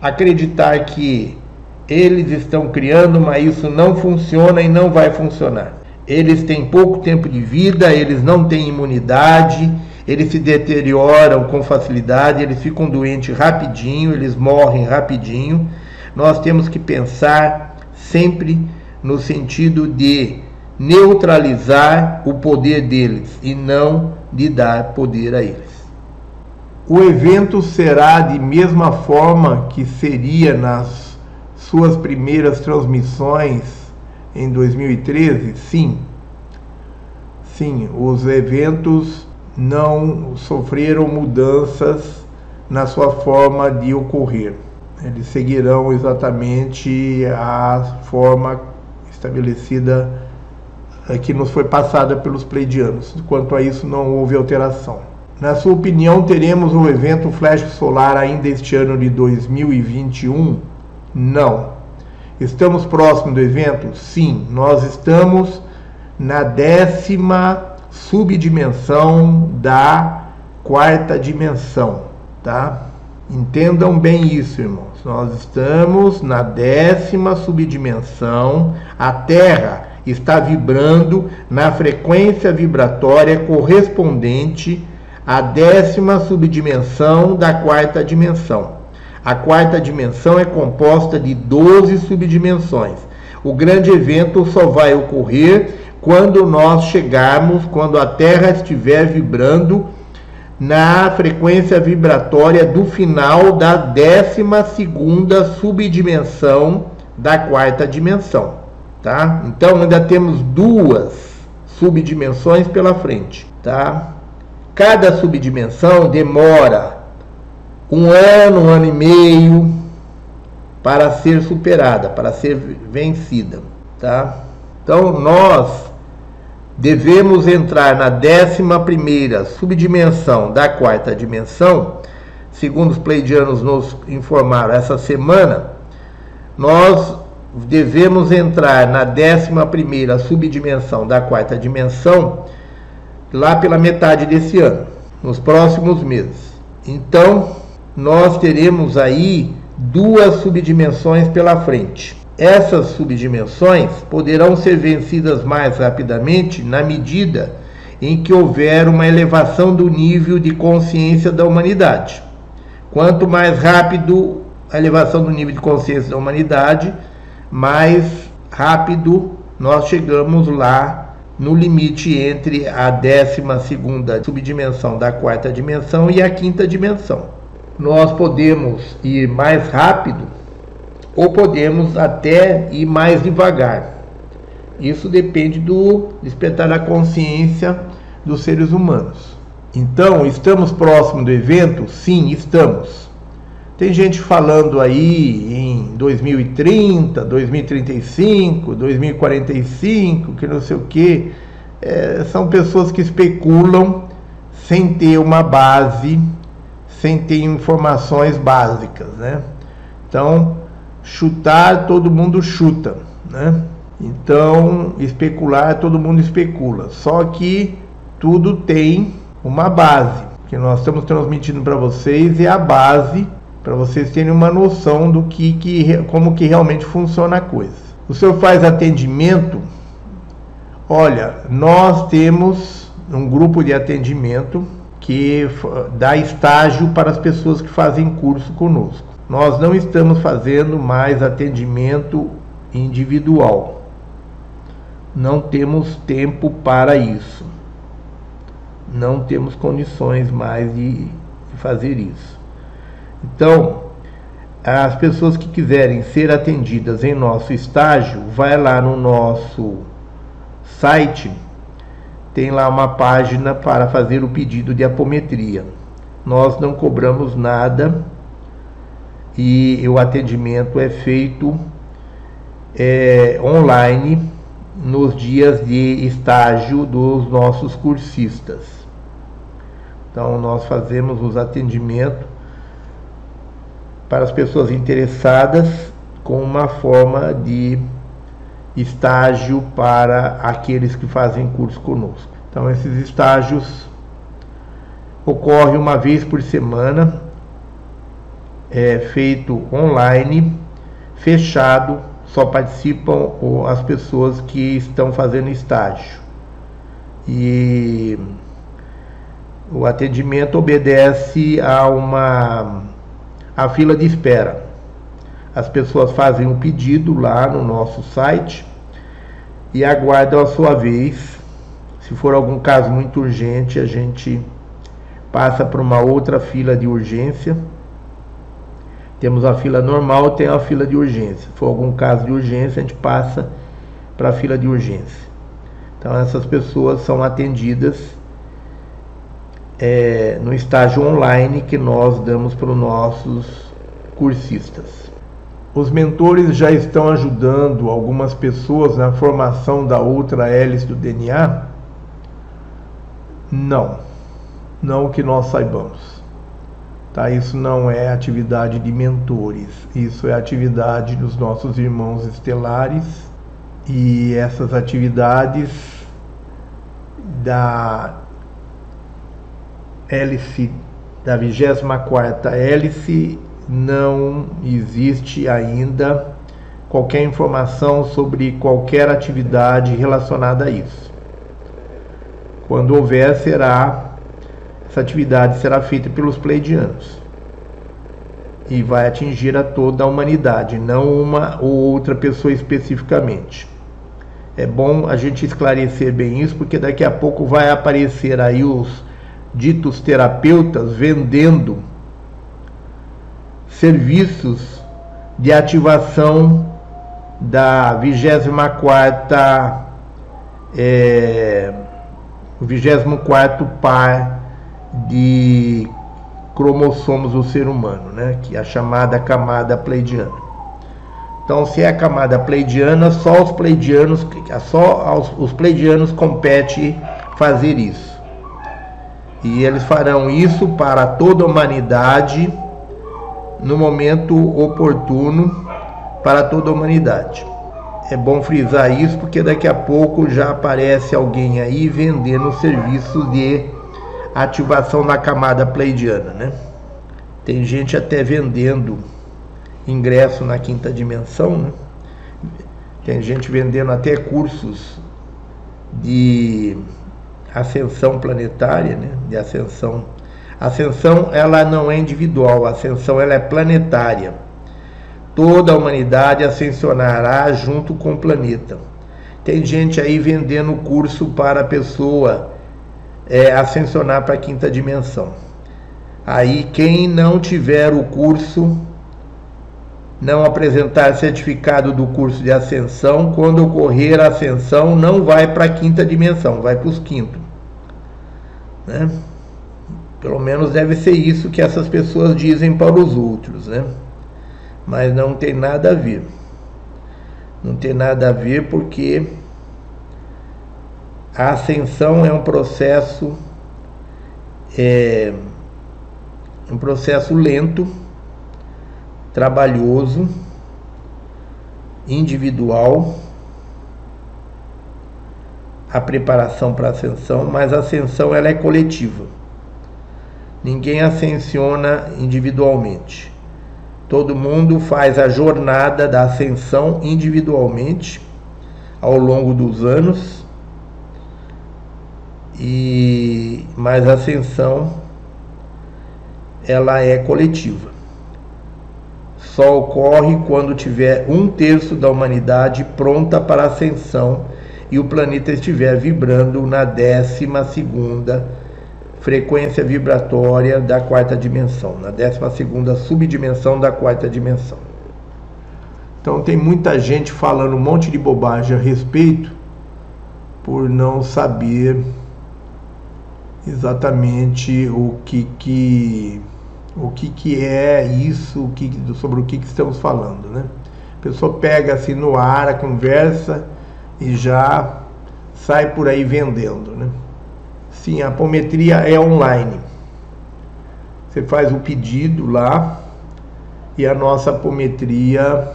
Acreditar que eles estão criando, mas isso não funciona e não vai funcionar. Eles têm pouco tempo de vida, eles não têm imunidade, eles se deterioram com facilidade, eles ficam doentes rapidinho, eles morrem rapidinho. Nós temos que pensar sempre no sentido de neutralizar o poder deles e não de dar poder a eles. O evento será de mesma forma que seria nas suas primeiras transmissões em 2013? Sim. Sim, os eventos não sofreram mudanças na sua forma de ocorrer. Eles seguirão exatamente a forma estabelecida eh, que nos foi passada pelos pleidianos. Quanto a isso, não houve alteração. Na sua opinião, teremos o evento Flash Solar ainda este ano de 2021? Não. Estamos próximo do evento? Sim, nós estamos na décima subdimensão da quarta dimensão, tá? Entendam bem isso, irmãos. Nós estamos na décima subdimensão. A Terra está vibrando na frequência vibratória correspondente à décima subdimensão da quarta dimensão. A quarta dimensão é composta de 12 subdimensões. O grande evento só vai ocorrer quando nós chegarmos, quando a Terra estiver vibrando na frequência vibratória do final da 12 subdimensão da quarta dimensão, tá? Então ainda temos duas subdimensões pela frente, tá? Cada subdimensão demora um ano, um ano e meio para ser superada, para ser vencida, tá? Então nós devemos entrar na décima primeira subdimensão da quarta dimensão, segundo os pleidianos nos informaram essa semana, nós devemos entrar na décima primeira subdimensão da quarta dimensão lá pela metade desse ano, nos próximos meses. Então, nós teremos aí duas subdimensões pela frente. Essas subdimensões poderão ser vencidas mais rapidamente na medida em que houver uma elevação do nível de consciência da humanidade. Quanto mais rápido a elevação do nível de consciência da humanidade, mais rápido nós chegamos lá no limite entre a 12 subdimensão da quarta dimensão e a quinta dimensão. Nós podemos ir mais rápido ou podemos até ir mais devagar. Isso depende do despertar da consciência dos seres humanos. Então, estamos próximo do evento? Sim, estamos. Tem gente falando aí em 2030, 2035, 2045, que não sei o que. É, são pessoas que especulam sem ter uma base, sem ter informações básicas, né? Então, chutar todo mundo chuta, né? Então, especular todo mundo especula. Só que tudo tem uma base que nós estamos transmitindo para vocês e a base para vocês terem uma noção do que, que como que realmente funciona a coisa. O senhor faz atendimento? Olha, nós temos um grupo de atendimento que dá estágio para as pessoas que fazem curso conosco. Nós não estamos fazendo mais atendimento individual. Não temos tempo para isso. Não temos condições mais de, fazer isso. Então, as pessoas que quiserem ser atendidas em nosso estágio, vai lá no nosso site, tem lá uma página para fazer o pedido de apometria. Nós não cobramos nada e o atendimento é feito é, online nos dias de estágio dos nossos cursistas. Então nós fazemos os atendimentos para as pessoas interessadas com uma forma de estágio para aqueles que fazem curso conosco. Então esses estágios ocorrem uma vez por semana, é feito online, fechado, só participam as pessoas que estão fazendo estágio. E o atendimento obedece a uma a fila de espera. As pessoas fazem um pedido lá no nosso site e aguardam a sua vez. Se for algum caso muito urgente, a gente passa para uma outra fila de urgência. Temos a fila normal, tem a fila de urgência. Se for algum caso de urgência, a gente passa para a fila de urgência. Então essas pessoas são atendidas é, no estágio online que nós damos para os nossos cursistas. Os mentores já estão ajudando algumas pessoas na formação da outra hélice do DNA? Não, não que nós saibamos. Tá? Isso não é atividade de mentores, isso é atividade dos nossos irmãos estelares e essas atividades da hélice da 24 hélice não existe ainda qualquer informação sobre qualquer atividade relacionada a isso. Quando houver, será essa atividade será feita pelos pleidianos e vai atingir a toda a humanidade, não uma ou outra pessoa especificamente. É bom a gente esclarecer bem isso, porque daqui a pouco vai aparecer aí os ditos terapeutas vendendo serviços de ativação da 24 é, o 24 par de cromossomos do ser humano, né, que é a chamada camada pleidiana. Então, se é a camada pleidiana, só os pleidianos, só aos, os pleidianos compete fazer isso. E eles farão isso para toda a humanidade no momento oportuno para toda a humanidade. É bom frisar isso porque daqui a pouco já aparece alguém aí vendendo serviços de ativação na camada pleidiana, né? Tem gente até vendendo ingresso na quinta dimensão, né? Tem gente vendendo até cursos de ascensão planetária, né, de ascensão. A ascensão ela não é individual, a ascensão ela é planetária. Toda a humanidade ascensionará junto com o planeta. Tem gente aí vendendo curso para a pessoa é, ascensionar para a quinta dimensão. Aí quem não tiver o curso, não apresentar certificado do curso de ascensão, quando ocorrer a ascensão, não vai para a quinta dimensão, vai para os quintos. Né? Pelo menos deve ser isso que essas pessoas dizem para os outros, né? Mas não tem nada a ver. Não tem nada a ver porque a ascensão é um processo é um processo lento, trabalhoso, individual a preparação para a ascensão, mas a ascensão ela é coletiva. Ninguém ascensiona individualmente. Todo mundo faz a jornada da ascensão individualmente ao longo dos anos. E mas a ascensão ela é coletiva. Só ocorre quando tiver um terço da humanidade pronta para a ascensão e o planeta estiver vibrando na décima segunda frequência vibratória da quarta dimensão, na décima segunda subdimensão da quarta dimensão. Então tem muita gente falando um monte de bobagem a respeito por não saber exatamente o que que o que, que é isso, o que, sobre o que, que estamos falando, né? A pessoa pega assim no ar a conversa e já sai por aí vendendo. Né? Sim, a apometria é online. Você faz o pedido lá e a nossa apometria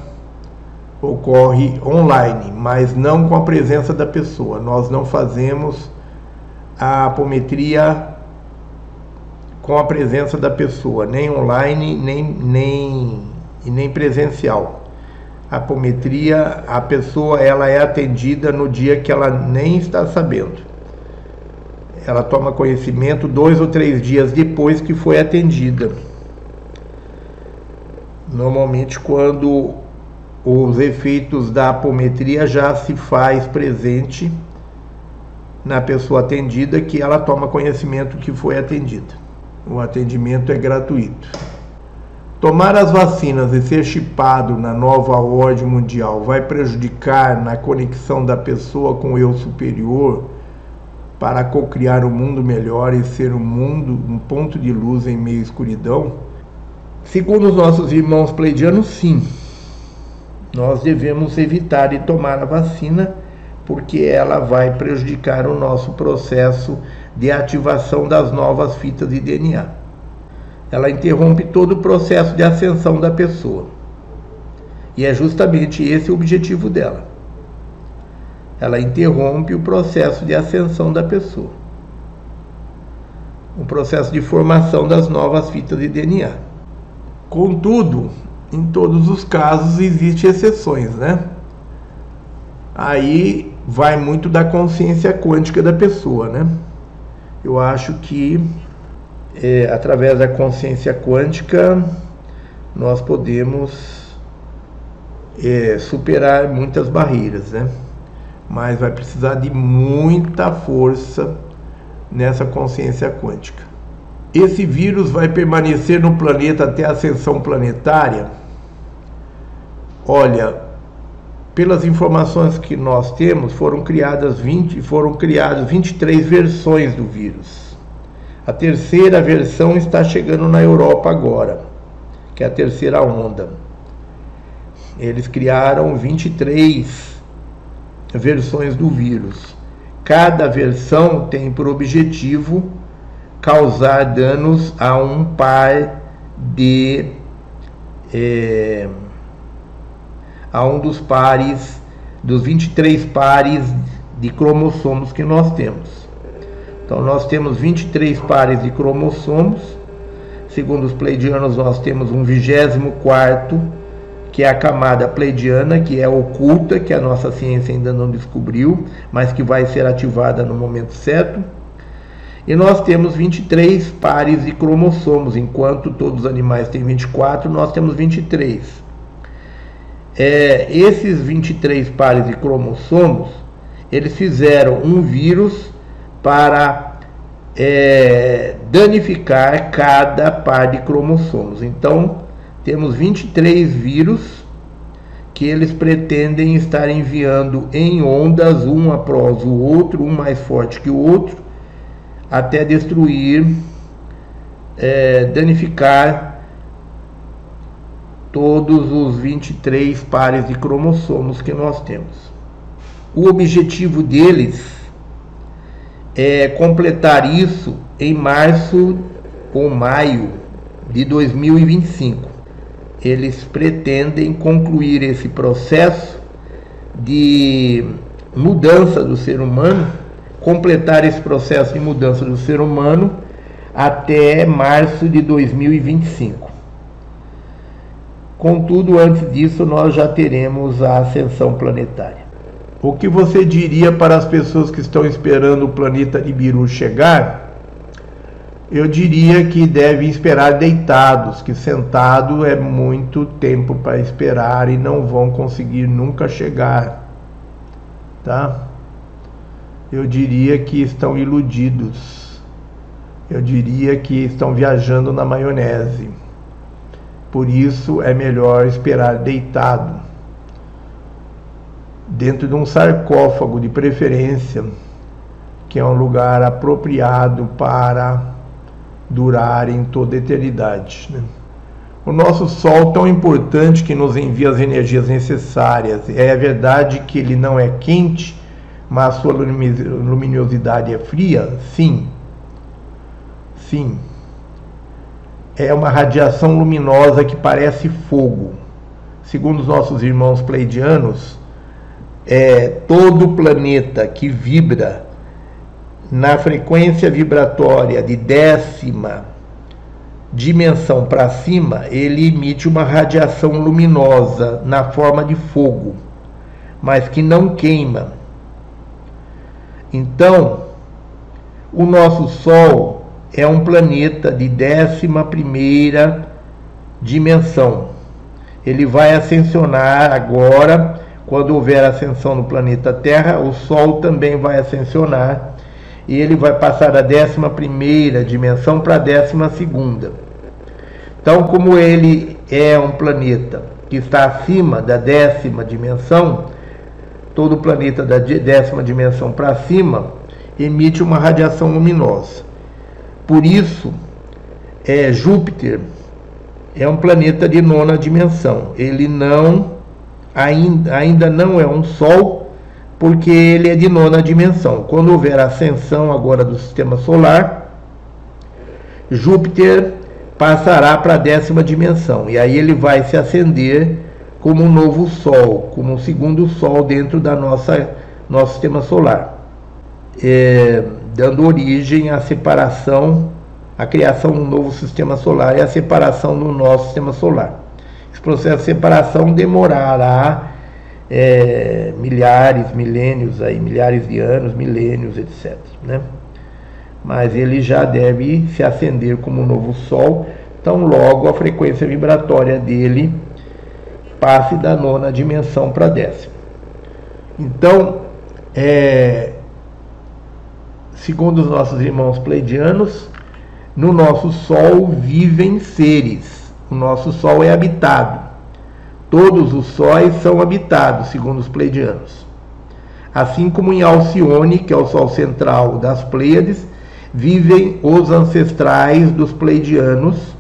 ocorre online, mas não com a presença da pessoa. Nós não fazemos a apometria com a presença da pessoa, nem online, nem, nem, e nem presencial. A apometria, a pessoa ela é atendida no dia que ela nem está sabendo. Ela toma conhecimento dois ou três dias depois que foi atendida. Normalmente quando os efeitos da apometria já se faz presente na pessoa atendida que ela toma conhecimento que foi atendida. O atendimento é gratuito. Tomar as vacinas e ser chipado na nova ordem mundial vai prejudicar na conexão da pessoa com o eu superior para cocriar um mundo melhor e ser um mundo, um ponto de luz em meio à escuridão? Segundo os nossos irmãos pleidianos, sim nós devemos evitar de tomar a vacina porque ela vai prejudicar o nosso processo de ativação das novas fitas de DNA. Ela interrompe todo o processo de ascensão da pessoa. E é justamente esse o objetivo dela. Ela interrompe o processo de ascensão da pessoa. O processo de formação das novas fitas de DNA. Contudo, em todos os casos existem exceções, né? Aí vai muito da consciência quântica da pessoa, né? Eu acho que é, através da consciência quântica nós podemos é, superar muitas barreiras, né? Mas vai precisar de muita força nessa consciência quântica. Esse vírus vai permanecer no planeta até a ascensão planetária? Olha, pelas informações que nós temos, foram criadas 20, foram criadas 23 versões do vírus. A terceira versão está chegando na Europa agora, que é a terceira onda. Eles criaram 23 versões do vírus. Cada versão tem por objetivo causar danos a um par de é, a um dos pares dos 23 pares de cromossomos que nós temos. Então nós temos 23 pares de cromossomos. Segundo os pleidianos, nós temos um 24 que é a camada pleidiana, que é oculta, que a nossa ciência ainda não descobriu, mas que vai ser ativada no momento certo. E nós temos 23 pares de cromossomos, enquanto todos os animais têm 24, nós temos 23. É, esses 23 pares de cromossomos, eles fizeram um vírus para é, danificar cada par de cromossomos. Então, temos 23 vírus que eles pretendem estar enviando em ondas, um após o outro, um mais forte que o outro, até destruir, é, danificar todos os 23 pares de cromossomos que nós temos. O objetivo deles é completar isso em março ou maio de 2025. Eles pretendem concluir esse processo de mudança do ser humano completar esse processo de mudança do ser humano até março de 2025. Contudo, antes disso, nós já teremos a ascensão planetária. O que você diria para as pessoas que estão esperando o planeta Nibiru chegar? Eu diria que devem esperar deitados, que sentado é muito tempo para esperar e não vão conseguir nunca chegar. Tá? eu diria que estão iludidos. Eu diria que estão viajando na maionese. Por isso é melhor esperar deitado, dentro de um sarcófago de preferência, que é um lugar apropriado para durar em toda a eternidade. Né? O nosso Sol, tão importante que nos envia as energias necessárias, é verdade que ele não é quente mas sua luminosidade é fria? Sim. Sim. é uma radiação luminosa que parece fogo. Segundo os nossos irmãos pleidianos, é, todo planeta que vibra na frequência vibratória de décima dimensão para cima, ele emite uma radiação luminosa na forma de fogo, mas que não queima. Então, o nosso Sol é um planeta de décima primeira dimensão. Ele vai ascensionar agora, quando houver ascensão no planeta Terra, o Sol também vai ascensionar e ele vai passar da décima primeira dimensão para a décima segunda. Então, como ele é um planeta que está acima da décima dimensão, todo planeta da décima dimensão para cima emite uma radiação luminosa. Por isso, é, Júpiter é um planeta de nona dimensão. Ele não ainda, ainda não é um Sol, porque ele é de nona dimensão. Quando houver ascensão agora do sistema solar, Júpiter passará para a décima dimensão. E aí ele vai se acender como um novo Sol, como um segundo Sol dentro da nossa nosso sistema solar. É, dando origem à separação, à criação de um novo sistema solar e à separação do nosso sistema solar. Esse processo de separação demorará é, milhares, milênios, aí, milhares de anos, milênios, etc. Né? Mas ele já deve se acender como um novo Sol, então logo a frequência vibratória dele passe da nona dimensão para a décima. Então, é, segundo os nossos irmãos pleidianos, no nosso Sol vivem seres. O nosso Sol é habitado. Todos os sóis são habitados, segundo os pleidianos. Assim como em Alcione, que é o Sol central das Pleiades, vivem os ancestrais dos pleidianos,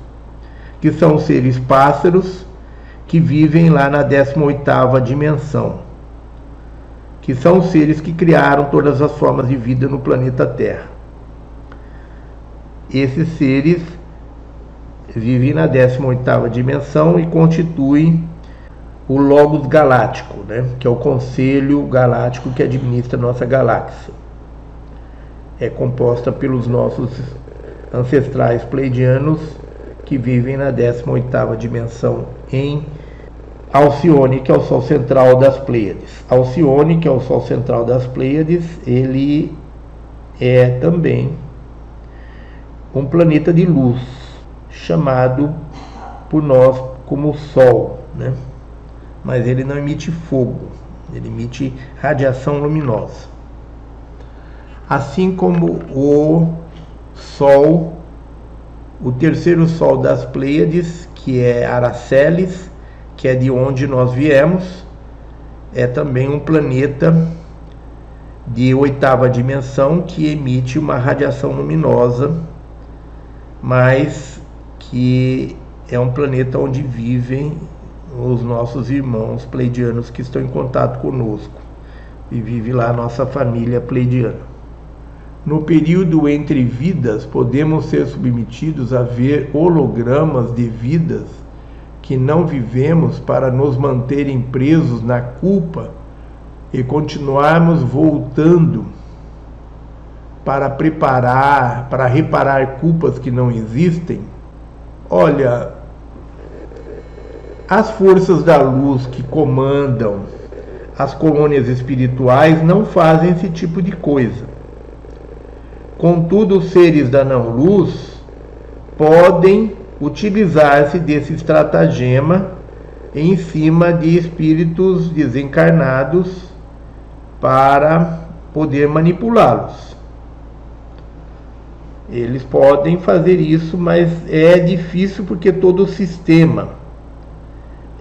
que são seres pássaros, que vivem lá na 18ª dimensão que são seres que criaram todas as formas de vida no planeta Terra. Esses seres vivem na 18ª dimensão e constituem o Logos Galáctico, né? que é o Conselho Galáctico que administra nossa galáxia. É composta pelos nossos ancestrais pleidianos que vivem na 18ª dimensão em Alcione, que é o Sol central das Pleiades. Alcione, que é o Sol central das Pleiades, ele é também um planeta de luz, chamado por nós como Sol, né? Mas ele não emite fogo, ele emite radiação luminosa. Assim como o Sol, o terceiro Sol das Pleiades, que é Araceles, que é de onde nós viemos, é também um planeta de oitava dimensão que emite uma radiação luminosa, mas que é um planeta onde vivem os nossos irmãos pleidianos que estão em contato conosco e vive lá a nossa família pleidiana. No período entre vidas, podemos ser submetidos a ver hologramas de vidas que não vivemos para nos manterem presos na culpa e continuarmos voltando para preparar, para reparar culpas que não existem? Olha, as forças da luz que comandam as colônias espirituais não fazem esse tipo de coisa. Contudo, os seres da não-luz podem utilizar-se desse estratagema em cima de espíritos desencarnados para poder manipulá-los. Eles podem fazer isso, mas é difícil porque todo o sistema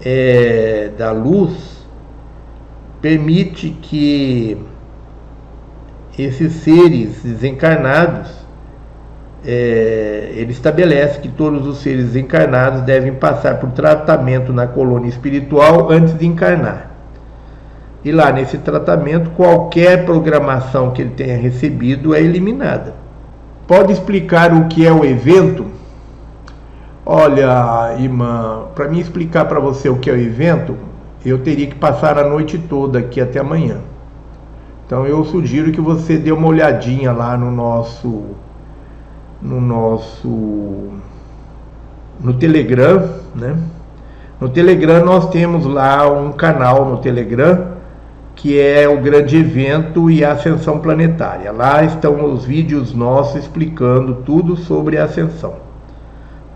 é, da luz permite que esses seres desencarnados é, ele estabelece que todos os seres encarnados devem passar por tratamento na colônia espiritual antes de encarnar. E lá nesse tratamento, qualquer programação que ele tenha recebido é eliminada. Pode explicar o que é o evento? Olha, irmã, para me explicar para você o que é o evento, eu teria que passar a noite toda aqui até amanhã. Então eu sugiro que você dê uma olhadinha lá no nosso no nosso no Telegram, né? No Telegram nós temos lá um canal no Telegram que é o grande evento e a ascensão planetária. Lá estão os vídeos nossos explicando tudo sobre a ascensão,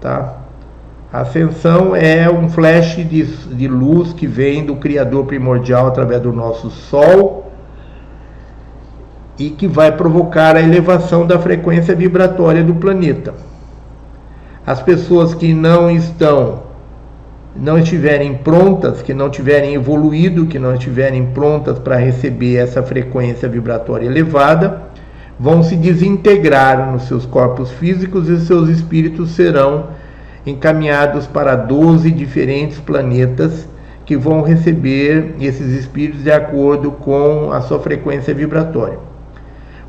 tá? A ascensão é um flash de, de luz que vem do Criador primordial através do nosso Sol e que vai provocar a elevação da frequência vibratória do planeta. As pessoas que não estão, não estiverem prontas, que não tiverem evoluído, que não estiverem prontas para receber essa frequência vibratória elevada, vão se desintegrar nos seus corpos físicos e seus espíritos serão encaminhados para 12 diferentes planetas que vão receber esses espíritos de acordo com a sua frequência vibratória.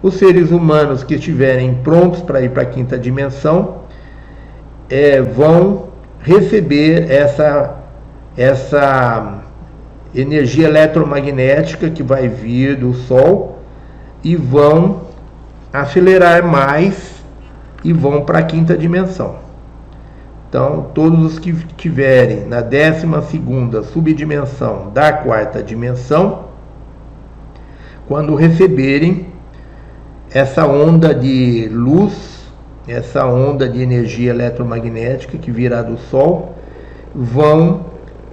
Os seres humanos que estiverem prontos para ir para a quinta dimensão é, vão receber essa, essa energia eletromagnética que vai vir do Sol e vão acelerar mais e vão para a quinta dimensão. Então, todos os que tiverem na 12 subdimensão da quarta dimensão, quando receberem essa onda de luz, essa onda de energia eletromagnética que virá do Sol, vão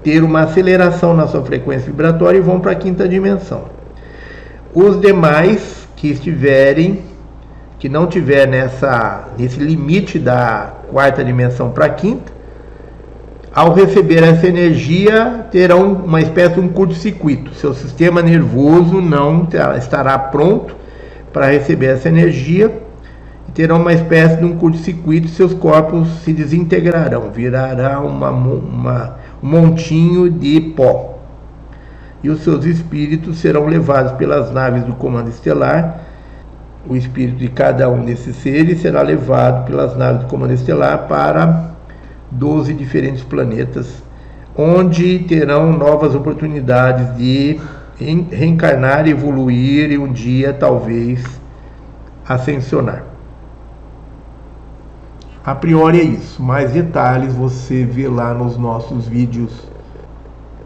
ter uma aceleração na sua frequência vibratória e vão para a quinta dimensão. Os demais que estiverem que não tiver nessa, nesse limite da quarta dimensão para a quinta, ao receber essa energia, terão uma espécie de um curto-circuito. Seu sistema nervoso não estará pronto para receber essa energia e terão uma espécie de um curto-circuito. Seus corpos se desintegrarão, virará uma, uma, um montinho de pó. E os seus espíritos serão levados pelas naves do comando estelar o espírito de cada um desses seres será levado pelas naves do comando estelar para 12 diferentes planetas, onde terão novas oportunidades de reencarnar, evoluir e um dia talvez ascensionar. A priori é isso. Mais detalhes você vê lá nos nossos vídeos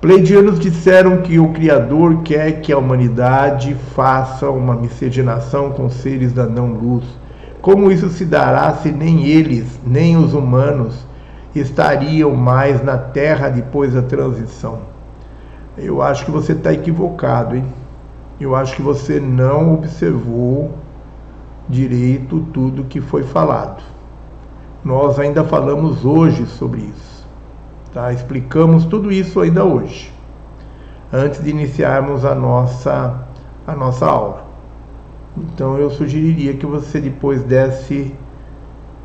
Pleidianos disseram que o Criador quer que a humanidade faça uma miscigenação com seres da não-luz. Como isso se dará se nem eles, nem os humanos, estariam mais na Terra depois da transição? Eu acho que você está equivocado, hein? Eu acho que você não observou direito tudo que foi falado. Nós ainda falamos hoje sobre isso. Tá? Explicamos tudo isso ainda hoje, antes de iniciarmos a nossa, a nossa aula. Então eu sugeriria que você depois desse,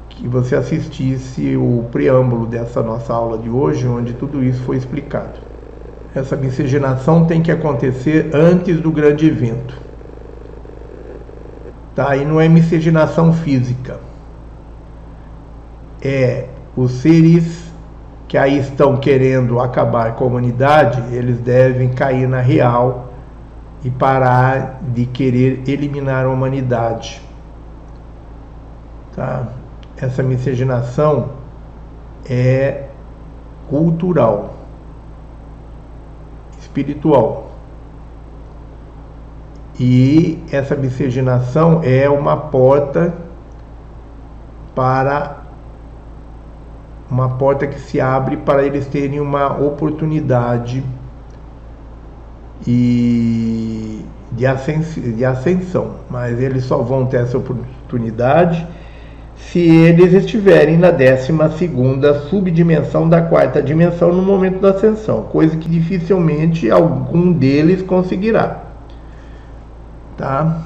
que você assistisse o preâmbulo dessa nossa aula de hoje, onde tudo isso foi explicado. Essa miscigenação tem que acontecer antes do grande evento. Tá? E não é miscigenação física. É os seres que aí estão querendo acabar com a humanidade, eles devem cair na real e parar de querer eliminar a humanidade. Tá? Essa miscigenação é cultural, espiritual. E essa miscigenação é uma porta para uma porta que se abre para eles terem uma oportunidade e de de ascensão, mas eles só vão ter essa oportunidade se eles estiverem na 12 subdimensão da quarta dimensão no momento da ascensão, coisa que dificilmente algum deles conseguirá. Tá?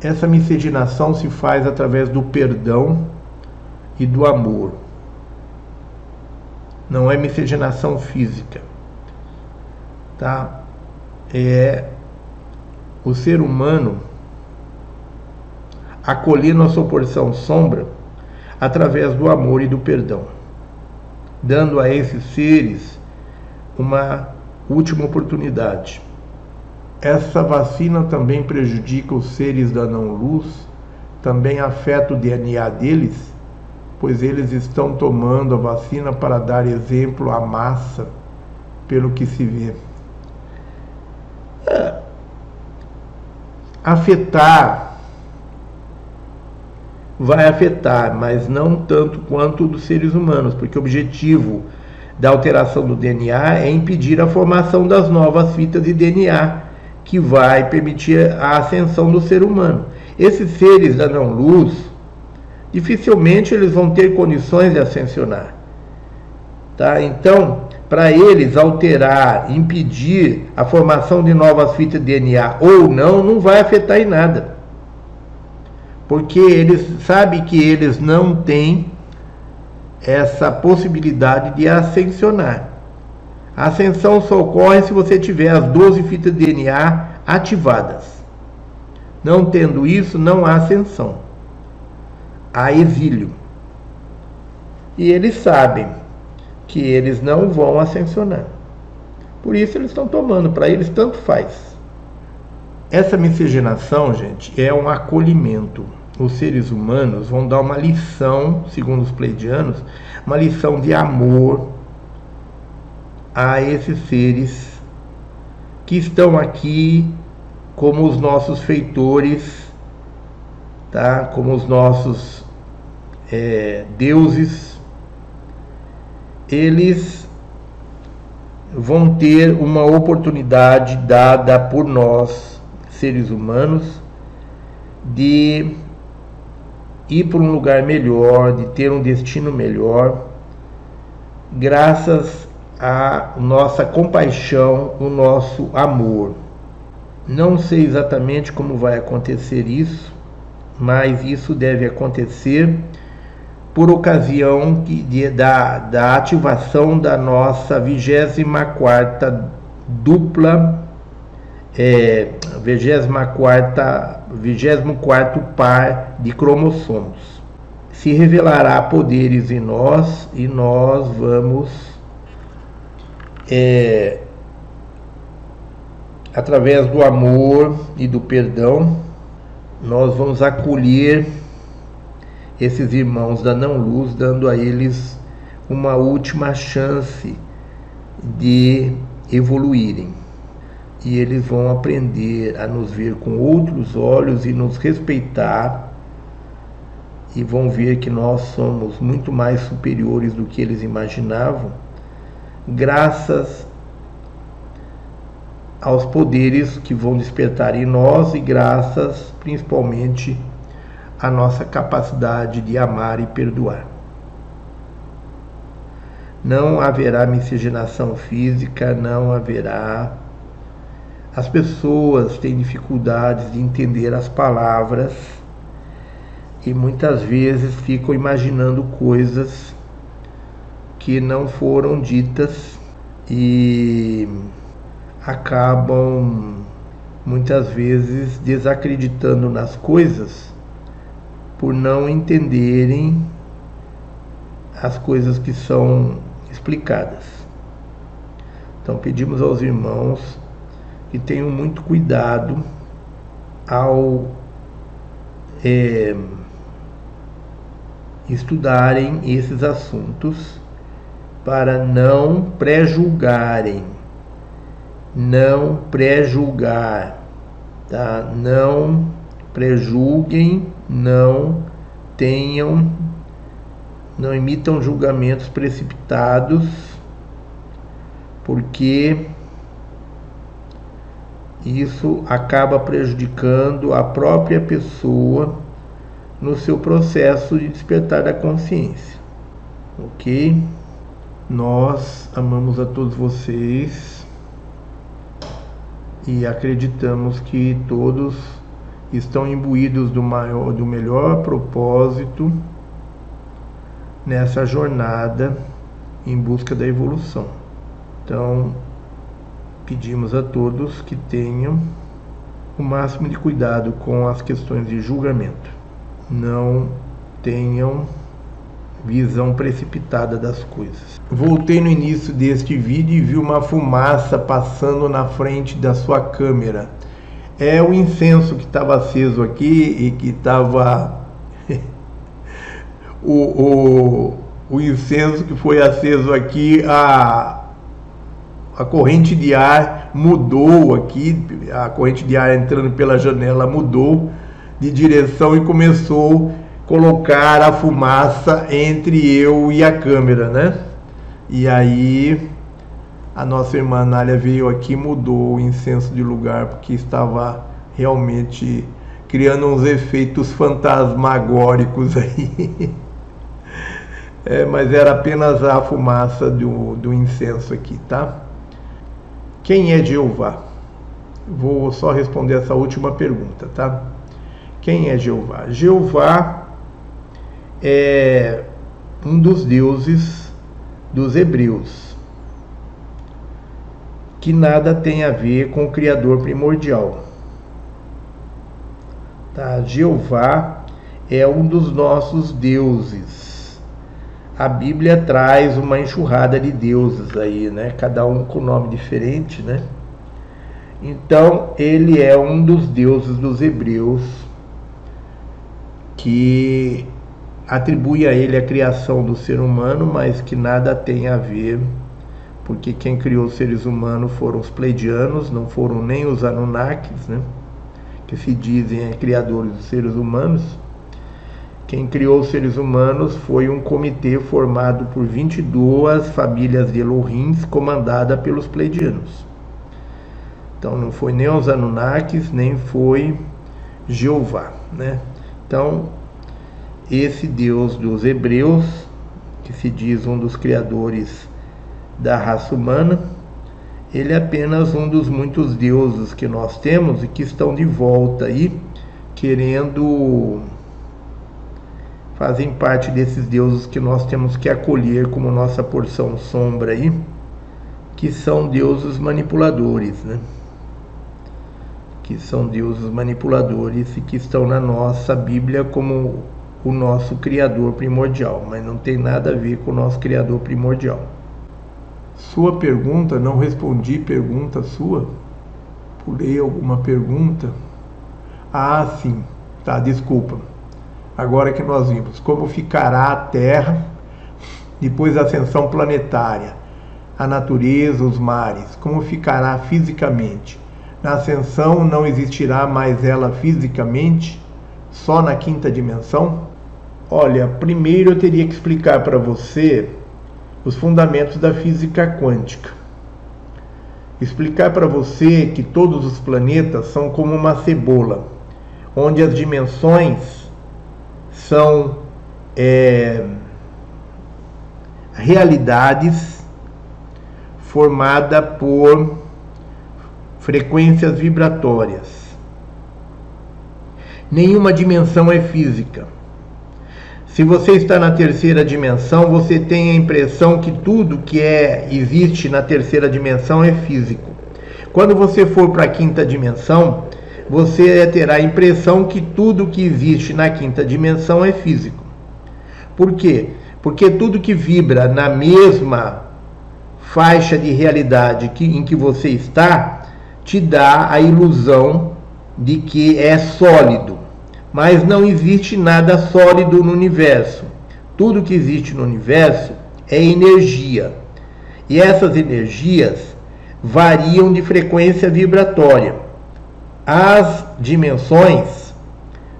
Essa miscigenação se faz através do perdão e do amor não é miscigenação física. Tá? É o ser humano acolhendo a sua porção sombra através do amor e do perdão. dando a esses seres uma última oportunidade. Essa vacina também prejudica os seres da não-luz, também afeta o DNA deles, pois eles estão tomando a vacina para dar exemplo à massa, pelo que se vê. Afetar vai afetar, mas não tanto quanto dos seres humanos, porque o objetivo da alteração do DNA é impedir a formação das novas fitas de DNA, que vai permitir a ascensão do ser humano. Esses seres da não-luz, dificilmente eles vão ter condições de ascensionar. Tá? Então, para eles alterar, impedir a formação de novas fitas de DNA ou não, não vai afetar em nada porque eles sabem que eles não têm essa possibilidade de ascensionar. A ascensão só ocorre se você tiver as 12 fitas de DNA ativadas. Não tendo isso, não há ascensão. Há exílio. E eles sabem que eles não vão ascensionar. Por isso eles estão tomando, para eles tanto faz. Essa miscigenação, gente, é um acolhimento. Os seres humanos vão dar uma lição, segundo os pleidianos, uma lição de amor a esses seres que estão aqui como os nossos feitores, tá? Como os nossos é, deuses. Eles vão ter uma oportunidade dada por nós seres humanos de ir para um lugar melhor, de ter um destino melhor, graças à nossa compaixão, o nosso amor. Não sei exatamente como vai acontecer isso, mas isso deve acontecer por ocasião de, da, da ativação da nossa 24 dupla é, 24, 24 par de cromossomos. Se revelará poderes em nós e nós vamos, é, através do amor e do perdão, nós vamos acolher esses irmãos da não-luz, dando a eles uma última chance de evoluírem. E eles vão aprender a nos ver com outros olhos e nos respeitar e vão ver que nós somos muito mais superiores do que eles imaginavam, graças aos poderes que vão despertar em nós e graças principalmente à nossa capacidade de amar e perdoar. Não haverá miscigenação física, não haverá as pessoas têm dificuldades de entender as palavras e muitas vezes ficam imaginando coisas que não foram ditas e acabam muitas vezes desacreditando nas coisas por não entenderem as coisas que são explicadas. Então pedimos aos irmãos que tenham muito cuidado ao é, estudarem esses assuntos para não pré-julgarem, não pré-julgar, tá? Não prejulguem, não tenham, não emitam julgamentos precipitados, porque isso acaba prejudicando a própria pessoa no seu processo de despertar da consciência. Ok? Nós amamos a todos vocês e acreditamos que todos estão imbuídos do, maior, do melhor propósito nessa jornada em busca da evolução. Então, pedimos a todos que tenham o máximo de cuidado com as questões de julgamento. Não tenham visão precipitada das coisas. Voltei no início deste vídeo e vi uma fumaça passando na frente da sua câmera. É o incenso que estava aceso aqui e que estava *laughs* o, o, o incenso que foi aceso aqui, a, a corrente de ar mudou aqui, a corrente de ar entrando pela janela mudou de direção e começou a colocar a fumaça entre eu e a câmera, né? E aí a nossa irmã Nália veio aqui mudou o incenso de lugar porque estava realmente criando uns efeitos fantasmagóricos aí. *laughs* É, mas era apenas a fumaça do, do incenso aqui, tá? Quem é Jeová? Vou só responder essa última pergunta, tá? Quem é Jeová? Jeová é um dos deuses dos hebreus, que nada tem a ver com o Criador primordial. Tá? Jeová é um dos nossos deuses. A Bíblia traz uma enxurrada de deuses aí, né? Cada um com nome diferente, né? Então, ele é um dos deuses dos hebreus que atribui a ele a criação do ser humano, mas que nada tem a ver, porque quem criou os seres humanos foram os pleidianos, não foram nem os Anunnakis, né? que se dizem criadores dos seres humanos. Quem criou os seres humanos foi um comitê formado por 22 famílias de Elohims, comandada pelos pleidianos. Então não foi nem os Anunnakis, nem foi Jeová, né? Então, esse Deus dos Hebreus, que se diz um dos criadores da raça humana, ele é apenas um dos muitos deuses que nós temos e que estão de volta aí, querendo fazem parte desses deuses que nós temos que acolher como nossa porção sombra aí, que são deuses manipuladores, né? que são deuses manipuladores e que estão na nossa Bíblia como o nosso Criador primordial, mas não tem nada a ver com o nosso Criador primordial. Sua pergunta, não respondi pergunta sua? Pulei alguma pergunta? Ah, sim, tá, desculpa. Agora que nós vimos como ficará a Terra depois da ascensão planetária, a natureza, os mares, como ficará fisicamente na ascensão não existirá mais ela fisicamente, só na quinta dimensão? Olha, primeiro eu teria que explicar para você os fundamentos da física quântica. Explicar para você que todos os planetas são como uma cebola, onde as dimensões são é, realidades formada por frequências vibratórias. Nenhuma dimensão é física. Se você está na terceira dimensão, você tem a impressão que tudo que é existe na terceira dimensão é físico. Quando você for para a quinta dimensão, você terá a impressão que tudo que existe na quinta dimensão é físico. Por quê? Porque tudo que vibra na mesma faixa de realidade que, em que você está te dá a ilusão de que é sólido. Mas não existe nada sólido no universo. Tudo que existe no universo é energia. E essas energias variam de frequência vibratória. As dimensões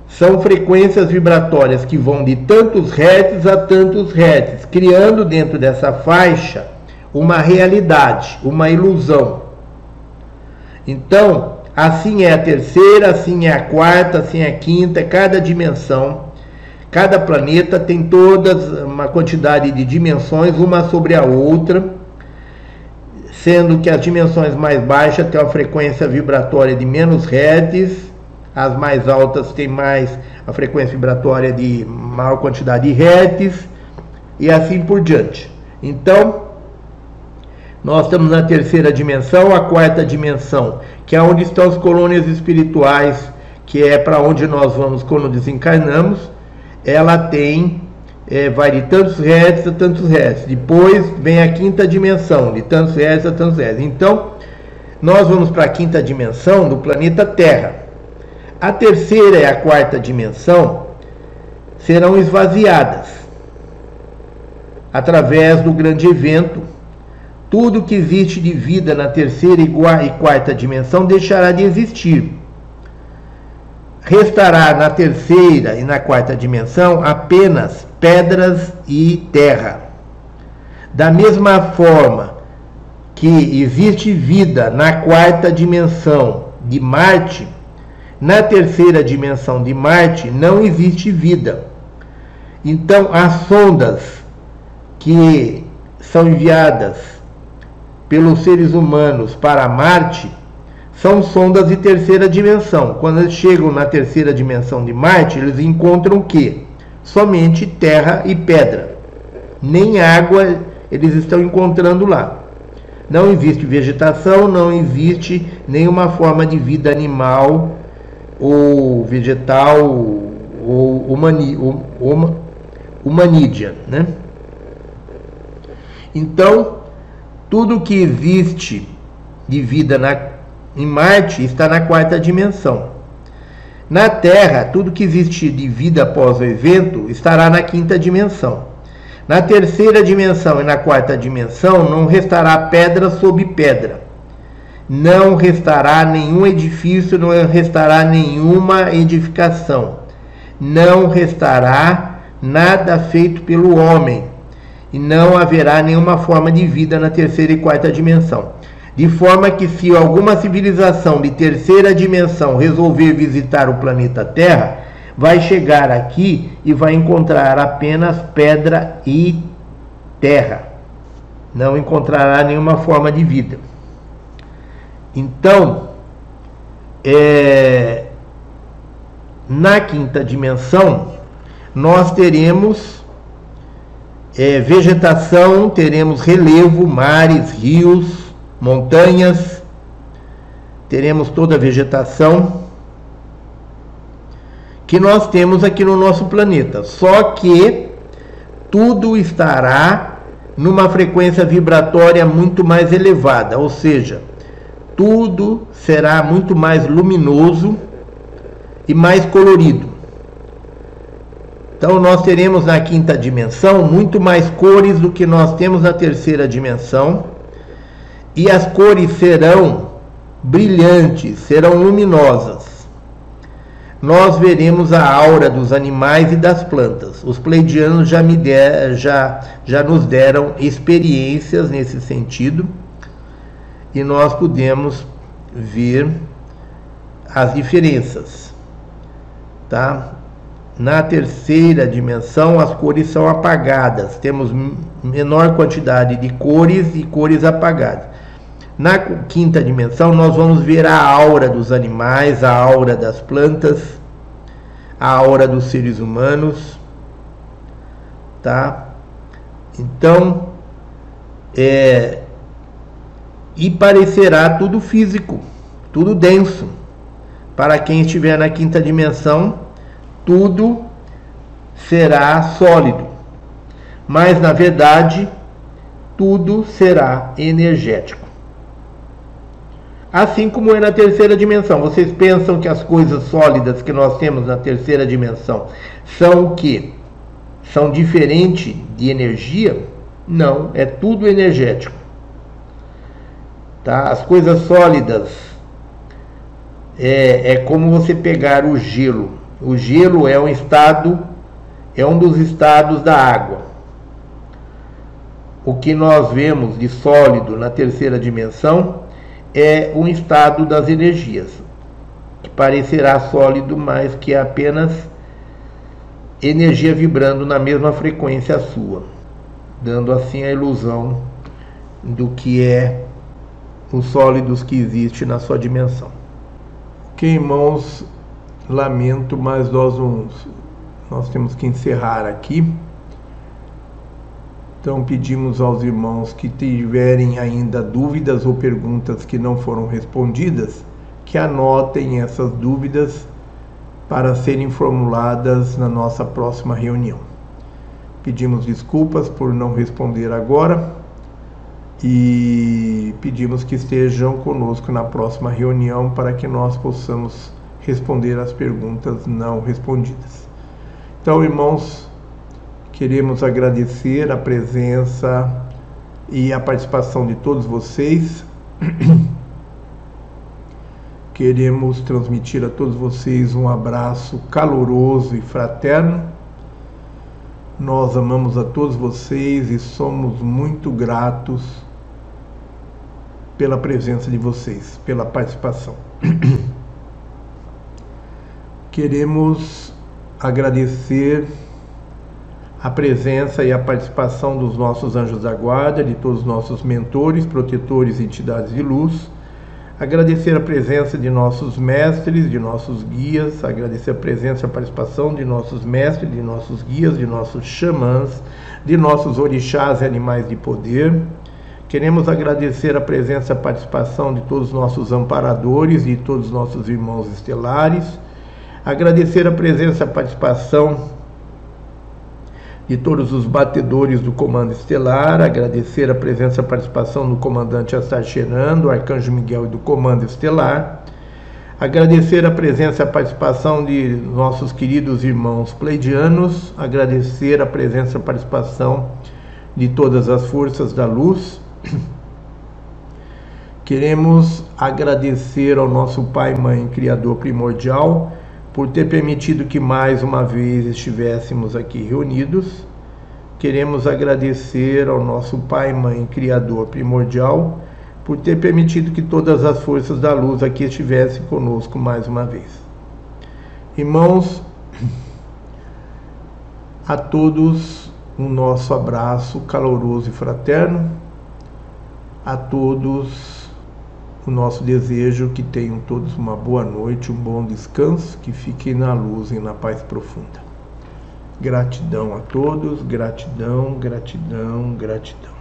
são frequências vibratórias que vão de tantos hertz a tantos hertz, criando dentro dessa faixa uma realidade, uma ilusão. Então, assim é a terceira, assim é a quarta, assim é a quinta, cada dimensão. Cada planeta tem todas uma quantidade de dimensões, uma sobre a outra, sendo que as dimensões mais baixas têm uma frequência vibratória de menos hertz, as mais altas têm mais a frequência vibratória de maior quantidade de hertz, e assim por diante. Então, nós estamos na terceira dimensão, a quarta dimensão, que é onde estão as colônias espirituais, que é para onde nós vamos quando desencarnamos. Ela tem é, vai de tantos hertz a tantos hertz. Depois vem a quinta dimensão, de tantos hertz a tantos hertz. Então, nós vamos para a quinta dimensão do planeta Terra. A terceira e a quarta dimensão serão esvaziadas através do grande evento. Tudo que existe de vida na terceira e quarta dimensão deixará de existir restará na terceira e na quarta dimensão apenas pedras e terra. Da mesma forma que existe vida na quarta dimensão de Marte, na terceira dimensão de Marte não existe vida. Então, as sondas que são enviadas pelos seres humanos para Marte são sondas de terceira dimensão. Quando eles chegam na terceira dimensão de Marte, eles encontram o quê? Somente terra e pedra. Nem água eles estão encontrando lá. Não existe vegetação, não existe nenhuma forma de vida animal ou vegetal ou humani, humanídia, né? Então, tudo que existe de vida na em Marte está na quarta dimensão. Na Terra, tudo que existe de vida após o evento estará na quinta dimensão. Na terceira dimensão e na quarta dimensão não restará pedra sobre pedra. Não restará nenhum edifício, não restará nenhuma edificação. Não restará nada feito pelo homem. E não haverá nenhuma forma de vida na terceira e quarta dimensão de forma que se alguma civilização de terceira dimensão resolver visitar o planeta Terra, vai chegar aqui e vai encontrar apenas pedra e terra. Não encontrará nenhuma forma de vida. Então, é, na quinta dimensão, nós teremos é, vegetação, teremos relevo, mares, rios, montanhas, teremos toda a vegetação que nós temos aqui no nosso planeta. Só que tudo estará numa frequência vibratória muito mais elevada, ou seja, tudo será muito mais luminoso e mais colorido. Então nós teremos na quinta dimensão muito mais cores do que nós temos na terceira dimensão e as cores serão brilhantes, serão luminosas. Nós veremos a aura dos animais e das plantas. Os pleidianos já, me der, já, já nos deram experiências nesse sentido e nós podemos ver as diferenças. Tá? Na terceira dimensão, as cores são apagadas. Temos menor quantidade de cores e cores apagadas. Na quinta dimensão, nós vamos ver a aura dos animais, a aura das plantas, a aura dos seres humanos, tá? Então, é, e parecerá tudo físico, tudo denso. Para quem estiver na quinta dimensão, tudo será sólido. Mas na verdade, tudo será energético assim como é na terceira dimensão. Vocês pensam que as coisas sólidas que nós temos na terceira dimensão são o que? São diferentes de energia? Não, é tudo energético. Tá? As coisas sólidas é, é como você pegar o gelo. O gelo é um estado, é um dos estados da água. O que nós vemos de sólido na terceira dimensão é um estado das energias, que parecerá sólido, mas que é apenas energia vibrando na mesma frequência sua, dando assim a ilusão do que é os sólidos que existe na sua dimensão. Ok, irmãos, lamento, mas nós, vamos, nós temos que encerrar aqui. Então pedimos aos irmãos que tiverem ainda dúvidas ou perguntas que não foram respondidas, que anotem essas dúvidas para serem formuladas na nossa próxima reunião. Pedimos desculpas por não responder agora e pedimos que estejam conosco na próxima reunião para que nós possamos responder as perguntas não respondidas. Então, irmãos, queremos agradecer a presença e a participação de todos vocês. *clears throat* Queremos transmitir a todos vocês um abraço caloroso e fraterno. Nós amamos a todos vocês e somos muito gratos pela presença de vocês, pela participação. *clears throat* Queremos agradecer a presença e a participação dos nossos anjos da guarda, de todos os nossos mentores, protetores e entidades de luz agradecer a presença de nossos mestres, de nossos guias, agradecer a presença e a participação de nossos mestres, de nossos guias, de nossos xamãs, de nossos orixás e animais de poder. Queremos agradecer a presença e a participação de todos os nossos amparadores e todos os nossos irmãos estelares. Agradecer a presença e a participação de todos os batedores do Comando Estelar, agradecer a presença e participação do comandante Assar do Arcanjo Miguel e do Comando Estelar, agradecer a presença e a participação de nossos queridos irmãos pleidianos, agradecer a presença e participação de todas as forças da luz. Queremos agradecer ao nosso Pai, Mãe, Criador primordial, por ter permitido que mais uma vez estivéssemos aqui reunidos. Queremos agradecer ao nosso Pai, Mãe, Criador primordial, por ter permitido que todas as forças da luz aqui estivessem conosco mais uma vez. Irmãos, a todos um nosso abraço caloroso e fraterno, a todos o nosso desejo que tenham todos uma boa noite, um bom descanso, que fiquem na luz e na paz profunda. Gratidão a todos, gratidão, gratidão, gratidão.